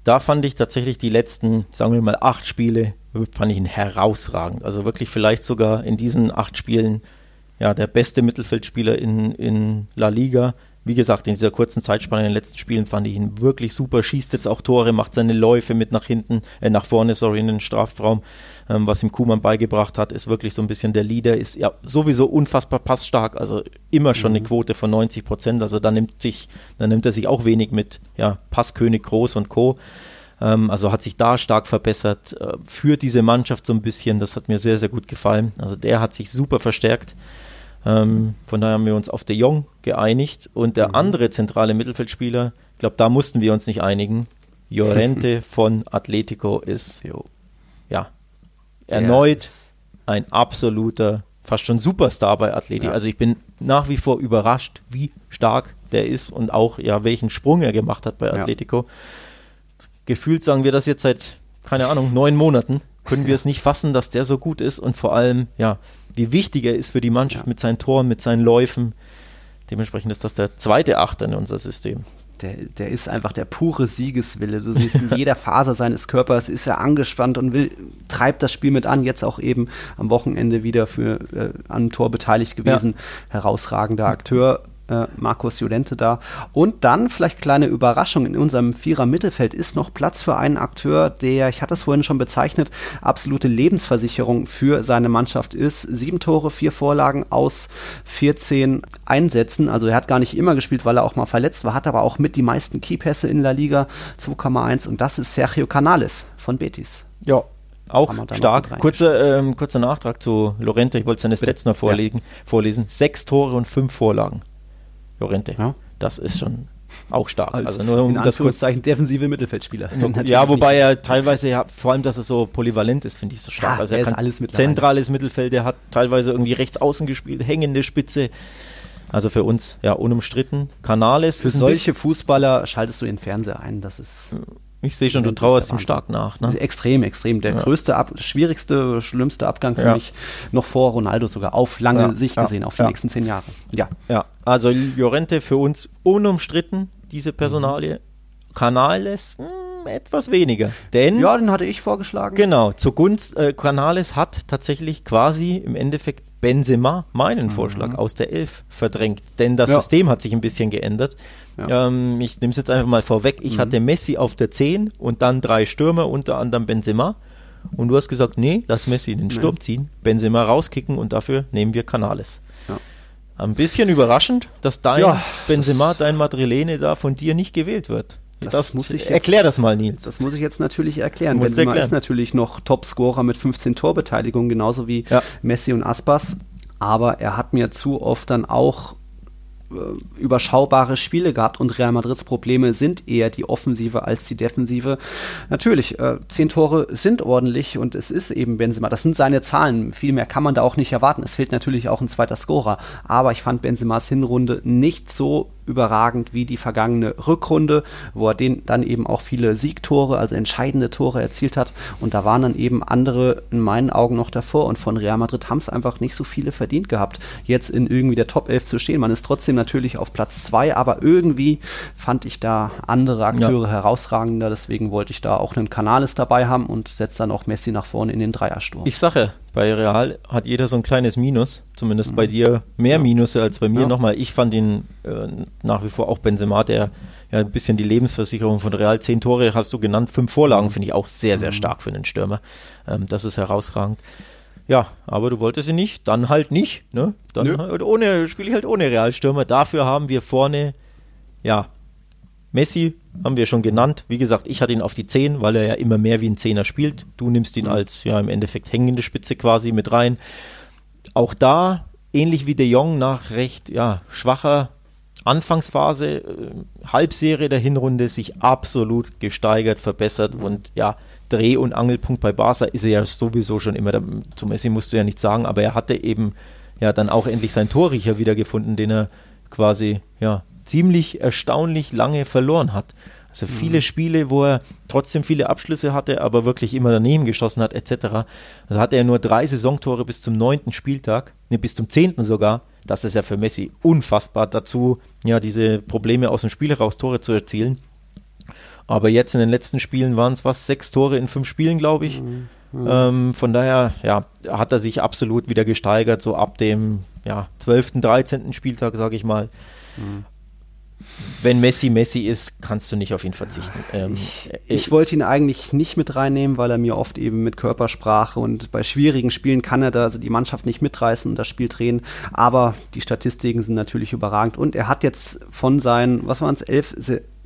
da fand ich tatsächlich die letzten, sagen wir mal, acht Spiele, fand ich ihn herausragend. Also wirklich vielleicht sogar in diesen acht Spielen ja, der beste Mittelfeldspieler in, in La Liga wie gesagt, in dieser kurzen Zeitspanne in den letzten Spielen fand ich ihn wirklich super. Schießt jetzt auch Tore, macht seine Läufe mit nach hinten, äh, nach vorne, sorry, in den Strafraum. Ähm, was ihm Kuhmann beigebracht hat, ist wirklich so ein bisschen der Leader, ist ja sowieso unfassbar passstark, also immer schon mhm. eine Quote von 90 Prozent. Also da nimmt sich, da nimmt er sich auch wenig mit, ja, Passkönig Groß und Co. Ähm, also hat sich da stark verbessert, äh, für diese Mannschaft so ein bisschen. Das hat mir sehr, sehr gut gefallen. Also der hat sich super verstärkt. Ähm, von daher haben wir uns auf De Jong geeinigt. Und der mhm. andere zentrale Mittelfeldspieler, ich glaube, da mussten wir uns nicht einigen. Llorente von Atletico ist jo. ja erneut ein absoluter, fast schon Superstar bei Atletico. Ja. Also ich bin nach wie vor überrascht, wie stark der ist und auch ja welchen Sprung er gemacht hat bei Atletico. Ja. Gefühlt sagen wir das jetzt seit keine Ahnung neun Monaten können wir es nicht fassen, dass der so gut ist und vor allem, ja, wie wichtig er ist für die Mannschaft mit seinen Toren, mit seinen Läufen. Dementsprechend ist das der zweite Achter in unser System. Der, der ist einfach der pure Siegeswille. Du siehst in jeder Faser seines Körpers ist er angespannt und will, treibt das Spiel mit an. Jetzt auch eben am Wochenende wieder für äh, an Tor beteiligt gewesen. Ja. Herausragender Akteur äh, Markus Jolente da. Und dann vielleicht kleine Überraschung, in unserem Vierer Mittelfeld ist noch Platz für einen Akteur, der, ich hatte es vorhin schon bezeichnet, absolute Lebensversicherung für seine Mannschaft ist. Sieben Tore, vier Vorlagen aus 14 Einsätzen. Also er hat gar nicht immer gespielt, weil er auch mal verletzt war, hat aber auch mit die meisten Keypässe in La Liga, 2,1 und das ist Sergio Canales von Betis. Ja, auch stark. Kurzer, ähm, kurzer Nachtrag zu Lorente, ich wollte seine Stats noch vorlegen, ja. vorlesen. Sechs Tore und fünf Vorlagen. Llorente. Ja. Das ist schon auch stark. Als also nur um das kurzzeichen defensive Mittelfeldspieler. ja, wobei er teilweise ja, vor allem, dass er so polyvalent ist, finde ich so stark. Ja, also er, er kann alles zentrales Mittelfeld, er hat teilweise irgendwie rechts außen gespielt, hängende Spitze. Also für uns ja unumstritten. Canales. Für solche Fußballer schaltest du den Fernseher ein. Das ist ich sehe schon, du trauerst ihm stark nach. Ne? Extrem, extrem. Der ja. größte, Ab schwierigste, schlimmste Abgang für ja. mich noch vor Ronaldo sogar, auf lange ja. Sicht gesehen, auf die nächsten zehn Jahre. Ja. Ja, also Llorente für uns unumstritten, diese Personalie. Mhm. Canales, mh, hm, etwas weniger. Denn, ja, den hatte ich vorgeschlagen. Genau, zugunst äh, Canales hat tatsächlich quasi im Endeffekt Benzema meinen mhm. Vorschlag aus der Elf verdrängt. Denn das System hat sich ein bisschen geändert. Ja. Ähm, ich nehme es jetzt einfach mal vorweg. Ich mhm. hatte Messi auf der 10 und dann drei Stürmer, unter anderem Benzema. Und du hast gesagt, nee, lass Messi in den Sturm nee. ziehen, Benzema rauskicken und dafür nehmen wir Canales. Ja. Ein bisschen überraschend, dass dein ja, Benzema, das dein Madrilene da von dir nicht gewählt wird. Das, das muss ich jetzt, erklär das mal, Nils. Das muss ich jetzt natürlich erklären. Benzema erklären. ist natürlich noch Topscorer mit 15 Torbeteiligungen, genauso wie ja. Messi und Aspas. Aber er hat mir zu oft dann auch äh, überschaubare Spiele gehabt und Real Madrids Probleme sind eher die Offensive als die Defensive. Natürlich, äh, zehn Tore sind ordentlich und es ist eben Benzema. Das sind seine Zahlen. Viel mehr kann man da auch nicht erwarten. Es fehlt natürlich auch ein zweiter Scorer. Aber ich fand Benzemas Hinrunde nicht so überragend wie die vergangene Rückrunde, wo er den dann eben auch viele Siegtore, also entscheidende Tore erzielt hat. Und da waren dann eben andere in meinen Augen noch davor. Und von Real Madrid haben es einfach nicht so viele verdient gehabt, jetzt in irgendwie der Top 11 zu stehen. Man ist trotzdem natürlich auf Platz 2, aber irgendwie fand ich da andere Akteure ja. herausragender. Deswegen wollte ich da auch einen Canales dabei haben und setze dann auch Messi nach vorne in den Dreiersturm. Ich sage, bei Real hat jeder so ein kleines Minus, zumindest mhm. bei dir mehr Minusse als bei mir. Ja. Nochmal, ich fand ihn äh, nach wie vor auch Benzema, der ja ein bisschen die Lebensversicherung von Real. Zehn Tore hast du genannt, fünf Vorlagen mhm. finde ich auch sehr, sehr mhm. stark für einen Stürmer. Ähm, das ist herausragend. Ja, aber du wolltest sie nicht, dann halt nicht. Ne? Dann halt ohne, spiele ich halt ohne Realstürmer. Dafür haben wir vorne, ja, Messi haben wir schon genannt. Wie gesagt, ich hatte ihn auf die 10, weil er ja immer mehr wie ein Zehner spielt. Du nimmst ihn mhm. als ja im Endeffekt hängende Spitze quasi mit rein. Auch da, ähnlich wie De Jong, nach recht ja, schwacher Anfangsphase, äh, Halbserie der Hinrunde, sich absolut gesteigert, verbessert mhm. und ja, Dreh- und Angelpunkt bei Barca ist er ja sowieso schon immer. Zu Messi musst du ja nichts sagen, aber er hatte eben ja dann auch endlich seinen Torriecher wiedergefunden, den er quasi ja ziemlich erstaunlich lange verloren hat. Also viele mhm. Spiele, wo er trotzdem viele Abschlüsse hatte, aber wirklich immer daneben geschossen hat, etc. Also hatte er nur drei Saisontore bis zum neunten Spieltag, ne, bis zum zehnten sogar. Das ist ja für Messi unfassbar. Dazu, ja, diese Probleme aus dem Spiel heraus Tore zu erzielen. Aber jetzt in den letzten Spielen waren es was, sechs Tore in fünf Spielen, glaube ich. Mhm. Mhm. Ähm, von daher, ja, hat er sich absolut wieder gesteigert, so ab dem ja, 12., 13. Spieltag, sage ich mal. Mhm wenn Messi Messi ist, kannst du nicht auf ihn verzichten. Ähm, ich, ich wollte ihn eigentlich nicht mit reinnehmen, weil er mir oft eben mit Körpersprache und bei schwierigen Spielen kann er da also die Mannschaft nicht mitreißen und das Spiel drehen. Aber die Statistiken sind natürlich überragend und er hat jetzt von seinen, was waren es, elf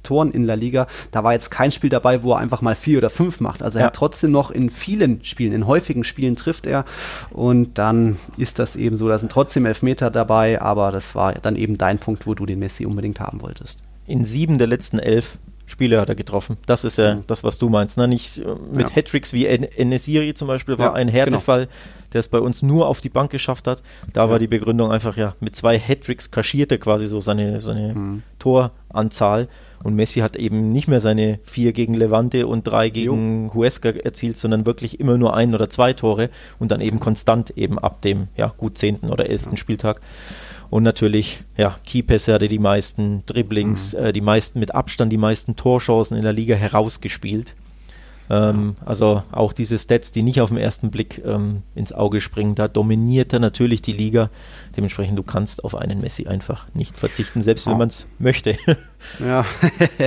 Toren in La Liga. Da war jetzt kein Spiel dabei, wo er einfach mal vier oder fünf macht. Also er ja. hat trotzdem noch in vielen Spielen, in häufigen Spielen trifft er. Und dann ist das eben so, da sind trotzdem Elfmeter dabei, aber das war dann eben dein Punkt, wo du den Messi unbedingt haben wolltest. In sieben der letzten elf Spiele hat er getroffen. Das ist ja mhm. das, was du meinst. Ne? Nicht äh, mit ja. Hattricks wie Enesiri zum Beispiel war ja, ein Härtefall, genau. der es bei uns nur auf die Bank geschafft hat. Da ja. war die Begründung einfach, ja, mit zwei Hattricks kaschierte quasi so seine, seine mhm. Toranzahl. Und Messi hat eben nicht mehr seine vier gegen Levante und drei gegen jo. Huesca erzielt, sondern wirklich immer nur ein oder zwei Tore und dann eben konstant eben ab dem ja, gut zehnten oder elften. Spieltag. Und natürlich, ja, Keypässe hatte die meisten Dribblings, mhm. äh, die meisten mit Abstand, die meisten Torchancen in der Liga herausgespielt. Ähm, also auch diese Stats, die nicht auf den ersten Blick ähm, ins Auge springen, da dominiert er natürlich die Liga. Dementsprechend, du kannst auf einen Messi einfach nicht verzichten, selbst wenn man es möchte. Ja,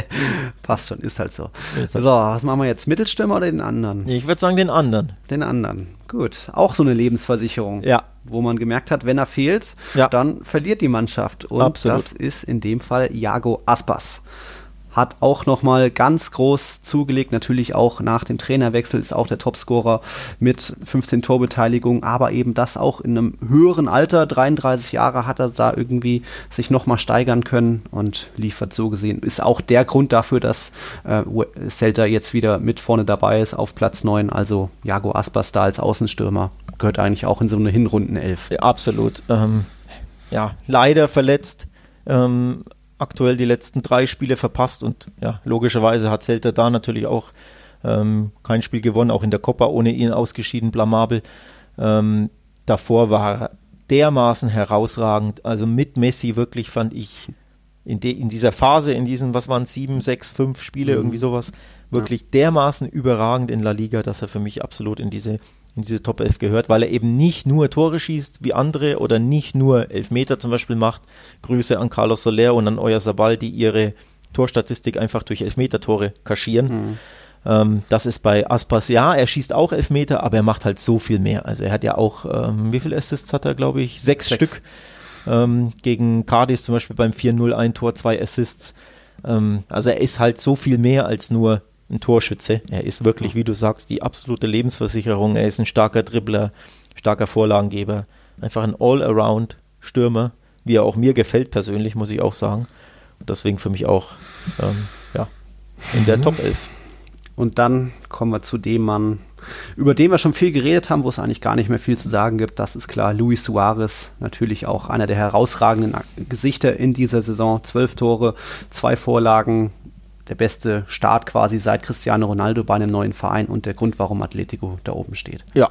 passt schon, ist halt so. Ist halt so, was machen wir jetzt? Mittelstürmer oder den anderen? Ich würde sagen den anderen. Den anderen. Gut. Auch so eine Lebensversicherung. Ja. Wo man gemerkt hat, wenn er fehlt, ja. dann verliert die Mannschaft. Und Absolut. das ist in dem Fall Jago Aspas hat auch nochmal ganz groß zugelegt. Natürlich auch nach dem Trainerwechsel ist auch der Topscorer mit 15 Torbeteiligungen, aber eben das auch in einem höheren Alter. 33 Jahre hat er da irgendwie sich nochmal steigern können und liefert so gesehen. Ist auch der Grund dafür, dass äh, Celta jetzt wieder mit vorne dabei ist auf Platz 9. Also Jago Aspas da als Außenstürmer gehört eigentlich auch in so eine Hinrundenelf. Absolut. Ähm, ja, leider verletzt. Ähm, aktuell die letzten drei Spiele verpasst und ja, logischerweise hat Celta da natürlich auch ähm, kein Spiel gewonnen, auch in der Copa ohne ihn ausgeschieden, blamabel. Ähm, davor war er dermaßen herausragend, also mit Messi wirklich fand ich in, de, in dieser Phase, in diesen, was waren sieben, sechs, fünf Spiele, mhm. irgendwie sowas, wirklich ja. dermaßen überragend in La Liga, dass er für mich absolut in diese in diese Top 11 gehört, weil er eben nicht nur Tore schießt wie andere oder nicht nur Elfmeter zum Beispiel macht. Grüße an Carlos Soler und an Euer Sabal, die ihre Torstatistik einfach durch Elfmeter-Tore kaschieren. Mhm. Ähm, das ist bei Aspas, ja, er schießt auch Elfmeter, aber er macht halt so viel mehr. Also er hat ja auch, ähm, wie viele Assists hat er, glaube ich? Sechs, Sechs. Stück. Ähm, gegen Cardis zum Beispiel beim 4-0 ein Tor, zwei Assists. Ähm, also er ist halt so viel mehr als nur ein Torschütze. Er ist wirklich, wie du sagst, die absolute Lebensversicherung. Er ist ein starker Dribbler, starker Vorlagengeber, einfach ein All-Around-Stürmer, wie er auch mir gefällt persönlich, muss ich auch sagen. Und deswegen für mich auch ähm, ja, in der mhm. Top 11. Und dann kommen wir zu dem Mann, über den wir schon viel geredet haben, wo es eigentlich gar nicht mehr viel zu sagen gibt. Das ist klar, Luis Suarez, natürlich auch einer der herausragenden Gesichter in dieser Saison. Zwölf Tore, zwei Vorlagen, der beste Start quasi seit Cristiano Ronaldo bei einem neuen Verein und der Grund, warum Atletico da oben steht. Ja,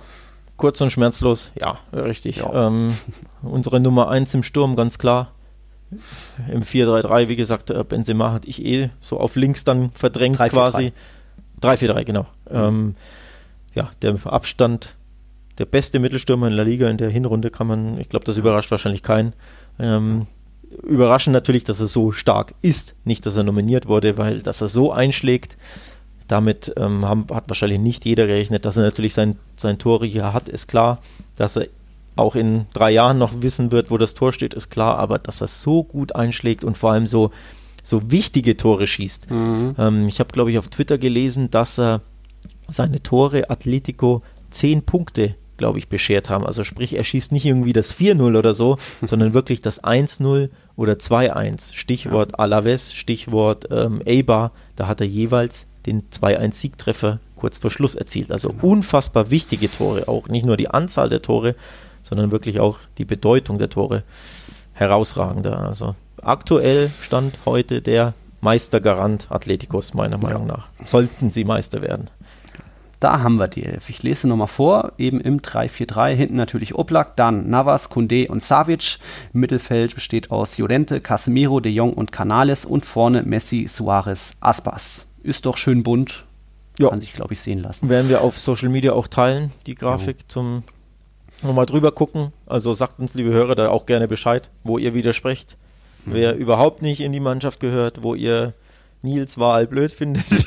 kurz und schmerzlos, ja, richtig. Ja. Ähm, unsere Nummer 1 im Sturm, ganz klar. Im 4-3-3, wie gesagt, äh, Benzema hatte ich eh so auf links dann verdrängt 3, quasi. 3-4-3, genau. Mhm. Ähm, ja, der Abstand, der beste Mittelstürmer in der Liga in der Hinrunde kann man, ich glaube, das überrascht wahrscheinlich keinen. Ähm, überraschend natürlich, dass er so stark ist. Nicht, dass er nominiert wurde, weil dass er so einschlägt, damit ähm, haben, hat wahrscheinlich nicht jeder gerechnet. Dass er natürlich sein, sein Tor hier hat, ist klar. Dass er auch in drei Jahren noch wissen wird, wo das Tor steht, ist klar. Aber dass er so gut einschlägt und vor allem so, so wichtige Tore schießt. Mhm. Ähm, ich habe, glaube ich, auf Twitter gelesen, dass er seine Tore Atletico zehn Punkte glaube ich, beschert haben. Also sprich, er schießt nicht irgendwie das 4-0 oder so, sondern wirklich das 1-0 oder 2-1. Stichwort ja. Alaves, Stichwort ähm, Eibar, da hat er jeweils den 2-1-Siegtreffer kurz vor Schluss erzielt. Also genau. unfassbar wichtige Tore auch. Nicht nur die Anzahl der Tore, sondern wirklich auch die Bedeutung der Tore. herausragender. Also aktuell stand heute der Meistergarant Atleticos, meiner Meinung nach. Sollten sie Meister werden. Da haben wir die Elf. Ich lese nochmal vor, eben im 3-4-3, hinten natürlich Oblak, dann Navas, Kunde und Savic. Im Mittelfeld besteht aus Llorente, Casemiro, De Jong und Canales und vorne Messi, Suarez, Aspas. Ist doch schön bunt, Ja. kann sich, glaube ich, sehen lassen. Werden wir auf Social Media auch teilen, die Grafik zum nochmal drüber gucken. Also sagt uns, liebe Hörer, da auch gerne Bescheid, wo ihr widersprecht. Wer überhaupt nicht in die Mannschaft gehört, wo ihr Nils Wahl blöd findet.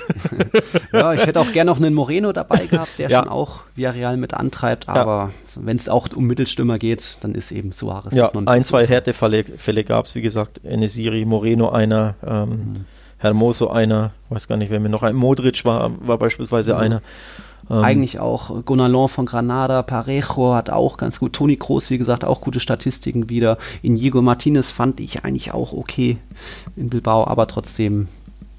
Ja, ich hätte auch gerne noch einen Moreno dabei gehabt, der Ja. schon auch Villarreal mit antreibt, aber wenn es auch um Mittelstürmer geht, dann ist eben Suarez ja, ein, Nonplusultra. zwei Härtefälle Fälle gab es, wie gesagt. Enesiri, Moreno einer, ähm, Hermoso einer, weiß gar nicht, wer mir noch ein, Modric war, war beispielsweise einer. Ähm, Eigentlich auch Gonalon von Granada, Parejo hat auch ganz gut, Toni Kroos, wie gesagt, auch gute Statistiken wieder. Inigo Martinez fand ich eigentlich auch okay in Bilbao, aber trotzdem,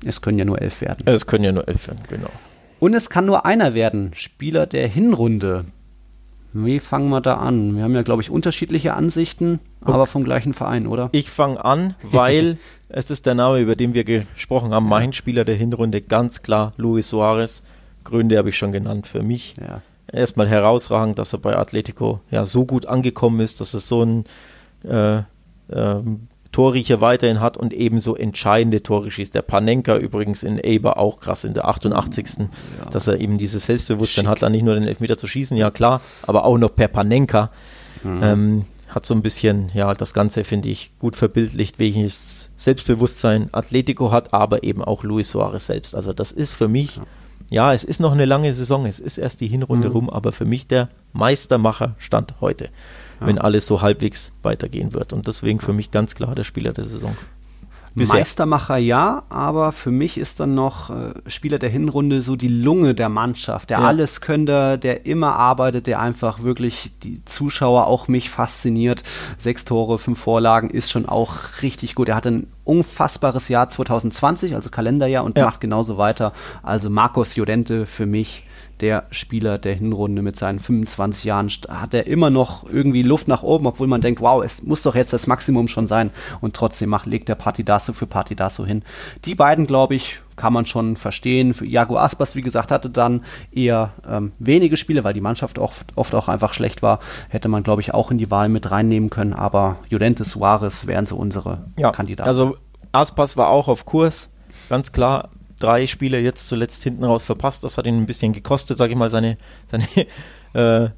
es können ja nur elf werden. Es können ja nur elf werden, genau. Und es kann nur einer werden, Spieler der Hinrunde. Wie fangen wir da an? Wir haben ja, glaube ich, unterschiedliche Ansichten, aber vom gleichen Verein, oder? Ich fange an, weil es ist der Name, über den wir gesprochen haben. Mein Spieler der Hinrunde, ganz klar, Luis Suarez. Gründe habe ich schon genannt für mich. Ja. Erstmal herausragend, dass er bei Atletico ja so gut angekommen ist, dass er so ein äh, ähm, Torriecher weiterhin hat und ebenso entscheidende Tore schießt. Der Panenka übrigens in Eber auch krass in der 88. Dass er eben dieses Selbstbewusstsein Schick. hat, dann nicht nur den Elfmeter zu schießen, ja klar, aber auch noch per Panenka. Ähm, hat so ein bisschen, ja, das Ganze finde ich gut verbildlicht, welches Selbstbewusstsein Atletico hat, aber eben auch Luis Suarez selbst. Also das ist für mich, ja, es ist noch eine lange Saison, es ist erst die Hinrunde Mhm. rum, aber für mich der Meistermacher stand heute, wenn alles so halbwegs weitergehen wird. Und deswegen für mich ganz klar der Spieler der Saison. Bisher. Meistermacher ja, aber für mich ist dann noch äh, Spieler der Hinrunde so die Lunge der Mannschaft, der Ja. Alleskönner, der immer arbeitet, der einfach wirklich die Zuschauer auch mich fasziniert. Sechs Tore, fünf Vorlagen ist schon auch richtig gut. Er hatte ein unfassbares Jahr 2020, also Kalenderjahr und Ja. macht genauso weiter. Also Marcos Llorente für mich der Spieler der Hinrunde mit seinen 25 Jahren hat er immer noch irgendwie Luft nach oben, obwohl man denkt, wow, es muss doch jetzt das Maximum schon sein. Und trotzdem macht, legt der Partidaso für Partidaso hin. Die beiden, glaube ich, kann man schon verstehen. Für Iago Aspas, wie gesagt, hatte dann eher ähm, wenige Spiele, weil die Mannschaft oft, oft auch einfach schlecht war. Hätte man, glaube ich, auch in die Wahl mit reinnehmen können. Aber Llorente, Suarez wären so unsere Ja, Kandidaten. also Aspas war auch auf Kurs, ganz klar. Drei Spiele jetzt zuletzt hinten raus verpasst. Das hat ihn ein bisschen gekostet, sage ich mal, seine, seine äh,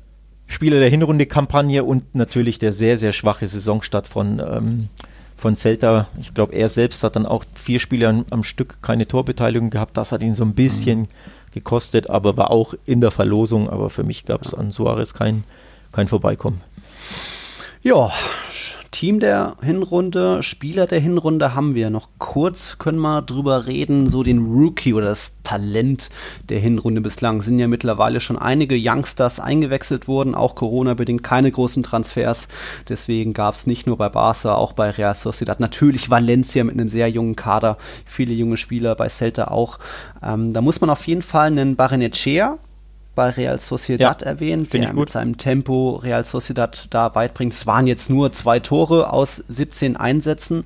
Spiele der Hinrunde-Kampagne und natürlich der sehr, sehr schwache Saisonstart von, ähm, von Celta. Ich glaube, er selbst hat dann auch vier Spiele am, am Stück keine Torbeteiligung gehabt. Das hat ihn so ein bisschen gekostet, aber war auch in der Verlosung. Aber für mich gab es an Suarez kein, kein Vorbeikommen. Ja, Team der Hinrunde, Spieler der Hinrunde haben wir noch kurz, können wir drüber reden, so den Rookie oder das Talent der Hinrunde bislang. Sind ja mittlerweile schon einige Youngsters eingewechselt worden, auch Corona-bedingt keine großen Transfers. Deswegen gab es nicht nur bei Barca, auch bei Real Sociedad, natürlich Valencia mit einem sehr jungen Kader, viele junge Spieler, bei Celta auch. Ähm, da muss man auf jeden Fall einen Barenechea bei Real Sociedad Ja, erwähnen, find der mit gut. seinem Tempo Real Sociedad da weit bringt. Es waren jetzt nur zwei Tore aus 17 Einsätzen.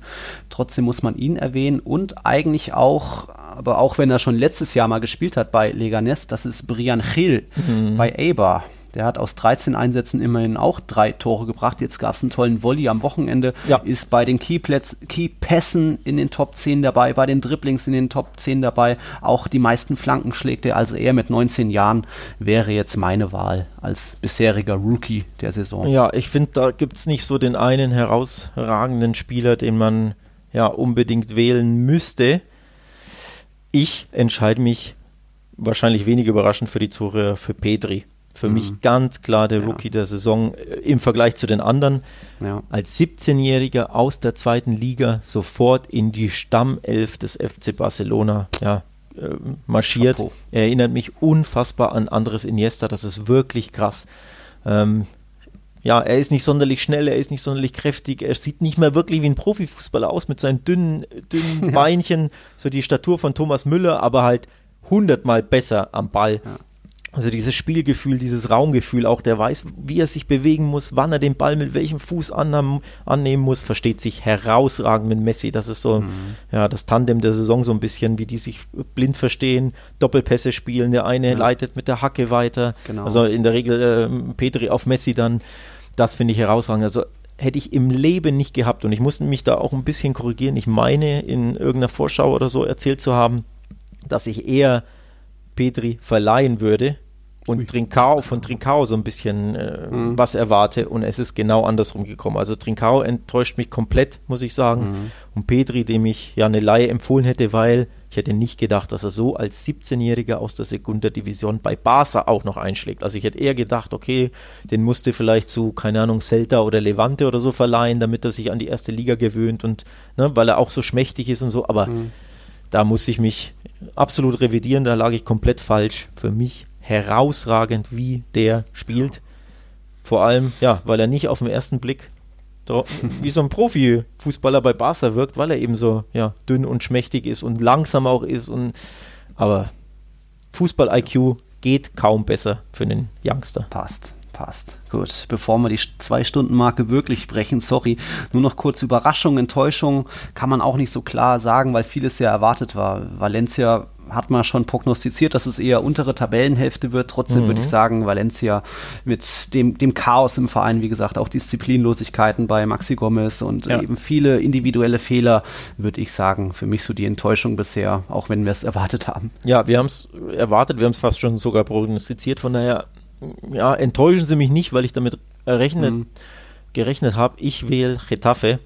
Trotzdem muss man ihn erwähnen und eigentlich auch, aber auch wenn er schon letztes Jahr mal gespielt hat bei Leganes, das ist Brian Gil Mhm. bei Eibar. Der hat aus 13 Einsätzen immerhin auch drei Tore gebracht. Jetzt gab es einen tollen Volley am Wochenende. Ja. Ist bei den Keypässen in den Top 10 dabei, bei den Dribblings in den Top 10 dabei. Auch die meisten Flanken schlägt er. Also er mit 19 Jahren wäre jetzt meine Wahl als bisheriger Rookie der Saison. Ja, ich finde, da gibt es nicht so den einen herausragenden Spieler, den man ja unbedingt wählen müsste. Ich entscheide mich wahrscheinlich wenig überraschend für die Zuhörer für Pedri. Für mich ganz klar der Ja. Rookie der Saison äh, im Vergleich zu den anderen. Ja. Als 17-Jähriger aus der zweiten Liga sofort in die Stammelf des FC Barcelona ja, äh, marschiert. Chapeau. Er erinnert mich unfassbar an Andres Iniesta. Das ist wirklich krass. Ähm, ja, er ist nicht sonderlich schnell, er ist nicht sonderlich kräftig, er sieht nicht mehr wirklich wie ein Profifußballer aus mit seinen dünnen, dünnen Beinchen, so die Statur von Thomas Müller, aber halt hundertmal besser am Ball. Ja. Also dieses Spielgefühl, dieses Raumgefühl, auch der weiß, wie er sich bewegen muss, wann er den Ball mit welchem Fuß annehmen, annehmen muss, versteht sich herausragend mit Messi. Das ist so mhm. ja das Tandem der Saison so ein bisschen, wie die sich blind verstehen, Doppelpässe spielen. Der eine ja. leitet mit der Hacke weiter. Genau. Also in der Regel äh, Petri auf Messi dann. Das finde ich herausragend. Also hätte ich im Leben nicht gehabt und ich musste mich da auch ein bisschen korrigieren. Ich meine, in irgendeiner Vorschau oder so erzählt zu haben, dass ich eher Petri verleihen würde und Trincao von Trincao so ein bisschen äh, mhm. was erwarte und es ist genau andersrum gekommen. Also Trincao enttäuscht mich komplett, muss ich sagen. Mhm. Und Petri, dem ich ja eine Laie empfohlen hätte, weil ich hätte nicht gedacht, dass er so als 17-Jähriger aus der Sekundärdivision bei Barca auch noch einschlägt. Also ich hätte eher gedacht, okay, den musste vielleicht zu, keine Ahnung, Celta oder Levante oder so verleihen, damit er sich an die erste Liga gewöhnt und ne, weil er auch so schmächtig ist und so, aber mhm. Da musste ich mich absolut revidieren, da lag ich komplett falsch. Für mich herausragend, wie der spielt. Vor allem, ja, weil er nicht auf den ersten Blick wie so ein Profifußballer bei Barca wirkt, weil er eben so ja, dünn und schmächtig ist und langsam auch ist. Und, aber Fußball-IQ geht kaum besser für einen Youngster. Passt passt. Gut, bevor wir die Zwei-Stunden-Marke wirklich brechen, sorry, nur noch kurz Überraschung, Enttäuschung kann man auch nicht so klar sagen, weil vieles ja erwartet war. Valencia hat man schon prognostiziert, dass es eher untere Tabellenhälfte wird. Trotzdem mhm. würde ich sagen, Valencia mit dem, dem Chaos im Verein, wie gesagt, auch Disziplinlosigkeiten bei Maxi Gomez und ja. eben viele individuelle Fehler, würde ich sagen, für mich so die Enttäuschung bisher, auch wenn wir es erwartet haben. Ja, wir haben es erwartet, wir haben es fast schon sogar prognostiziert, von daher, ja, enttäuschen Sie mich nicht, weil ich damit errechnet, mhm. gerechnet habe. Ich wähle Getafe,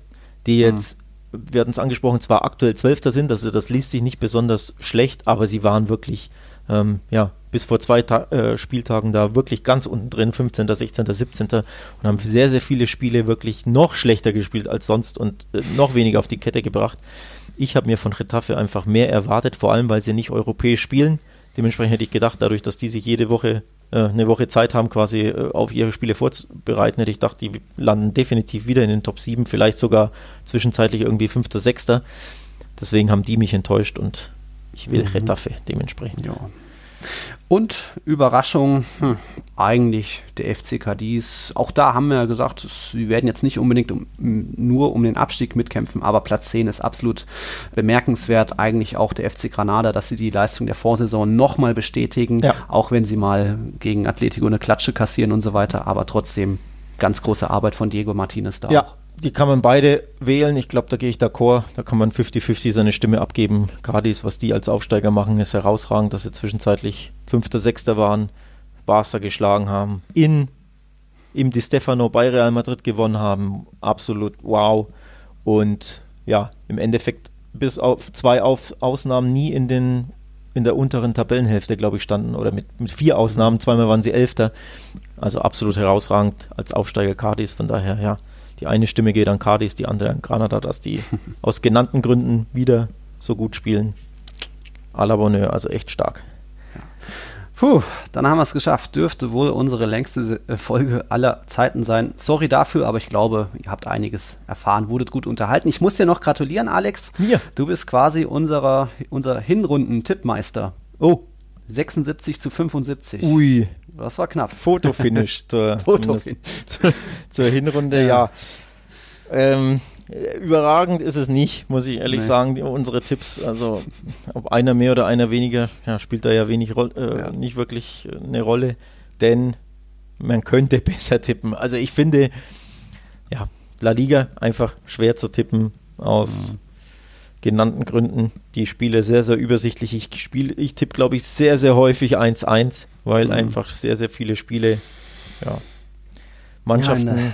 die jetzt mhm wir hatten es angesprochen, zwar aktuell Zwölfter sind, also das liest sich nicht besonders schlecht, aber sie waren wirklich, ähm, ja, bis vor zwei Ta äh, Spieltagen da wirklich ganz unten drin, 15., 16., 17. und haben sehr, sehr viele Spiele wirklich noch schlechter gespielt als sonst und äh, noch weniger auf die Kette gebracht. Ich habe mir von Retafe einfach mehr erwartet, vor allem weil sie nicht europäisch spielen. Dementsprechend hätte ich gedacht, dadurch, dass die sich jede Woche eine Woche Zeit haben, quasi äh, auf ihre Spiele vorzubereiten, hätte ich gedacht, die landen definitiv wieder in den Top 7, vielleicht sogar zwischenzeitlich irgendwie 5., 6. Deswegen haben die mich enttäuscht und ich will mhm. Retafe dementsprechend. Ja. Und Überraschung, hm, eigentlich der FC Cadiz. Auch da haben wir ja gesagt, sie werden jetzt nicht unbedingt um, nur um den Abstieg mitkämpfen, aber Platz 10 ist absolut bemerkenswert. Eigentlich auch der FC Granada, dass sie die Leistung der Vorsaison nochmal bestätigen, ja. auch wenn sie mal gegen Atletico eine Klatsche kassieren und so weiter. Aber trotzdem ganz große Arbeit von Diego Martinez da. Ja, auch die kann man beide wählen. Ich glaube, da gehe ich d'accord. Da kann man 50-50 seine Stimme abgeben. Cardis, was die als Aufsteiger machen, ist herausragend, dass sie zwischenzeitlich Fünfter, Sechster waren, Barca geschlagen haben, in im Di Stefano bei Real Madrid gewonnen haben. Absolut wow. Und ja, im Endeffekt bis auf zwei auf Ausnahmen nie in den in der unteren Tabellenhälfte, glaube ich, standen oder mit, mit vier Ausnahmen. Zweimal waren sie Elfter. Also absolut herausragend als Aufsteiger Cardis. Von daher, ja, die eine Stimme geht an Cardis, die andere an Granada, dass die aus genannten Gründen wieder so gut spielen. A la Bonheur, also echt stark. Puh, dann haben wir es geschafft. Dürfte wohl unsere längste Folge aller Zeiten sein. Sorry dafür, aber ich glaube, ihr habt einiges erfahren, wurdet gut unterhalten. Ich muss dir noch gratulieren, Alex. Ja. Du bist quasi unserer, unser Hinrunden-Tippmeister. Oh. 76 zu 75. Ui. Das war knapp. Fotofinish zur, Fotofinish. zur, zur Hinrunde, ja. ja. Ähm, überragend ist es nicht, muss ich ehrlich nee. sagen, unsere Tipps. Also, ob einer mehr oder einer weniger, ja, spielt da ja wenig äh, ja. nicht wirklich eine Rolle, denn man könnte besser tippen. Also, ich finde, ja, La Liga einfach schwer zu tippen aus. Mhm genannten Gründen die Spiele sehr, sehr übersichtlich. Ich spiele, ich tippe, glaube ich, sehr, sehr häufig 1-1, weil mhm. einfach sehr, sehr viele Spiele, ja, Mannschaften. Ja,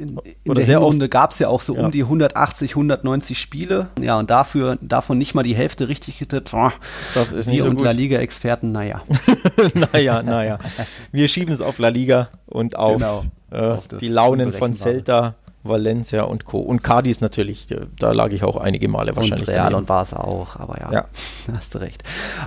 in, in der Runde gab es ja auch so ja. um die 180, 190 Spiele. Ja, und dafür, davon nicht mal die Hälfte richtig getippt. Das ist nicht so und La Liga-Experten, naja. naja, naja. Wir schieben es auf La Liga und auf, genau. äh, auf die Launen von Celta Valencia und Co. Und Cadiz natürlich, da lag ich auch einige Male wahrscheinlich. Und Real daneben. und Barca auch, aber ja, ja. hast du recht.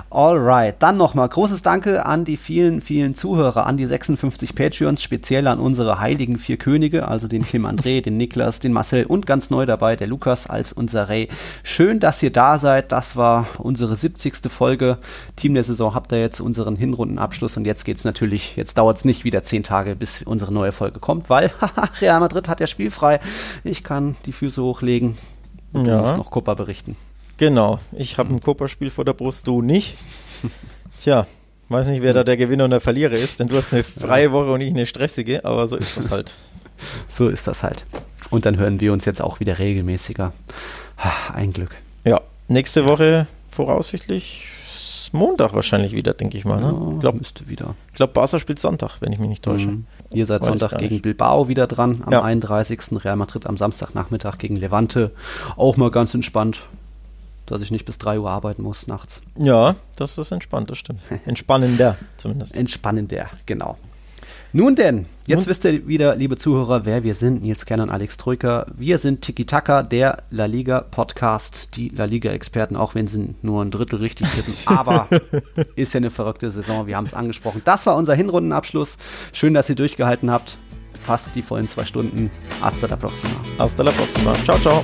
Alright, dann nochmal großes Danke an die vielen, vielen Zuhörer, an die 56 Patreons, speziell an unsere heiligen vier Könige, also den Kim André, den Niklas, den Marcel und ganz neu dabei, der Lukas als unser Ray. Schön, dass ihr da seid. Das war unsere 70. Folge. Team der Saison habt ihr jetzt unseren Hinrundenabschluss und jetzt geht es natürlich, jetzt dauert es nicht wieder zehn Tage, bis unsere neue Folge kommt, weil Real Madrid hat ja spielfrei frei. Ich kann die Füße hochlegen und ja. du musst noch Copa berichten. Genau, ich habe ein Copa-Spiel vor der Brust, du nicht. Tja, weiß nicht, wer da der Gewinner und der Verlierer ist, denn du hast eine freie Woche und ich eine stressige, aber so ist das halt. so ist das halt. Und dann hören wir uns jetzt auch wieder regelmäßiger. Ein Glück. Ja, nächste Woche voraussichtlich Montag wahrscheinlich wieder, denke ich mal. Ne? Ja, glaub, müsste wieder. Ich glaube, Barca spielt Sonntag, wenn ich mich nicht täusche. Mhm. Ihr seid Weiß Sonntag gegen Bilbao wieder dran, am ja. 31. Real Madrid am Samstagnachmittag gegen Levante. Auch mal ganz entspannt, dass ich nicht bis 3 Uhr arbeiten muss nachts. Ja, das ist entspannt, das stimmt. Entspannender zumindest. Entspannender, genau. Nun denn, jetzt Nun? wisst ihr wieder, liebe Zuhörer, wer wir sind. Nils Kern und Alex Troika. Wir sind Tiki Taka, der La Liga Podcast, die La Liga Experten, auch wenn sie nur ein Drittel richtig tippen. Aber ist ja eine verrückte Saison, wir haben es angesprochen. Das war unser Hinrundenabschluss. Schön, dass ihr durchgehalten habt. Fast die vollen zwei Stunden. Hasta la próxima. Hasta la próxima. Ciao, ciao.